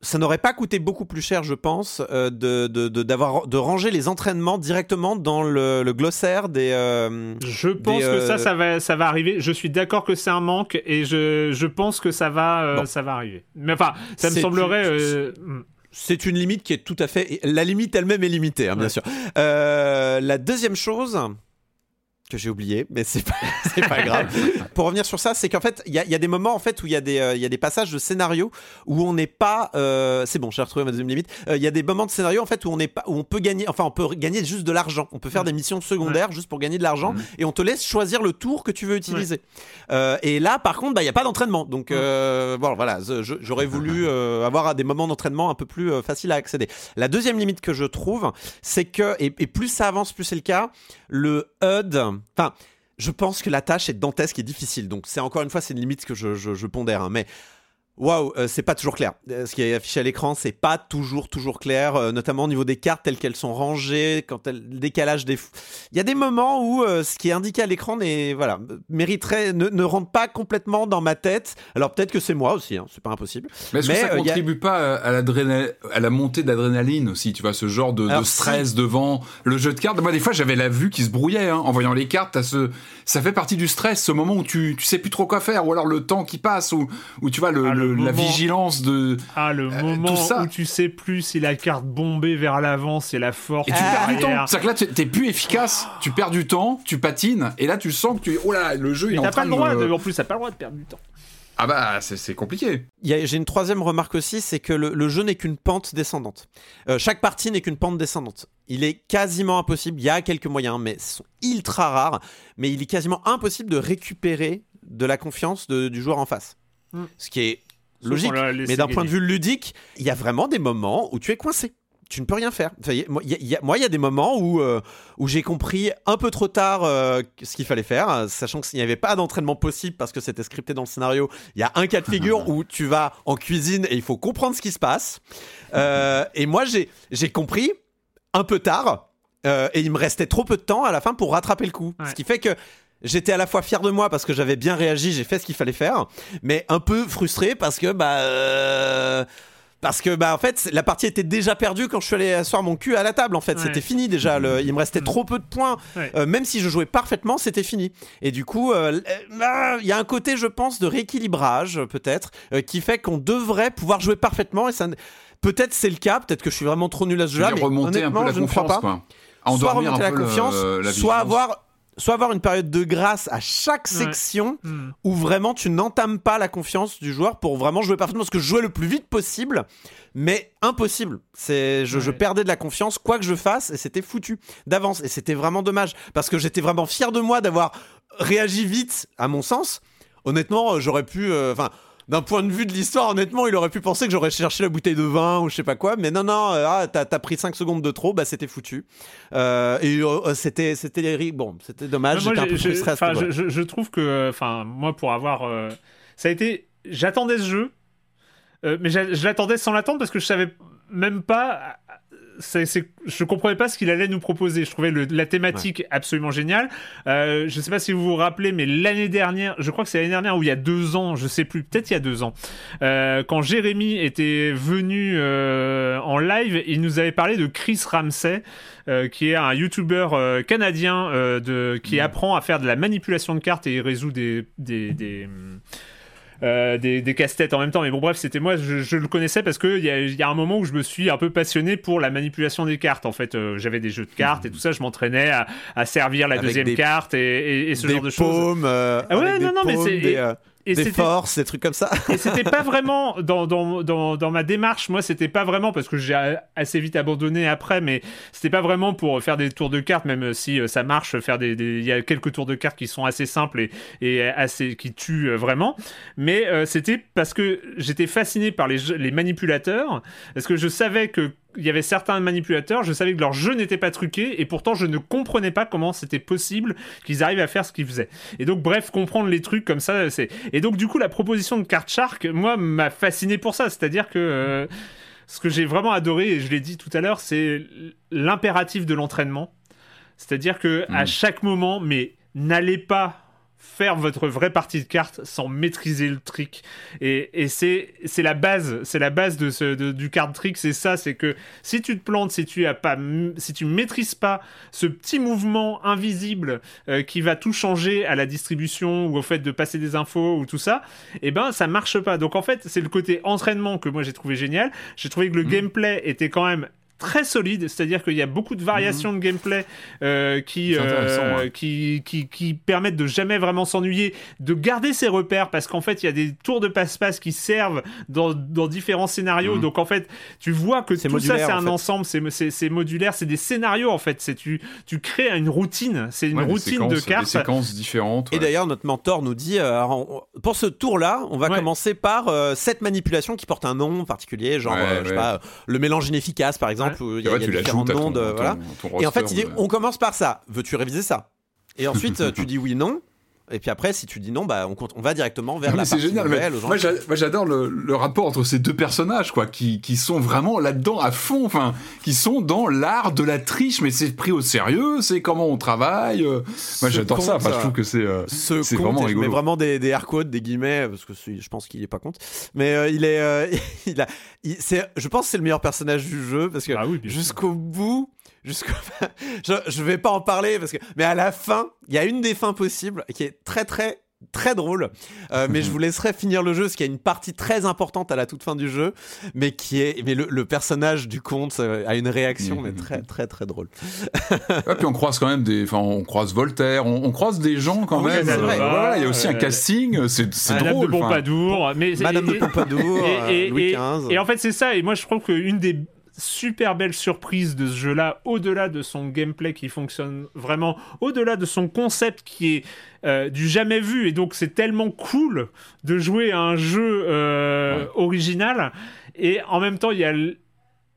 ça n'aurait pas coûté beaucoup plus cher, je pense, euh, de, de, de, ranger les entraînements directement dans le, glossaire des. Euh, je pense que ça, euh, ça va, ça va arriver. Je suis d'accord que c'est un manque et je, je pense que ça va, ça va arriver. Mais enfin, ça me semblerait. Hmm. C'est une limite qui est tout à fait. La limite elle-même est limitée, hein, bien sûr. la deuxième chose, que j'ai oublié, mais c'est pas, pas grave. Pour revenir sur ça, c'est qu'en fait, il y a, y a, des moments en fait où il y, a des, euh, y a des passages de scénario où on n'est pas. Euh, c'est bon, j'ai retrouvé ma deuxième limite. Euh, il y a des moments de scénario en fait où on n'est pas, où on peut gagner, enfin, on peut gagner juste de l'argent. On peut faire des missions secondaires juste pour gagner de l'argent et on te laisse choisir le tour que tu veux utiliser. et là, par contre, bah, il n'y a pas d'entraînement. Donc, bon, voilà, j'aurais voulu avoir des moments d'entraînement un peu plus faciles à accéder. La deuxième limite que je trouve, c'est que, et, et plus ça avance, plus c'est le cas, le HUD Enfin, je pense que la tâche est dantesque et difficile. Donc, c'est encore une fois, c'est une limite que je, pondère. Hein. mais waouh, euh, c'est pas toujours clair. Euh, ce qui est affiché à l'écran, c'est pas toujours toujours clair, euh, notamment au niveau des cartes telles qu'elles sont rangées, quand elles, le décalage des. Il y a des moments où ce qui est indiqué à l'écran n'est voilà mériterait ne, rentre pas complètement dans ma tête. Alors peut-être que c'est moi aussi, hein, c'est pas impossible. Mais est-ce que ça contribue pas à, à la montée d'adrénaline aussi Tu vois ce genre de, stress devant le jeu de cartes? Moi des fois j'avais la vue qui se brouillait hein, en voyant les cartes. ce, ça fait partie du stress, ce moment où tu tu sais plus trop quoi faire, ou alors le temps qui passe, ou où tu vois le ah, la vigilance de ah le euh, moment où tu sais plus si la carte bombée vers l'avant c'est la force et tu perds du temps c'est que là t'es plus efficace tu perds du temps tu patines et là tu sens que tu oh là le jeu il est en train pas le droit de... en plus t'as pas le droit de perdre du temps ah bah c'est compliqué. J'ai une troisième remarque aussi, c'est que le, jeu n'est qu'une pente descendante. Euh, chaque partie n'est qu'une pente descendante. Il est quasiment impossible, il y a quelques moyens, mais ce sont ultra rares, mais il est quasiment impossible de récupérer de la confiance du joueur en face. Hmm. Ce qui est logique. Mais d'un point de vue ludique, il y a vraiment des moments où tu es coincé. Tu ne peux rien faire. moi, il y, a des moments où, euh, où j'ai compris un peu trop tard euh, ce qu'il fallait faire, sachant qu'il n'y avait pas d'entraînement possible parce que c'était scripté dans le scénario. Il y a un cas de figure où tu vas en cuisine et il faut comprendre ce qui se passe. Euh, et moi, j'ai compris un peu tard et il me restait trop peu de temps à la fin pour rattraper le coup. Ce qui fait que j'étais à la fois fier de moi parce que j'avais bien réagi, j'ai fait ce qu'il fallait faire, mais un peu frustré parce que bah euh, parce que bah en fait la partie était déjà perdue quand je suis allé asseoir mon cul à la table en fait. C'était fini déjà le, il me restait trop peu de points. Euh, même si je jouais parfaitement c'était fini. Et du coup euh, bah, il y a un côté je pense de rééquilibrage peut-être qui fait qu'on devrait pouvoir jouer parfaitement et ça peut-être c'est le cas peut-être que je suis vraiment trop nul à ce jeu-là mais honnêtement je ne crois pas. quoi. soit remonter la confiance soit avoir soit avoir une période de grâce à chaque section hmm. où vraiment tu n'entames pas la confiance du joueur pour vraiment jouer parfaitement parce que je jouais le plus vite possible mais impossible. C'est je, perdais de la confiance quoi que je fasse et c'était foutu d'avance. Et c'était vraiment dommage parce que j'étais vraiment fier de moi d'avoir réagi vite à mon sens. Honnêtement j'aurais pu euh, enfin d'un point de vue de l'histoire, honnêtement, il aurait pu penser que j'aurais cherché la bouteille de vin ou je sais pas quoi. Mais non, non, euh, ah, t'as, pris 5 secondes de trop, bah c'était foutu. Euh, et euh, c'était, c'était bon, c'était dommage. J'étais un peu frustré. Je, je, trouve que, enfin, moi, pour avoir, ça a été, j'attendais ce jeu, mais je l'attendais sans l'attendre parce que je savais même pas c'est, je comprenais pas ce qu'il allait nous proposer. Je trouvais la thématique absolument géniale. Euh, je sais pas si vous vous rappelez, mais l'année dernière, je crois que c'est l'année dernière ou il y a deux ans, je sais plus, peut-être il y a deux ans, euh, quand Jérémy était venu euh, en live, il nous avait parlé de Chris Ramsey. Euh, qui est un YouTuber euh, canadien de, qui mm. apprend à faire de la manipulation de cartes et il résout des, des, des euh, des, des casse-têtes en même temps. Mais bon, bref, c'était moi, je, le connaissais parce qu'il y a, y a un moment où je me suis un peu passionné pour la manipulation des cartes. En fait, euh, j'avais des jeux de cartes et tout ça, je m'entraînais à, à, servir la deuxième carte et, et, ce genre de choses. Paumes, euh, ah ouais, non, non, mais c'est et des forces, des trucs comme ça. et c'était pas vraiment dans, dans, dans, dans, ma démarche, moi, c'était pas vraiment parce que j'ai assez vite abandonné après, mais c'était pas vraiment pour faire des tours de cartes, même si euh, ça marche, faire des, il y a quelques tours de cartes qui sont assez simples et, et assez qui tuent euh, vraiment. Mais euh, c'était parce que j'étais fasciné par les, les manipulateurs, parce que je savais que il y avait certains manipulateurs, je savais que leur jeu n'était pas truqué, et pourtant je ne comprenais pas comment c'était possible qu'ils arrivent à faire ce qu'ils faisaient. Et donc, bref, comprendre les trucs comme ça, c'est. Et donc, du coup, la proposition de Card Shark, moi, m'a fasciné pour ça. C'est-à-dire que. Euh, ce que j'ai vraiment adoré, et je l'ai dit tout à l'heure, c'est l'impératif de l'entraînement. C'est-à-dire que à mmh. chaque moment, mais n'allez pas faire votre vraie partie de cartes sans maîtriser le trick. Et, et c'est, c'est la base, c'est la base de ce, du card trick, c'est ça, c'est que si tu te plantes, si tu as pas, si tu maîtrises pas ce petit mouvement invisible euh, qui va tout changer à la distribution ou au fait de passer des infos ou tout ça, et eh ben ça marche pas. Donc en fait, c'est le côté entraînement que moi j'ai trouvé génial. J'ai trouvé que le mmh. gameplay était quand même très solide, c'est-à-dire qu'il y a beaucoup de variations de gameplay euh, qui, euh, qui, qui, qui, permettent de jamais vraiment s'ennuyer, de garder ses repères, parce qu'en fait, il y a des tours de passe-passe qui servent dans, dans différents scénarios. Mhm. Donc, en fait, tu vois que tout ça, c'est un ensemble, c'est modulaire, c'est des scénarios, en fait. Tu, tu crées une routine, c'est une routine de cartes. Des séquences différentes. Et d'ailleurs, notre mentor nous dit, euh, pour ce tour-là, on va commencer par cette manipulation qui porte un nom particulier, genre, je sais pas, le mélange inefficace, par exemple il y a, différents noms et en fait, il dit on commence par ça. Veux-tu réviser ça? Et ensuite, tu dis oui, non. Et puis après, si tu dis non, bah, on, on va directement vers la C'est génial. moi, j'adore le, rapport entre ces deux personnages, quoi, qui, qui sont vraiment là-dedans à fond, enfin, qui sont dans l'art de la triche, mais c'est pris au sérieux, c'est comment on travaille. Euh. moi, j'adore ça. Enfin, je trouve que c'est euh, c'est vraiment rigolo. Mais vraiment des, des air quotes, des guillemets, parce que je pense qu'il est pas contre. Mais euh, il est, il a, c'est, je pense que c'est le meilleur personnage du jeu parce que ah jusqu'au bout jusqu'au je, je vais pas en parler parce que mais à la fin il y a une des fins possibles qui est très très très drôle. Euh, mais je vous laisserai finir le jeu parce qu'il y a une partie très importante à la toute fin du jeu mais qui est mais le, personnage du conte euh, a une réaction mais très très très drôle. Et puis on croise quand même des enfin on croise Voltaire on, croise des gens quand même. il y a aussi un casting c'est drôle de Pompadour mais Madame de Pompadour et, Louis XV et en fait c'est ça et moi je trouve qu'une des super belle surprise de ce jeu-là, au-delà de son gameplay qui fonctionne vraiment, au-delà de son concept qui est euh, du jamais vu, et donc c'est tellement cool de jouer à un jeu euh, original, et en même temps il y a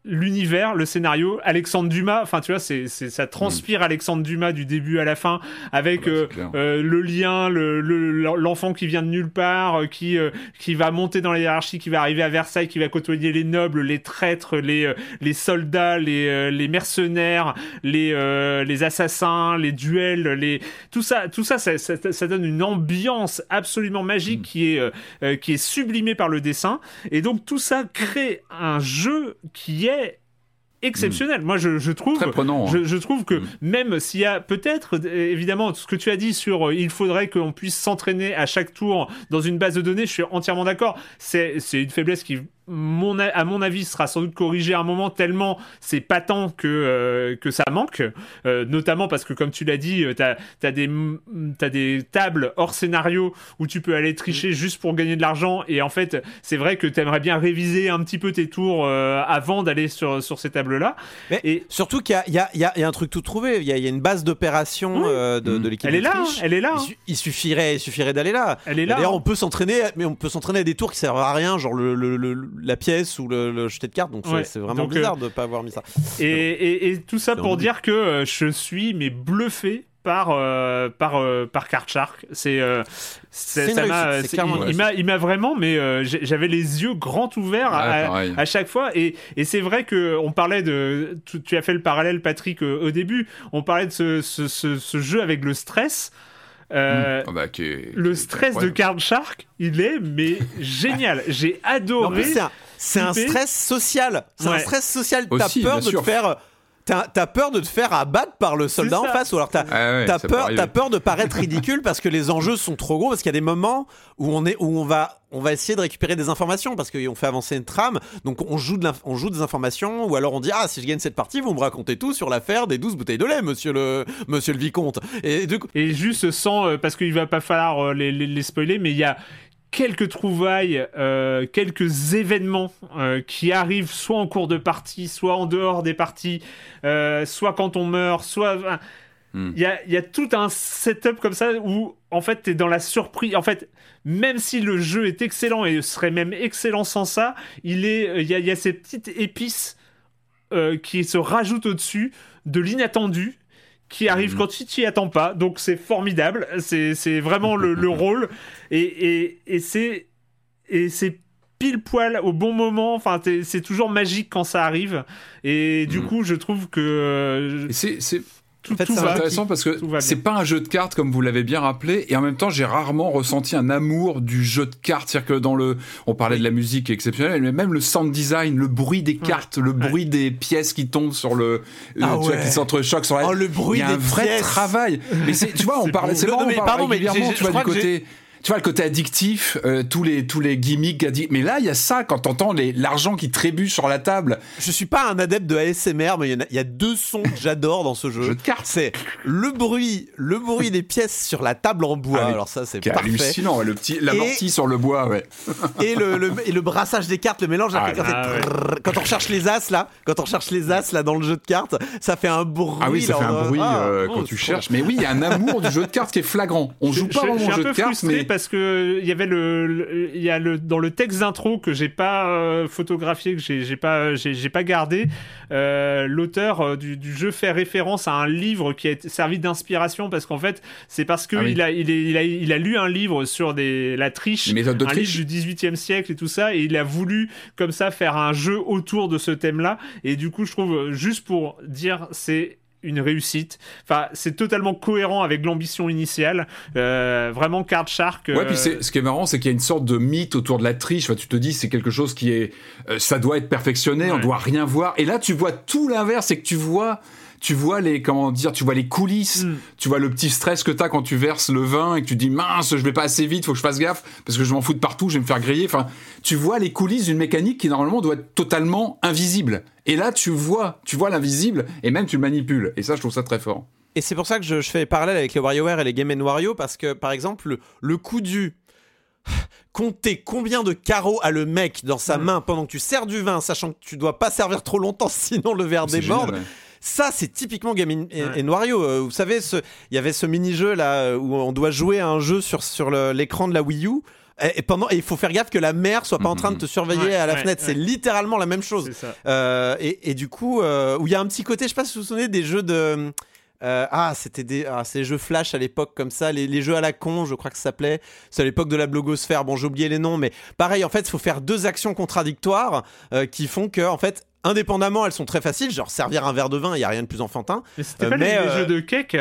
l'univers, le scénario, Alexandre Dumas, enfin tu vois, c'est, ça transpire Alexandre Dumas du début à la fin, avec euh, euh, le lien, le, l'enfant qui vient de nulle part, euh, qui, qui va monter dans la hiérarchie, qui va arriver à Versailles, qui va côtoyer les nobles, les traîtres, les, les soldats, les, les mercenaires, les, les assassins, les duels, les... tout ça, tout ça, ça, ça, donne une ambiance absolument magique mm. qui, est, qui est sublimée par le dessin, et donc tout ça crée un jeu qui est exceptionnel. Moi, je, trouve, hein. je, trouve que mm. même s'il y a peut-être, évidemment, ce que tu as dit sur euh, il faudrait qu'on puisse s'entraîner à chaque tour dans une base de données, je suis entièrement d'accord. C'est une faiblesse qui mon, à mon avis, sera sans doute corrigé à un moment tellement c'est patent que, euh, que ça manque. Euh, notamment parce que, comme tu l'as dit, tu as, as, des, as des tables hors scénario où tu peux aller tricher mm. juste pour gagner de l'argent. Et en fait, c'est vrai que tu aimerais bien réviser un petit peu tes tours euh, avant d'aller sur, sur ces tables-là. Et surtout qu'il y, y, y a, un truc tout trouvé. Il y, y, a une base d'opération de, de mm. l'équipe. Elle, est là, elle est là. Il, suffirait, il suffirait d'aller là. Elle est là. D'ailleurs, on peut s'entraîner, mais on peut s'entraîner à des tours qui servent à rien, genre le, le, la pièce ou le, le jeté de cartes. Donc c'est vraiment bizarre de ne pas avoir mis ça. Et, et, tout ça pour dire que euh, je suis mais bluffé par euh, par euh, par Card Shark. C'est ça m'a il m'a il m'a vraiment mais j'avais les yeux grands ouverts à, chaque fois. Et, et c'est vrai que on parlait de tu, as fait le parallèle Patrick au début. On parlait de ce, ce, ce, jeu avec le stress euh, ah bah, le stress de Card Shark, il est mais génial. J'ai adoré. C'est un, stress social. C'est un stress social. T'as peur de te faire. T'as peur de te faire abattre par le soldat en face ou alors t'as ah peur, as peur de paraître ridicule parce que les enjeux sont trop gros parce qu'il y a des moments où on est où on va on va essayer de récupérer des informations parce qu'on fait avancer une trame. Donc on joue de on joue des informations ou alors on dit ah si je gagne cette partie vous me racontez tout sur l'affaire des 12 bouteilles de lait monsieur le monsieur le vicomte. Et et juste sans euh, parce qu'il va pas falloir euh, les, les spoiler mais il y a quelques trouvailles, euh, quelques événements euh, qui arrivent soit en cours de partie, soit en dehors des parties, euh, soit quand on meurt, soit... Hmm. Il y, a, y, a, tout un setup comme ça où en fait t'es dans la surprise. En fait, même si le jeu est excellent et serait même excellent sans ça, il est, y a, y a ces petites épices qui se rajoutent au-dessus de l'inattendu qui arrive mhm. quand tu t'y attends pas. Donc c'est formidable. C'est vraiment le, le, rôle. Et, et, et c'est et c'est pile poil au bon moment. Enfin, c'est toujours magique quand ça arrive. Et du mhm. coup, je trouve que. C'est tout, c'est intéressant parce que c'est pas un jeu de cartes comme vous l'avez bien rappelé et en même temps j'ai rarement ressenti un amour du jeu de cartes. C'est-à-dire que dans le on parlait de la musique exceptionnelle mais même le sound design le bruit des cartes le bruit des pièces qui tombent sur le euh, ah tu vois, qui s'entrechoquent sur la oh, le bruit il y a un vrai travail. Mais tu vois on parle c'est bon, on parle régulièrement tu vois du côté tu vois le côté addictif, euh, tous les tous les gimmicks Mais là, il y a ça quand t'entends l'argent qui trébuche sur la table. Je suis pas un adepte de ASMR, mais il y, a deux sons que j'adore dans ce jeu. Jeu de cartes. C'est le bruit, le bruit des pièces sur la table en bois. Ah Alors ça, c'est parfait. hallucinant, le petit l'amorti sur le bois, ouais. et le, et le brassage des cartes, le mélange. Ah, ah quand on recherche les as là, quand on recherche les as là dans le jeu de cartes, ça fait un bruit. Ah oui, ça fait un bruit euh, quand oh, tu cherches. Mais oui, il y a un amour du jeu de cartes qui est flagrant. On joue pas vraiment au jeu de cartes, mais parce que il y avait le, il y a le dans le texte d'intro que j'ai pas euh, photographié que j'ai pas j'ai pas gardé euh, l'auteur euh, du, du, jeu fait référence à un livre qui a servi d'inspiration parce qu'en fait c'est parce que ah il, a, il, il, a, il a lu un livre sur des la triche un livre du 18e siècle et tout ça et il a voulu comme ça faire un jeu autour de ce thème là et du coup je trouve juste pour dire c'est une réussite. Enfin, c'est totalement cohérent avec l'ambition initiale. Euh, vraiment, Card Shark. Ouais, puis euh, ce qui est marrant, c'est qu'il y a une sorte de mythe autour de la triche. Enfin, tu te dis, c'est quelque chose qui est. Euh, ça doit être perfectionné, on doit rien voir. Et là, tu vois tout l'inverse, c'est que tu vois tu vois les comment dire, tu vois les coulisses, mm. tu vois le petit stress que t'as quand tu verses le vin et que tu dis mince, je vais pas assez vite, faut que je fasse gaffe parce que je m'en fous de partout, je vais me faire griller. Enfin, tu vois les coulisses d'une mécanique qui normalement doit être totalement invisible. Et là, tu vois, tu vois l'invisible et même tu le manipules. Et ça, je trouve ça très fort. Et c'est pour ça que je, fais parallèle avec les WarioWare et les Game Wario parce que par exemple le, coup du compter combien de carreaux a le mec dans sa mm. main pendant que tu sers du vin, sachant que tu dois pas servir trop longtemps sinon le verre déborde. Ça, c'est typiquement Game et Wario. Euh, vous savez, il y avait ce mini-jeu là où on doit jouer à un jeu sur, sur l'écran de la Wii U. et pendant, il faut faire gaffe que la mère soit pas en train de te surveiller à la fenêtre. C'est littéralement la même chose. Euh, et, du coup, euh, où il y a un petit côté, je sais pas si vous vous souvenez des jeux de. Euh, ah, c'était des, ah, ces jeux flash à l'époque comme ça, les, jeux à la con, je crois que ça s'appelait. C'est à l'époque de la blogosphère. Bon, j'ai oublié les noms, mais pareil, en fait, il faut faire deux actions contradictoires qui font que, en fait, indépendamment, elles sont très faciles. Genre servir un verre de vin, il y a rien de plus enfantin. Mais c'était pas les, jeux de cake.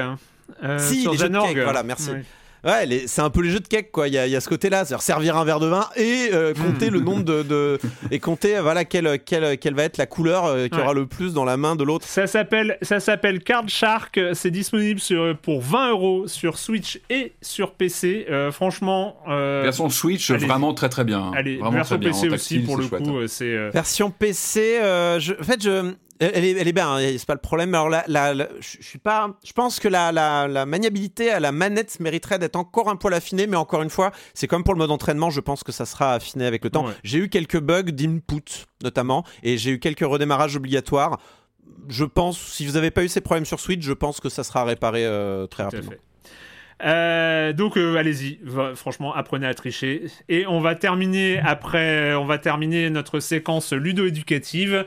si, les jeux de cake, voilà, merci. Ouais, c'est un peu les jeux de cake, quoi. Il y a, y a, ce côté-là, c'est-à-dire servir un verre de vin et euh, compter le nombre de, de, et compter voilà quelle, quelle, quelle va être la couleur euh, qui aura le plus dans la main de l'autre. Ça s'appelle ça s'appelle Card Shark. C'est disponible sur pour 20 euros sur Switch et sur PC. Euh, franchement, version Switch vraiment très très bien. Allez, version PC aussi pour le coup. C'est version PC. Je, en fait, je elle est, elle est bien, hein, c'est pas le problème. Alors là, je suis pas. Je pense que la, la, maniabilité à la manette mériterait d'être encore un poil affinée, mais encore une fois, c'est comme pour le mode entraînement. Je pense que ça sera affiné avec le temps. J'ai eu quelques bugs d'input notamment, et j'ai eu quelques redémarrages obligatoires. Je pense, si vous n'avez pas eu ces problèmes sur Switch, je pense que ça sera réparé euh, très rapidement. Euh, donc euh, allez-y, franchement apprenez à tricher et on va terminer après, on va terminer notre séquence ludo-éducative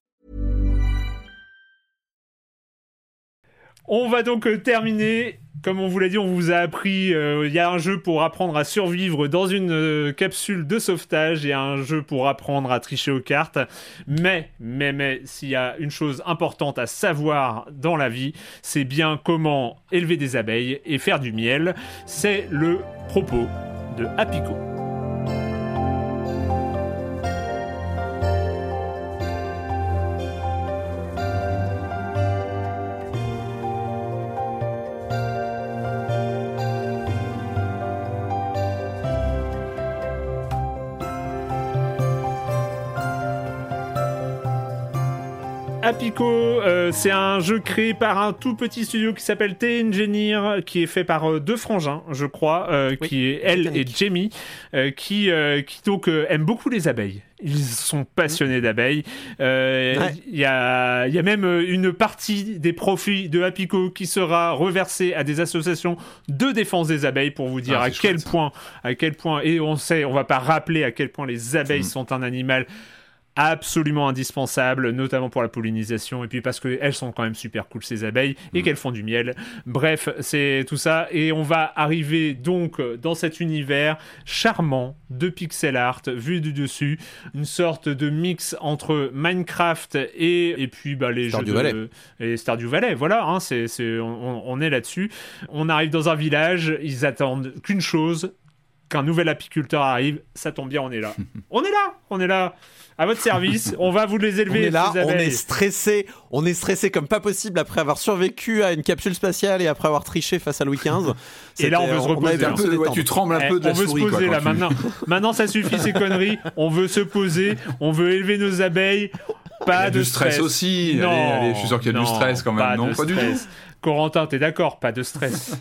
On va donc euh, terminer Comme on vous l'a dit, on vous a appris, euh, il y a un jeu pour apprendre à survivre dans une euh, capsule de sauvetage, il y a un jeu pour apprendre à tricher aux cartes. Mais, mais, mais, s'il y a une chose importante à savoir dans la vie, c'est bien comment élever des abeilles et faire du miel. C'est le propos de Apico. Apico, euh, c'est un jeu créé par un tout petit studio qui s'appelle T-Engineer, qui est fait par euh, deux frangins, je crois, euh, qui est elle et Jamie, qui, qui donc aiment beaucoup les abeilles. Ils sont passionnés d'abeilles. Il y, a, y, a, même une partie des profits de Apico qui sera reversée à des associations de défense des abeilles pour vous dire ah, à quel point, à quel point, et on sait, on va pas rappeler à quel point les abeilles mm. sont un animal absolument indispensable, notamment pour la pollinisation, et puis parce qu'elles sont quand même super cool ces abeilles, et mm. qu'elles font du miel. Bref, c'est tout ça, et on va arriver donc dans cet univers charmant de pixel art vu du dessus, une sorte de mix entre Minecraft et, et puis bah, les jeux de, et Stardew Valley, voilà, hein, c'est, on, on est là-dessus. On arrive dans un village, ils attendent qu'une chose, qu'un nouvel apiculteur arrive, ça tombe bien, on est là. on est là, on est là à votre service. On va vous les élever. On est là, on est stressé, on est stressé comme pas possible après avoir survécu à une capsule spatiale et après avoir triché face à Louis XV. et là, on veut se reposer. Un peu, tu trembles un peu de On veut se poser là maintenant. Maintenant, ça suffit ces conneries. On veut se poser. On veut élever nos abeilles. Pas de du stress, aussi. Non, allez, je suis sûr qu'il y a du stress quand même. Pas non, pas du tout. Corentin, t'es d'accord Pas de stress.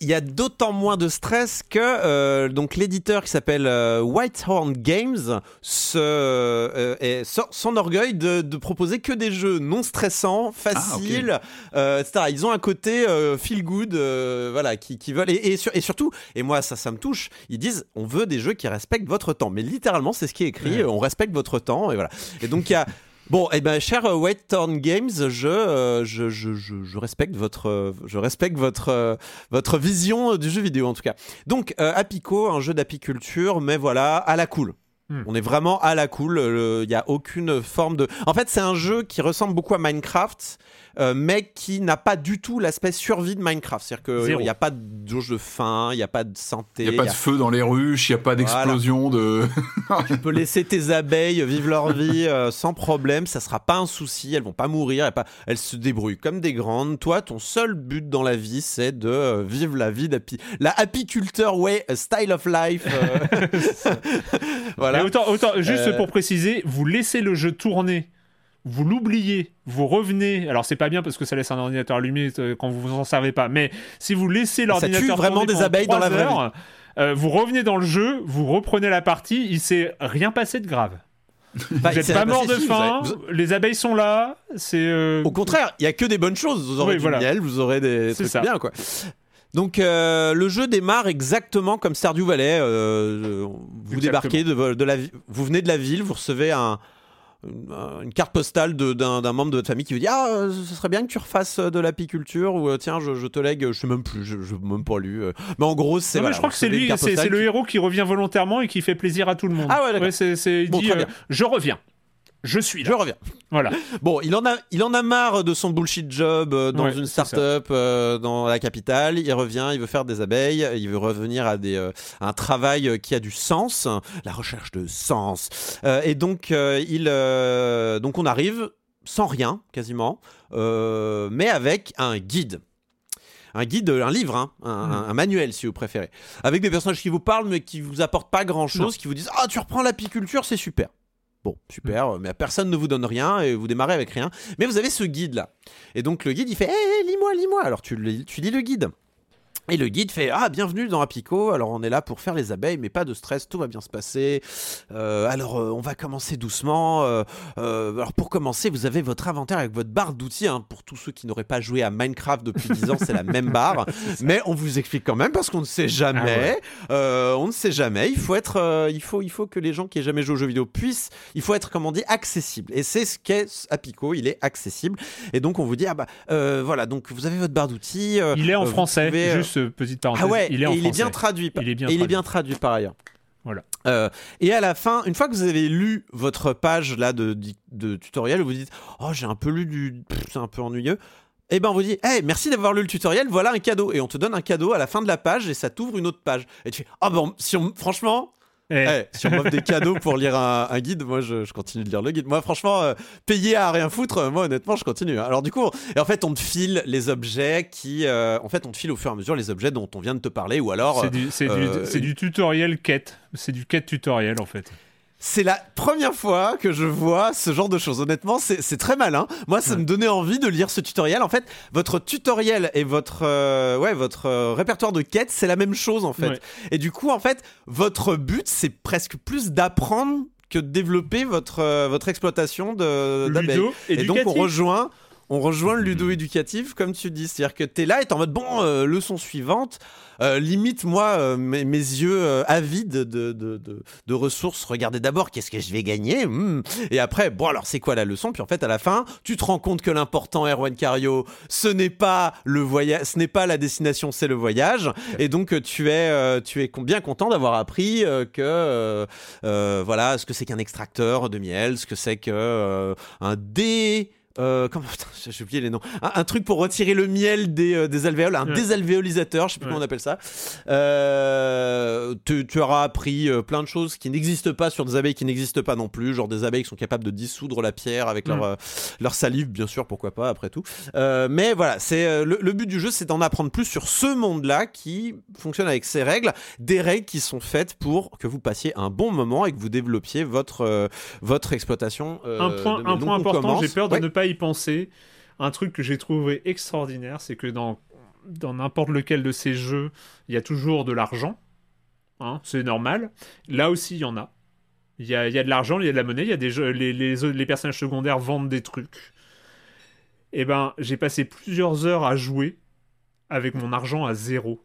Il y a d'autant moins de stress que euh, donc l'éditeur qui s'appelle euh, Whitehorn Games se, euh, son orgueil de, de, proposer que des jeux non stressants, ah, faciles, etc. Ils ont un côté feel good, voilà, qui, qui veulent et, et, surtout, et moi ça, ça me touche. Ils disent, on veut des jeux qui respectent votre temps, mais littéralement c'est ce qui est écrit, on respecte votre temps et voilà. Et donc il y a Bon, eh ben, cher euh, White Thorn Games, euh, je, je, je, je, respecte votre, je respecte votre, euh, votre vision du jeu vidéo en tout cas. Donc, Apico, un jeu d'apiculture, mais voilà, à la cool. Hmm. On est vraiment à la cool. Il n'y a aucune forme de. En fait, c'est un jeu qui ressemble beaucoup à Minecraft, euh, mais qui n'a pas du tout l'aspect survie de Minecraft. C'est-à-dire qu'il n'y a pas de jauge de faim, il n'y a pas de santé. Il n'y a pas de feu dans les ruches, il n'y a pas d'explosion de. tu peux laisser tes abeilles vivre leur vie euh, sans problème, ça sera pas un souci, elles vont pas mourir, elles, pas... elles se débrouillent comme des grandes. Toi, ton seul but dans la vie, c'est de euh, vivre la vie d'api. La apiculteur way, style of life. voilà autant, juste euh, pour préciser, vous laissez le jeu tourner, vous l'oubliez, vous revenez. Alors c'est pas bien parce que ça laisse un ordinateur allumé euh, quand vous vous en servez pas. Mais si vous laissez l'ordinateur vraiment des abeilles dans la vraie euh, vous revenez dans le jeu, vous reprenez la partie, il s'est rien passé de grave. vous n'êtes pas mort de faim, les abeilles sont là. C'est au contraire, il y a que des bonnes choses. Vous aurez du miel, vous aurez des trucs bien quoi. Donc euh, le jeu démarre exactement comme Stardew Valley. Euh, vous débarquez de, la, vous venez de la ville, vous recevez un, une, carte postale d'un membre de votre famille qui vous dit ah euh, ce serait bien que tu refasses de l'apiculture ou tiens je, te lègue je sais même plus je, je même pas lu mais en gros c'est je crois que c'est lui c'est le héros qui revient volontairement et qui fait plaisir à tout le monde. Ah ouais d'accord. C'est il dit je reviens je suis Je reviens. Voilà. Bon, il en a, il en a marre de son bullshit job euh, dans une start-up euh, dans la capitale. Il revient, il veut faire des abeilles, il veut revenir à des, euh, un travail qui a du sens, la recherche de sens. et donc, il, donc on arrive sans rien quasiment, mais avec un guide un guide, un livre, hein, mm. un, manuel si vous préférez, avec des personnages qui vous parlent mais qui vous apportent pas grand chose, qui vous disent ah tu reprends l'apiculture c'est super. Bon, super, mm. mais personne ne vous donne rien et vous démarrez avec rien. Mais vous avez ce guide là. Et donc le guide il fait Hé, lis-moi, lis-moi. Alors tu, tu lis le guide. Et le guide fait Ah, bienvenue dans Apico. Alors, on est là pour faire les abeilles, mais pas de stress, tout va bien se passer. Euh, alors, euh, on va commencer doucement. Euh, alors, pour commencer, vous avez votre inventaire avec votre barre d'outils. Hein. Pour tous ceux qui n'auraient pas joué à Minecraft depuis 10 ans, c'est la même barre. Mais on vous explique quand même parce qu'on ne sait jamais. Ah on ne sait jamais. Il faut, être, il, faut, il faut que les gens qui n'aient jamais joué aux jeux vidéo puissent. Il faut être, comme on dit, accessible. Et c'est ce qu'est Apico. Il est accessible. Et donc, on vous dit Ah, bah, voilà, donc vous avez votre barre d'outils. il est en français, juste petite parenthèse. Ah ouais, il est, il est bien traduit. Il est bien, et il est bien traduit par ailleurs. Voilà. Euh, et à la fin, une fois que vous avez lu votre page là de, de, tutoriel, vous dites Oh, j'ai un peu lu du. C'est un peu ennuyeux. Et eh ben on vous dit Hey, merci d'avoir lu le tutoriel, voilà un cadeau. Et on te donne un cadeau à la fin de la page et ça t'ouvre une autre page. Et tu fais Ah bon, si on, franchement, eh. Eh, si on m'offre des cadeaux pour lire un, guide, moi je, continue de lire le guide. Moi franchement, euh, payer à rien foutre, moi honnêtement je continue. Hein. Alors du coup, et en fait on te file les objets qui, euh, en fait on te file au fur et à mesure les objets dont on vient de te parler ou alors. C'est du, du, du, tutoriel quête, c'est du quête tutoriel en fait. C'est la première fois que je vois ce genre de choses. Honnêtement, c'est très malin. Moi, ça me donnait envie de lire ce tutoriel. En fait, votre tutoriel et votre, euh, ouais, votre euh, répertoire de quêtes, c'est la même chose en fait. Et du coup, en fait, votre but, c'est presque plus d'apprendre que de développer votre, euh, votre exploitation d'abeilles. Et, et donc, on rejoint on rejoint le ludo éducatif, comme tu dis. C'est-à-dire que tu es là et es en mode, bon, leçon suivante. Euh, limite, moi, euh, mes, yeux euh, avides de, de, ressources, regardez d'abord qu'est-ce que je vais gagner. Hmm. Et après, bon, alors c'est quoi la leçon? Puis en fait, à la fin, tu te rends compte que l'important, Erwan Cario, ce n'est pas le voyage, ce n'est pas la destination, c'est le voyage. Et donc, tu es, tu es bien content d'avoir appris que, voilà, ce que c'est qu'un extracteur de miel, ce que c'est que un dé euh, comment j'ai oublié les noms. Un, truc pour retirer le miel des, euh, des alvéoles un désalvéolisateur je sais plus comment on appelle ça. Euh, tu, auras appris plein de choses qui n'existent pas sur des abeilles qui n'existent pas non plus genre des abeilles qui sont capables de dissoudre la pierre avec leur, leur salive bien sûr pourquoi pas après tout. Mais voilà c'est le, le, but du jeu c'est d'en apprendre plus sur ce monde là qui fonctionne avec ses règles des règles qui sont faites pour que vous passiez un bon moment et que vous développiez votre, votre exploitation un point, un point important j'ai peur de ne pas y penser. Un truc que j'ai trouvé extraordinaire, c'est que dans dans n'importe lequel de ces jeux, il y a toujours de l'argent. Hein, c'est normal. Là aussi, il y en a. Il y a, il y a de l'argent, il y a de la monnaie, il y a des jeux, les, les, les personnages secondaires vendent des trucs. Et eh ben, j'ai passé plusieurs heures à jouer avec mon argent à zéro.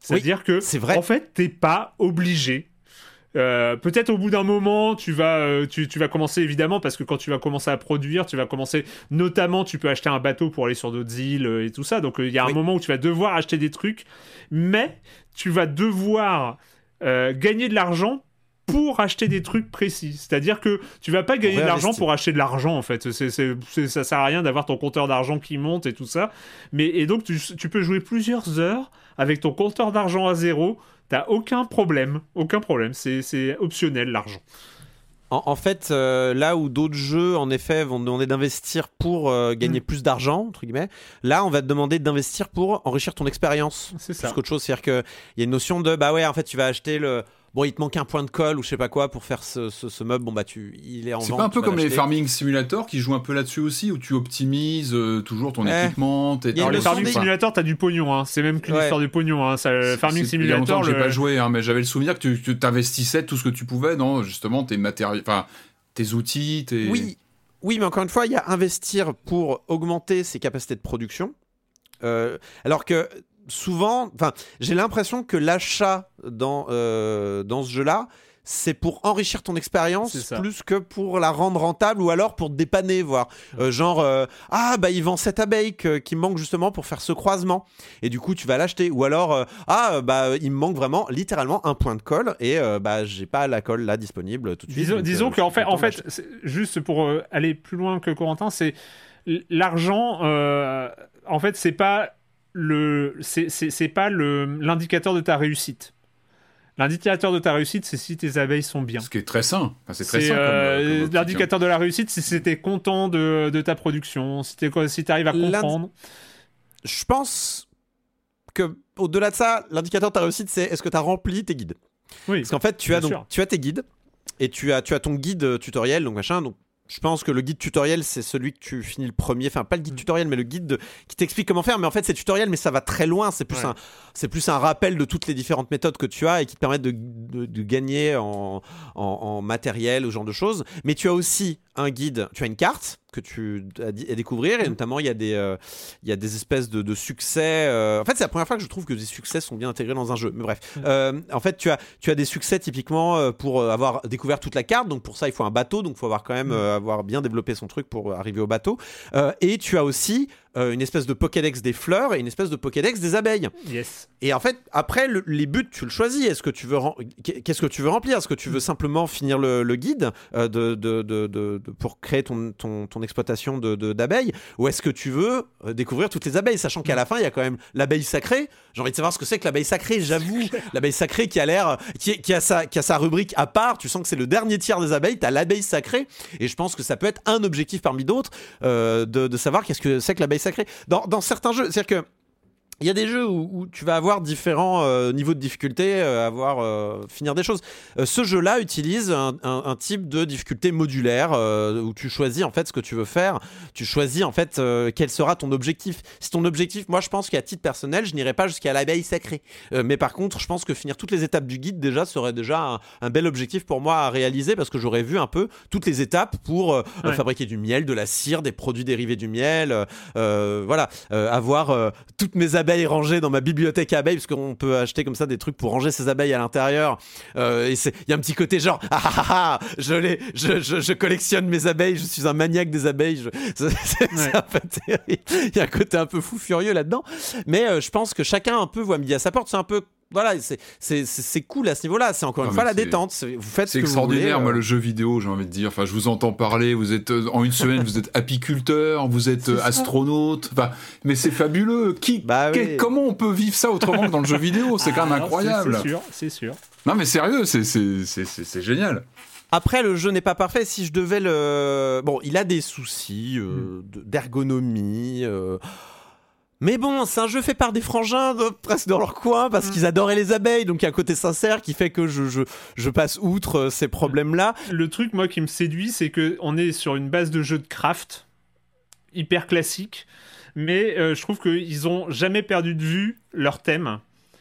C'est-à-dire que, c'est vrai. en fait, t'es pas obligé euh, peut-être au bout d'un moment, tu vas, euh, tu, vas commencer évidemment parce que quand tu vas commencer à produire, tu vas commencer, notamment, tu peux acheter un bateau pour aller sur d'autres îles euh, et tout ça. Donc il y a un moment où tu vas devoir acheter des trucs, mais tu vas devoir gagner de l'argent pour acheter des trucs précis. C'est-à-dire que tu vas pas gagner de l'argent pour acheter de l'argent en fait. C'est, ça sert à rien d'avoir ton compteur d'argent qui monte et tout ça. Mais et donc tu, tu peux jouer plusieurs heures avec ton compteur d'argent à zéro. T'as aucun problème, aucun problème. C'est optionnel l'argent. En, fait, euh, là où d'autres jeux, en effet, vont demander d'investir pour euh, gagner mm. plus d'argent, entre guillemets, là, on va te demander d'investir pour enrichir ton expérience. C'est ça. Plus qu'autre chose. C'est-à-dire qu'il y a une notion de, bah ouais, en fait, tu vas acheter le, bon, il te manque un point de colle ou je sais pas quoi pour faire ce, ce, meuble. Bon, bah, tu, il est en C'est pas un peu comme les Farming Simulator qui jouent un peu là-dessus aussi, où tu optimises euh, toujours ton équipement. Alors, les Farming Simulator, t'as du pognon, hein. c'est même qu'une histoire de pognon. Hein. Ça, farming Simulator. J'ai pas joué, hein, mais j'avais le souvenir que tu t'investissais tout ce que tu pouvais dans justement tes matériaux, enfin, tes outils. Tes... Oui. oui, mais encore une fois, il y a investir pour augmenter ses capacités de production. Euh, alors que souvent, enfin, j'ai l'impression que l'achat dans, euh, dans ce jeu-là, c'est pour enrichir ton expérience plus que pour la rendre rentable ou alors pour te dépanner, voir. Euh, genre, euh, ah bah il vend cette abeille qui me manque justement pour faire ce croisement. Et du coup, tu vas l'acheter. Ou alors, ah bah il me manque vraiment littéralement un point de colle et bah j'ai pas la colle là disponible tout de suite. Disons, disons qu'en fait, en fait juste pour aller plus loin que Corentin, c'est l'argent, en fait, c'est pas le c'est pas l'indicateur de ta réussite. L'indicateur de ta réussite, c'est si tes abeilles sont bien. Ce qui est très sain. c'est très sain. Euh, l'indicateur de la réussite, c'est si t'es content de, de, ta production, si tu si arrives à comprendre. Je pense que au-delà de ça, l'indicateur de ta réussite, c'est est-ce que tu as rempli tes guides? Oui. Parce qu'en fait, tu as donc, tu as tes guides et tu as tu as ton guide tutoriel donc machin donc je pense que le guide tutoriel, c'est celui que tu finis le premier. Enfin, pas le guide mm. tutoriel, mais le guide qui t'explique comment faire. Mais en fait, c'est tutoriel, mais ça va très loin. C'est plus, un, c'est plus un rappel de toutes les différentes méthodes que tu as et qui te permettent de, de, gagner en, en, en, matériel, ou ce genre de choses. Mais tu as aussi un guide, tu as une carte que tu as découvrir et mm. notamment il y a des euh, il y a des espèces de, succès euh, en fait c'est la première fois que je trouve que des succès sont bien intégrés dans un jeu mais bref mm. euh, en fait tu as tu as des succès typiquement pour avoir découvert toute la carte donc pour ça il faut un bateau donc il faut avoir quand même mm. avoir bien développé son truc pour arriver au bateau et tu as aussi euh, une espèce de Pokédex des fleurs et une espèce de Pokédex des abeilles. Yes. Et en fait, après, les buts, tu le choisis. Est-ce que tu veux qu'est-ce que tu veux remplir? Est-ce que tu veux simplement finir le, guide euh, de, de, de, pour créer ton, ton, ton exploitation d'abeilles? Ou est-ce que tu veux euh, découvrir toutes les abeilles? Sachant qu'à la fin, il y a quand même l'abeille sacrée. J'ai envie de savoir ce que c'est que l'abeille sacrée, j'avoue. l'abeille sacrée qui a l'air. Qui, qui, a sa, qui a sa rubrique à part. Tu sens que c'est le dernier tiers des abeilles. Tu as l'abeille sacrée. Et je pense que ça peut être un objectif parmi d'autres de, de savoir qu'est-ce que c'est que l'abeille sacré. Dans, dans certains jeux, c'est-à-dire que il y a des jeux où, tu vas avoir différents euh, niveaux de difficulté, euh, avoir euh, finir des choses. ce jeu-là utilise un, type de difficulté modulaire où tu choisis en fait ce que tu veux faire. Tu choisis en fait quel sera ton objectif. Si ton objectif, moi je pense qu'à titre personnel, je n'irai pas jusqu'à l'abeille sacrée. mais par contre, je pense que finir toutes les étapes du guide déjà serait déjà un, bel objectif pour moi à réaliser parce que j'aurais vu un peu toutes les étapes pour fabriquer du miel, de la cire, des produits dérivés du miel. voilà, avoir toutes mes abeilles abeilles rangées dans ma bibliothèque abeilles, parce qu'on peut acheter comme ça des trucs pour ranger ses abeilles à l'intérieur. Euh, et il y a un petit côté genre, ah, ah, ah, ah je, les, je, je, collectionne mes abeilles, je suis un maniaque des abeilles. C'est un peu terrible. Il y a un côté un peu fou furieux là-dedans. Mais euh, je pense que chacun un peu voit midi à sa porte. C'est un peu voilà, c'est cool à ce niveau-là. C'est encore une fois la détente. Vous faites ce que extraordinaire, vous moi, euh. le jeu vidéo, j'ai envie de dire. Enfin, je vous entends parler. Vous êtes euh, en une semaine, vous êtes apiculteur, vous êtes euh, astronaute. Enfin, mais c'est fabuleux. Qui, bah comment on peut vivre ça autrement que dans le jeu vidéo? C'est quand même ah, incroyable. C'est sûr, c'est sûr. Non, mais sérieux, c'est génial. Après, le jeu n'est pas parfait. Si je devais le, bon, il a des soucis hmm. d'ergonomie. Mais bon, c'est un jeu fait par des frangins presque dans leur coin parce mm. qu'ils adoraient les abeilles, donc il y a un côté sincère qui fait que je, je, je passe outre euh, ces problèmes-là. Le truc, moi, qui me séduit, c'est que on est sur une base de jeu de craft hyper classique, mais euh, je trouve qu'ils ont jamais perdu de vue leur thème.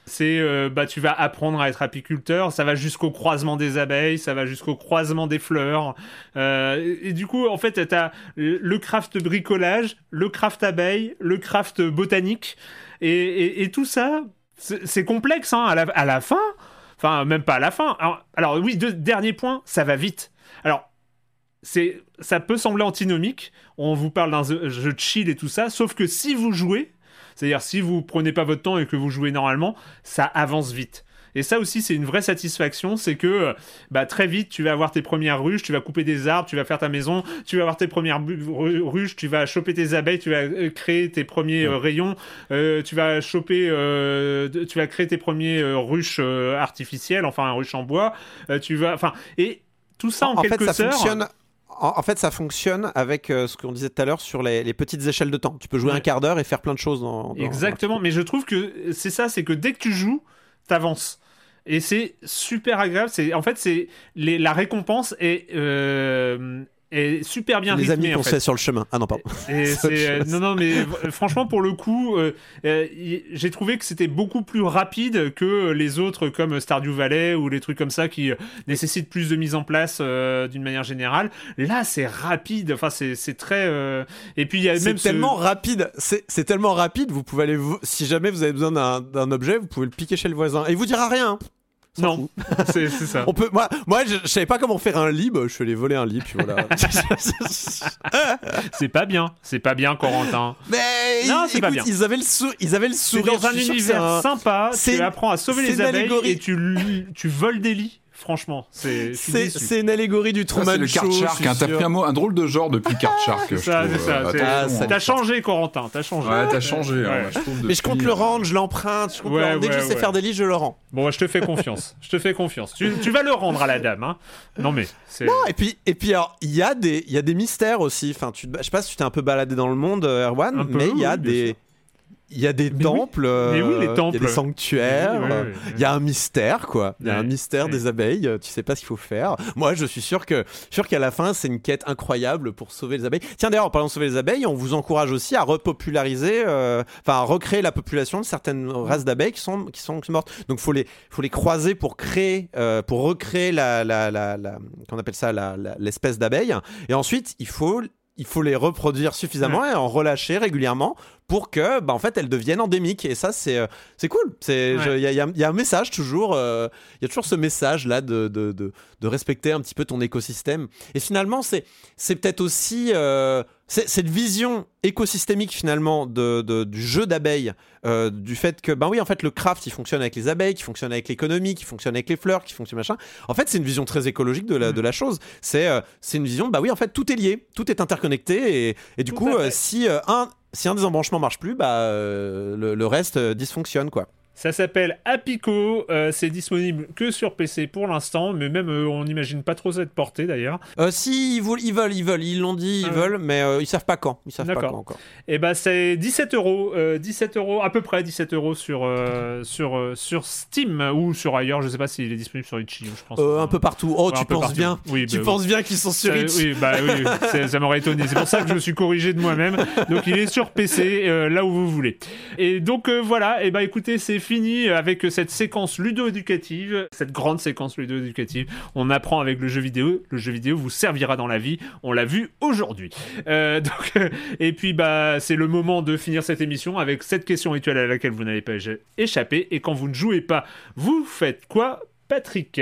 C'est euh, bah tu vas apprendre à être apiculteur, ça va jusqu'au croisement des abeilles, ça va jusqu'au croisement des fleurs. Euh, et, du coup, en fait, tu as le craft bricolage, le craft abeille, le craft botanique, et, tout ça, c'est complexe hein, à, la, fin. Enfin, même pas à la fin. Alors, oui, deux, dernier point, ça va vite. Alors, c'est, ça peut sembler antinomique. On vous parle d'un jeu chill et tout ça, sauf que si vous jouez, c'est-à-dire si vous prenez pas votre temps et que vous jouez normalement, ça avance vite. Et ça aussi, c'est une vraie satisfaction, c'est que bah, très vite, tu vas avoir tes premières ruches, tu vas couper des arbres, tu vas faire ta maison, tu vas avoir tes premières ruches, tu vas choper tes abeilles, tu vas euh, créer tes premiers euh, rayons, euh, tu vas choper, tu vas créer tes premiers ruches artificielles, enfin ruches en bois, tu vas, enfin, et tout ça en, quelques fait, ça Fonctionne en, fait, ça fonctionne avec ce qu'on disait tout à l'heure sur les, petites échelles de temps. Tu peux jouer un quart d'heure et faire plein de choses dans. Exactement, mais je trouve que c'est ça, c'est que dès que tu joues, t'avances et c'est super agréable. C'est en fait c'est la récompense est euh, est super bien les amis qu'on fait. sur le chemin. Ah non, pardon. Euh, non, non, mais franchement, pour le coup, euh, euh, j'ai trouvé que c'était beaucoup plus rapide que les autres comme Stardew Valley ou les trucs comme ça qui nécessitent plus de mise en place d'une manière générale. Là, c'est rapide. Enfin, c'est très. Et puis, il y a même. C'est tellement rapide. C'est tellement rapide. Vous pouvez aller. Si jamais vous avez besoin d'un objet, vous pouvez le piquer chez le voisin. Et il vous dira rien. Non, c'est ça. On peut, moi, moi je, savais pas comment faire un lit, bah, je suis allé voler un lit, puis voilà. c'est pas bien, c'est pas bien, Corentin. Mais non, c'est pas bien. Ils avaient le, sou ils avaient le sourire. dans un univers sympa, tu apprends à sauver les abeilles et tu, tu voles des lits. Franchement, c'est. C'est une allégorie du Truman le Show. Shark. Hein, t'as pris un, mot, un drôle de genre depuis Card Shark. ça, t'as changé, Corentin. T'as changé. Ouais, t'as changé. Hein, Mais je compte le rendre, je l'emprunte. Dès que je sais faire des lits, je le rends. Bon, je te fais confiance. je te fais confiance. Tu, tu, vas le rendre à la dame. Hein. Non, mais. Non, et puis, et puis alors, il y, a des, y a des mystères aussi. Enfin, tu, je sais pas si tu t'es un peu baladé dans le monde, euh, Erwan, mais il y a des il y a des temples, oui, les temples. il y a des sanctuaires, il y a un mystère quoi. Il y a un mystère des abeilles, tu sais pas ce qu'il faut faire. Moi, je suis sûr que sûr qu'à la fin, c'est une quête incroyable pour sauver les abeilles. Tiens d'ailleurs, en parlant de sauver les abeilles, on vous encourage aussi à repopulariser euh, enfin à recréer la population de certaines races d'abeilles qui sont qui sont mortes. Donc faut les faut les croiser pour créer euh, pour recréer la la la, qu'on appelle ça l'espèce d'abeille et ensuite, il faut il faut les reproduire suffisamment et en relâcher régulièrement pour que, bah, en fait, elles deviennent endémiques. Et ça, c'est euh, c'est cool. Il y, y, a un message toujours. Euh, il y a toujours ce message là de, de, de, de, respecter un petit peu ton écosystème. Et finalement, c'est c'est peut-être aussi euh, cette vision écosystémique finalement de, du jeu d'abeilles, du fait que, ben oui, en fait, le craft, il fonctionne avec les abeilles, qui fonctionne avec l'économie, qui fonctionne avec les fleurs, qui fonctionne machin. En fait, c'est une vision très écologique de la, mm. de la chose. C'est c'est une vision, bah oui, en fait, tout est lié, tout est interconnecté. Et, et du coup, si un si un des embranchements marche plus, bah, euh, le, reste euh, dysfonctionne, quoi. Ça s'appelle Apico, euh, c'est disponible que sur PC pour l'instant, mais même on n'imagine pas trop cette portée d'ailleurs. si, ils veulent, ils veulent, ils veulent, ils l'ont dit, ils ah veulent, mais ils savent pas quand. Ils savent pas quand encore. Et eh bah c'est 17 euros, 17 euros, à peu près 17 euros sur, sur, sur Steam ou sur ailleurs, je sais pas s'il est disponible sur Itch.io, je pense. un peu partout. Oh, tu penses bien oui, Tu bah penses bien qu'ils sont sur Itch Oui, bah oui, ça m'aurait étonné. C'est pour ça que je me suis corrigé de moi-même. Donc il est sur PC, là où vous voulez. Et donc voilà, et bah écoutez, c'est fini avec cette séquence ludo-éducative, cette grande séquence ludo-éducative. On apprend avec le jeu vidéo. Le jeu vidéo vous servira dans la vie. On l'a vu aujourd'hui. Euh, et puis bah c'est le moment de finir cette émission avec cette question rituelle à laquelle vous n'avez pas échappé. Et quand vous ne jouez pas, vous faites quoi, Patrick?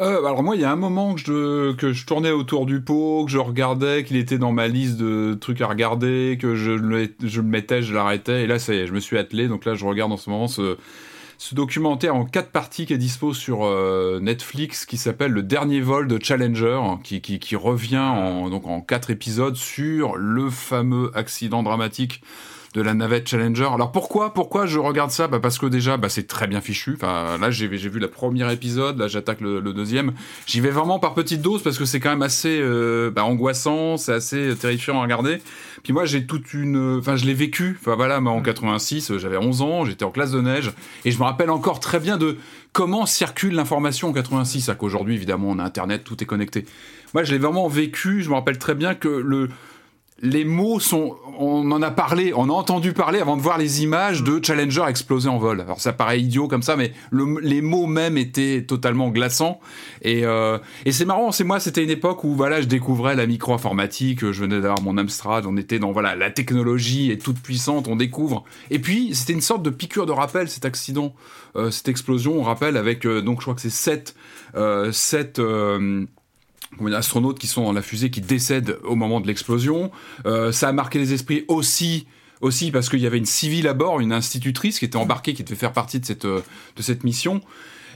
Euh, alors moi, il y a un moment que je, tournais autour du pot, que je regardais, qu'il était dans ma liste de trucs à regarder, que je le, mettais, je l'arrêtais, et là, ça y est, je me suis attelé. Donc là, je regarde en ce moment ce, documentaire en quatre parties qui est dispo sur euh, Netflix, qui s'appelle Le Dernier Vol de Challenger, qui, qui, revient en, donc en quatre épisodes sur le fameux accident dramatique de la navette Challenger. Alors pourquoi pourquoi je regarde ça? Bah Parce que déjà, bah, c'est très bien fichu. Enfin, là, j'ai vu le premier épisode, là, j'attaque le, deuxième. J'y vais vraiment par petites doses parce que c'est quand même assez euh, bah, angoissant, c'est assez terrifiant à regarder. Puis moi, j'ai toute une... Enfin, je l'ai vécu. Enfin, voilà, en 86, j'avais 11 ans, j'étais en classe de neige. Et je me rappelle encore très bien de comment circule l'information en 86. À qu'aujourd'hui, évidemment, on a Internet, tout est connecté. Moi, je l'ai vraiment vécu. Je me rappelle très bien que le les mots sont, on en a parlé, on a entendu parler avant de voir les images de Challenger exploser en vol. Alors ça paraît idiot comme ça, mais les mots même étaient totalement glaçants. Et, euh, et c'est marrant, c'est moi, c'était une époque où voilà, je découvrais la micro-informatique, je venais d'avoir mon Amstrad, on était dans voilà, la technologie est toute puissante, on découvre. Et puis c'était une sorte de piqûre de rappel cet accident, euh, cette explosion, on rappelle avec euh, donc je crois que c'est sept, sept astronautes qui sont dans la fusée qui décèdent au moment de l'explosion. Euh, ça a marqué les esprits aussi aussi parce qu'il y avait une civile à bord, une institutrice qui était embarquée, qui devait faire partie de cette, de cette mission.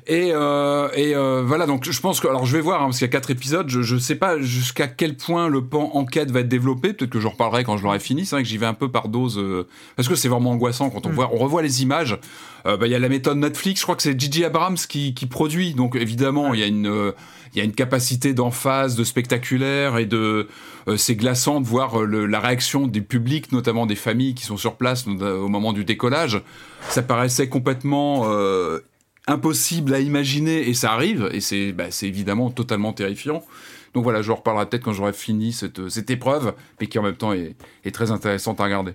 Et, euh, et euh, voilà, donc je pense que, alors je vais voir, hein, parce qu'il y a quatre épisodes, je, je sais pas jusqu'à quel point le pan enquête va être développé, peut-être que j'en reparlerai quand je l'aurai fini, c'est vrai que j'y vais un peu par dose, euh, parce que c'est vraiment angoissant quand on, mm. voit, on revoit les images, euh, bah, il y a la méthode Netflix, je crois que c'est Gigi Abrams qui, qui produit, donc évidemment il y a une... Euh, il y a une capacité d'emphase, de spectaculaire et de euh, c'est glaçant de voir le, la réaction du public, notamment des familles qui sont sur place au moment du décollage. Ça paraissait complètement euh, impossible à imaginer et ça arrive et c'est bah, évidemment totalement terrifiant. Donc voilà, je reparlerai peut-être quand j'aurai fini cette, cette, épreuve, mais qui en même temps est, est très intéressante à regarder.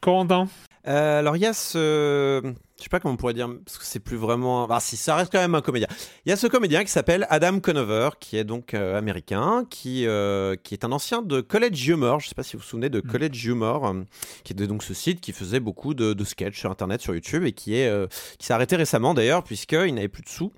Corentin? Euh, Alors il y a ce je sais pas comment on pourrait dire, parce que c'est plus vraiment. Ah, si, ça reste quand même un comédien. Il y a ce comédien qui s'appelle Adam Conover, qui est donc euh, américain, qui, euh, qui est un ancien de College Humor. Je sais pas si vous vous souvenez de mm. College Humor, euh, qui était donc ce site qui faisait beaucoup de, de sketchs sur Internet, sur YouTube, et qui est qui s'est arrêté récemment d'ailleurs, puisqu'il n'avait plus de sous.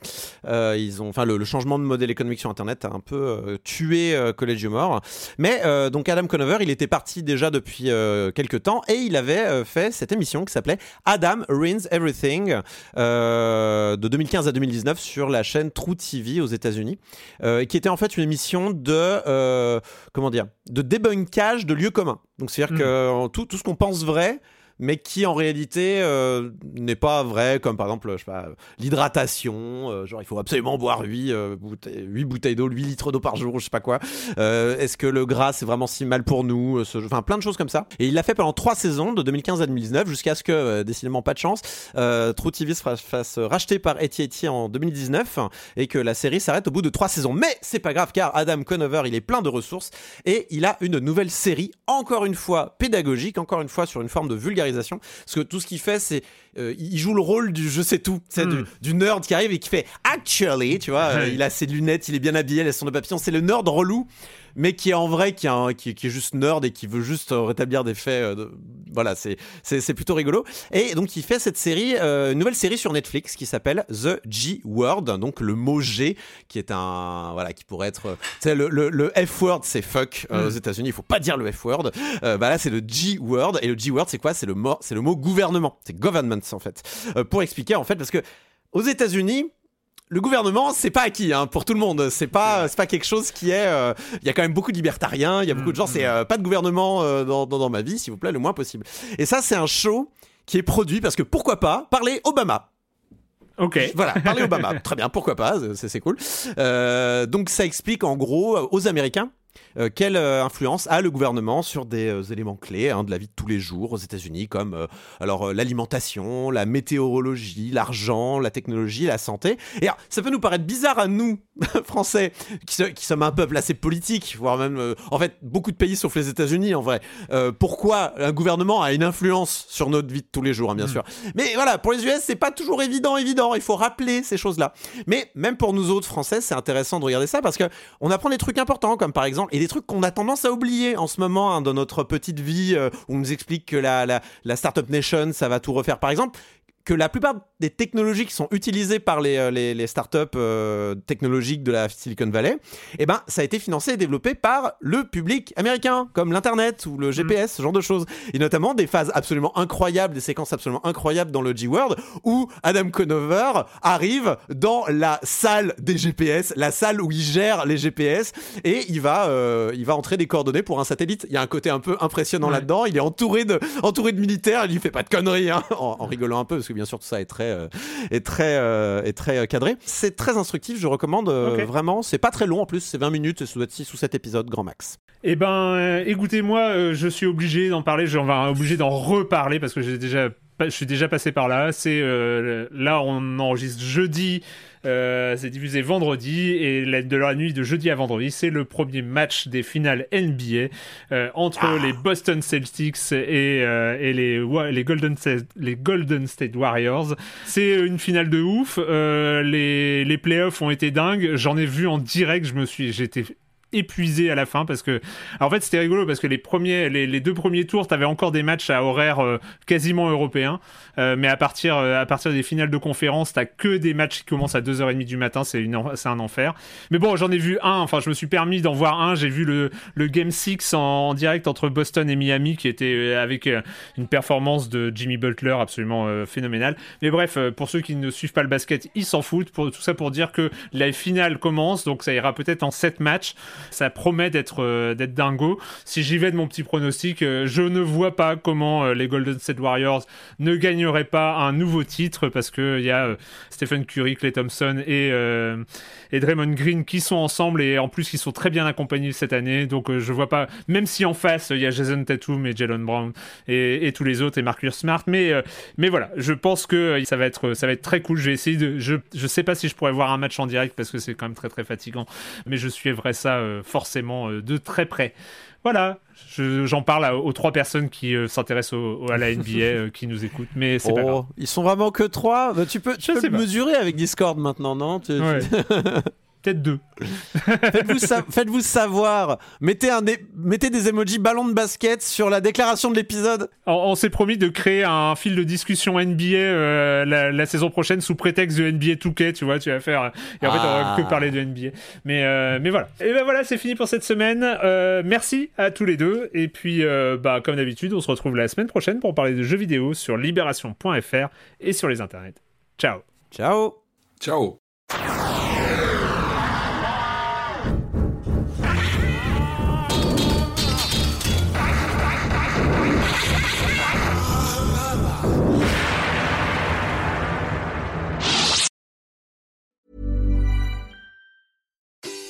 ils ont, enfin, le, changement de modèle économique sur Internet a un peu tué College Humor. Mais donc Adam Conover, il était parti déjà depuis quelques temps, et il avait fait cette émission qui s'appelait Adam Ruins Everything euh, de 2015 à 2019 sur la chaîne True TV aux États-Unis, euh, qui était en fait une émission de euh, comment dire, de débunkage de lieux communs. Donc c'est-à-dire hmm. que tout, tout ce qu'on pense vrai mais qui en réalité euh, n'est pas vrai, comme par exemple, pas, l'hydratation, euh, genre il faut absolument boire 8, euh, bouteilles, 8 bouteilles d'eau, 8 litres d'eau par jour, je sais pas quoi. Est-ce que le gras c'est vraiment si mal pour nous Enfin, plein de choses comme ça. Et il l'a fait pendant 3 saisons, de 2015 à 2019, jusqu'à ce que, décidément pas de chance, True TV se fasse racheter par AT&T en 2019 et que la série s'arrête au bout de 3 saisons. Mais c'est pas grave car Adam Conover, il est plein de ressources et il a une nouvelle série, encore une fois pédagogique, encore une fois sur une forme de vulgarisation parce que tout ce qu'il fait, c'est euh, il joue le rôle du je sais tout, c'est du, hmm. du, nerd qui arrive et qui fait actually, tu vois, euh, il a ses lunettes, il est bien habillé, il a son de papillon, c'est le nerd relou mais qui est en vrai qui, est, qui, qui, est juste nerd et qui veut juste euh, rétablir des faits. Euh, voilà, c'est, c'est, plutôt rigolo. Et donc il fait cette série, euh, une nouvelle série sur Netflix qui s'appelle The G Word, donc le mot G, qui est un voilà, qui pourrait être, c'est le, le, F word, c'est fuck aux mm. États-Unis. Il faut pas dire le F word. bah là, c'est le G word et le G word, c'est quoi? C'est le mot, c'est le mot gouvernement. C'est government en fait. pour expliquer en fait, parce que aux États-Unis, le gouvernement, c'est pas acquis hein, pour tout le monde. C'est pas, c'est pas quelque chose qui est. Euh, il y a quand même beaucoup de libertariens. Il y a beaucoup de gens. C'est euh, pas de gouvernement euh, dans, dans, ma vie, s'il vous plaît, le moins possible. Et ça, c'est un show qui est produit parce que pourquoi pas parler Obama. Ok. Voilà, parler Obama. Très bien, pourquoi pas, c'est cool. donc ça explique en gros aux Américains euh, quelle euh, influence a le gouvernement sur des euh, éléments clés hein, de la vie de tous les jours aux États-Unis, comme alors l'alimentation, la météorologie, l'argent, la technologie, la santé? Et alors, ça peut nous paraître bizarre à nous, Français, qui, sommes un peuple assez politique, voire même, en fait, beaucoup de pays sauf les États-Unis, en vrai. pourquoi un gouvernement a une influence sur notre vie de tous les jours, hein, bien hmm. sûr. Mais voilà, pour les US, c'est pas toujours évident, évident. Il faut rappeler ces choses-là. Mais même pour nous autres Français, c'est intéressant de regarder ça parce que on apprend des trucs importants, comme par exemple, et des trucs qu'on a tendance à oublier en ce moment hein, dans notre petite vie, euh, où on nous explique que la, la, la Startup Nation, ça va tout refaire. Par exemple, que la plupart des technologies qui sont utilisées par les, euh, les, les startups euh, technologiques de la Silicon Valley, eh ben, ça a été financé et développé par le public américain, comme l'Internet ou le GPS, ce genre de choses. Et notamment des phases absolument incroyables, des séquences absolument incroyables dans le G-Word, où Adam Conover arrive dans la salle des GPS, la salle où il gère les GPS, et il va, euh, il va entrer des coordonnées pour un satellite. Il y a un côté un peu impressionnant là-dedans. Il est entouré de, entouré de militaires. Il lui fait pas de conneries, hein, en, en rigolant un peu, parce que bien sûr tout ça est très euh, est très euh, est très euh, cadré. C'est très instructif, je recommande vraiment. C'est pas très long en plus, c'est 20 minutes, ça doit être 6 ou 7 épisodes grand max. Eh ben, écoutez-moi, je suis obligé d'en parler, je vais obligé d'en reparler parce que j'ai déjà je suis déjà passé par là. C'est là on enregistre jeudi. Euh, c'est diffusé vendredi et de la nuit de jeudi à vendredi, c'est le premier match des finales NBA euh, entre ah. les Boston Celtics et, euh, et les, les, Golden State, les Golden State Warriors. C'est une finale de ouf. les, les playoffs ont été dingues. J'en ai vu en direct. Je me suis, j'étais épuisé à la fin parce que, en fait, c'était rigolo parce que les premiers, les, deux premiers tours, t'avais encore des matchs à horaire euh, quasiment européen, euh, mais à partir, euh, à partir des finales de conférence, t'as que des matchs qui commencent à 2h30 du matin, c'est une, c'est un enfer. Mais bon, j'en ai vu un, enfin, je me suis permis d'en voir un, j'ai vu le, le Game 6 en, direct entre Boston et Miami qui était avec une performance de Jimmy Butler absolument phénoménale. Mais bref, pour ceux qui ne suivent pas le basket, ils s'en foutent. Pour, tout ça pour dire que la finale commence, donc ça ira peut-être en 7 matchs. Ça promet d'être euh, d'être dingo. Si j'y vais de mon petit pronostic, euh, je ne vois pas comment euh, les Golden State Warriors ne gagneraient pas un nouveau titre parce que il y a Stephen Curry, Clay Thompson et et Draymond Green qui sont ensemble et en plus qui sont très bien accompagnés cette année. Donc je vois pas, même si en face il y a Jason Tatum et Jalen Brown et, et, tous les autres et Marcus Smart, mais mais voilà, je pense que ça va être ça va être très cool. Je vais essayer de, je je sais pas si je pourrais voir un match en direct parce que c'est quand même très très fatigant, mais je suivrai ça forcément de très près. Voilà, j'en parle aux trois personnes qui euh, s'intéressent à la NBA, euh, qui nous écoutent, mais c'est pas oh, grave. Ils sont vraiment que trois bah, Tu peux, tu peux mesurer avec Discord maintenant, non? peut-être deux. Faites-vous savoir. Mettez, un mettez des emojis ballon de basket sur la déclaration de l'épisode. On, s'est promis de créer un fil de discussion NBA euh, la, saison prochaine sous prétexte de NBA 2K, tu vois, tu vas faire. Et en fait, on va que ah. parler de NBA. Mais, euh, mais voilà. Et ben voilà, c'est fini pour cette semaine. Euh, merci à tous les deux. Et puis, bah, comme d'habitude, on se retrouve la semaine prochaine pour parler de jeux vidéo sur libération.fr et sur les internets. Ciao. Ciao. Ciao.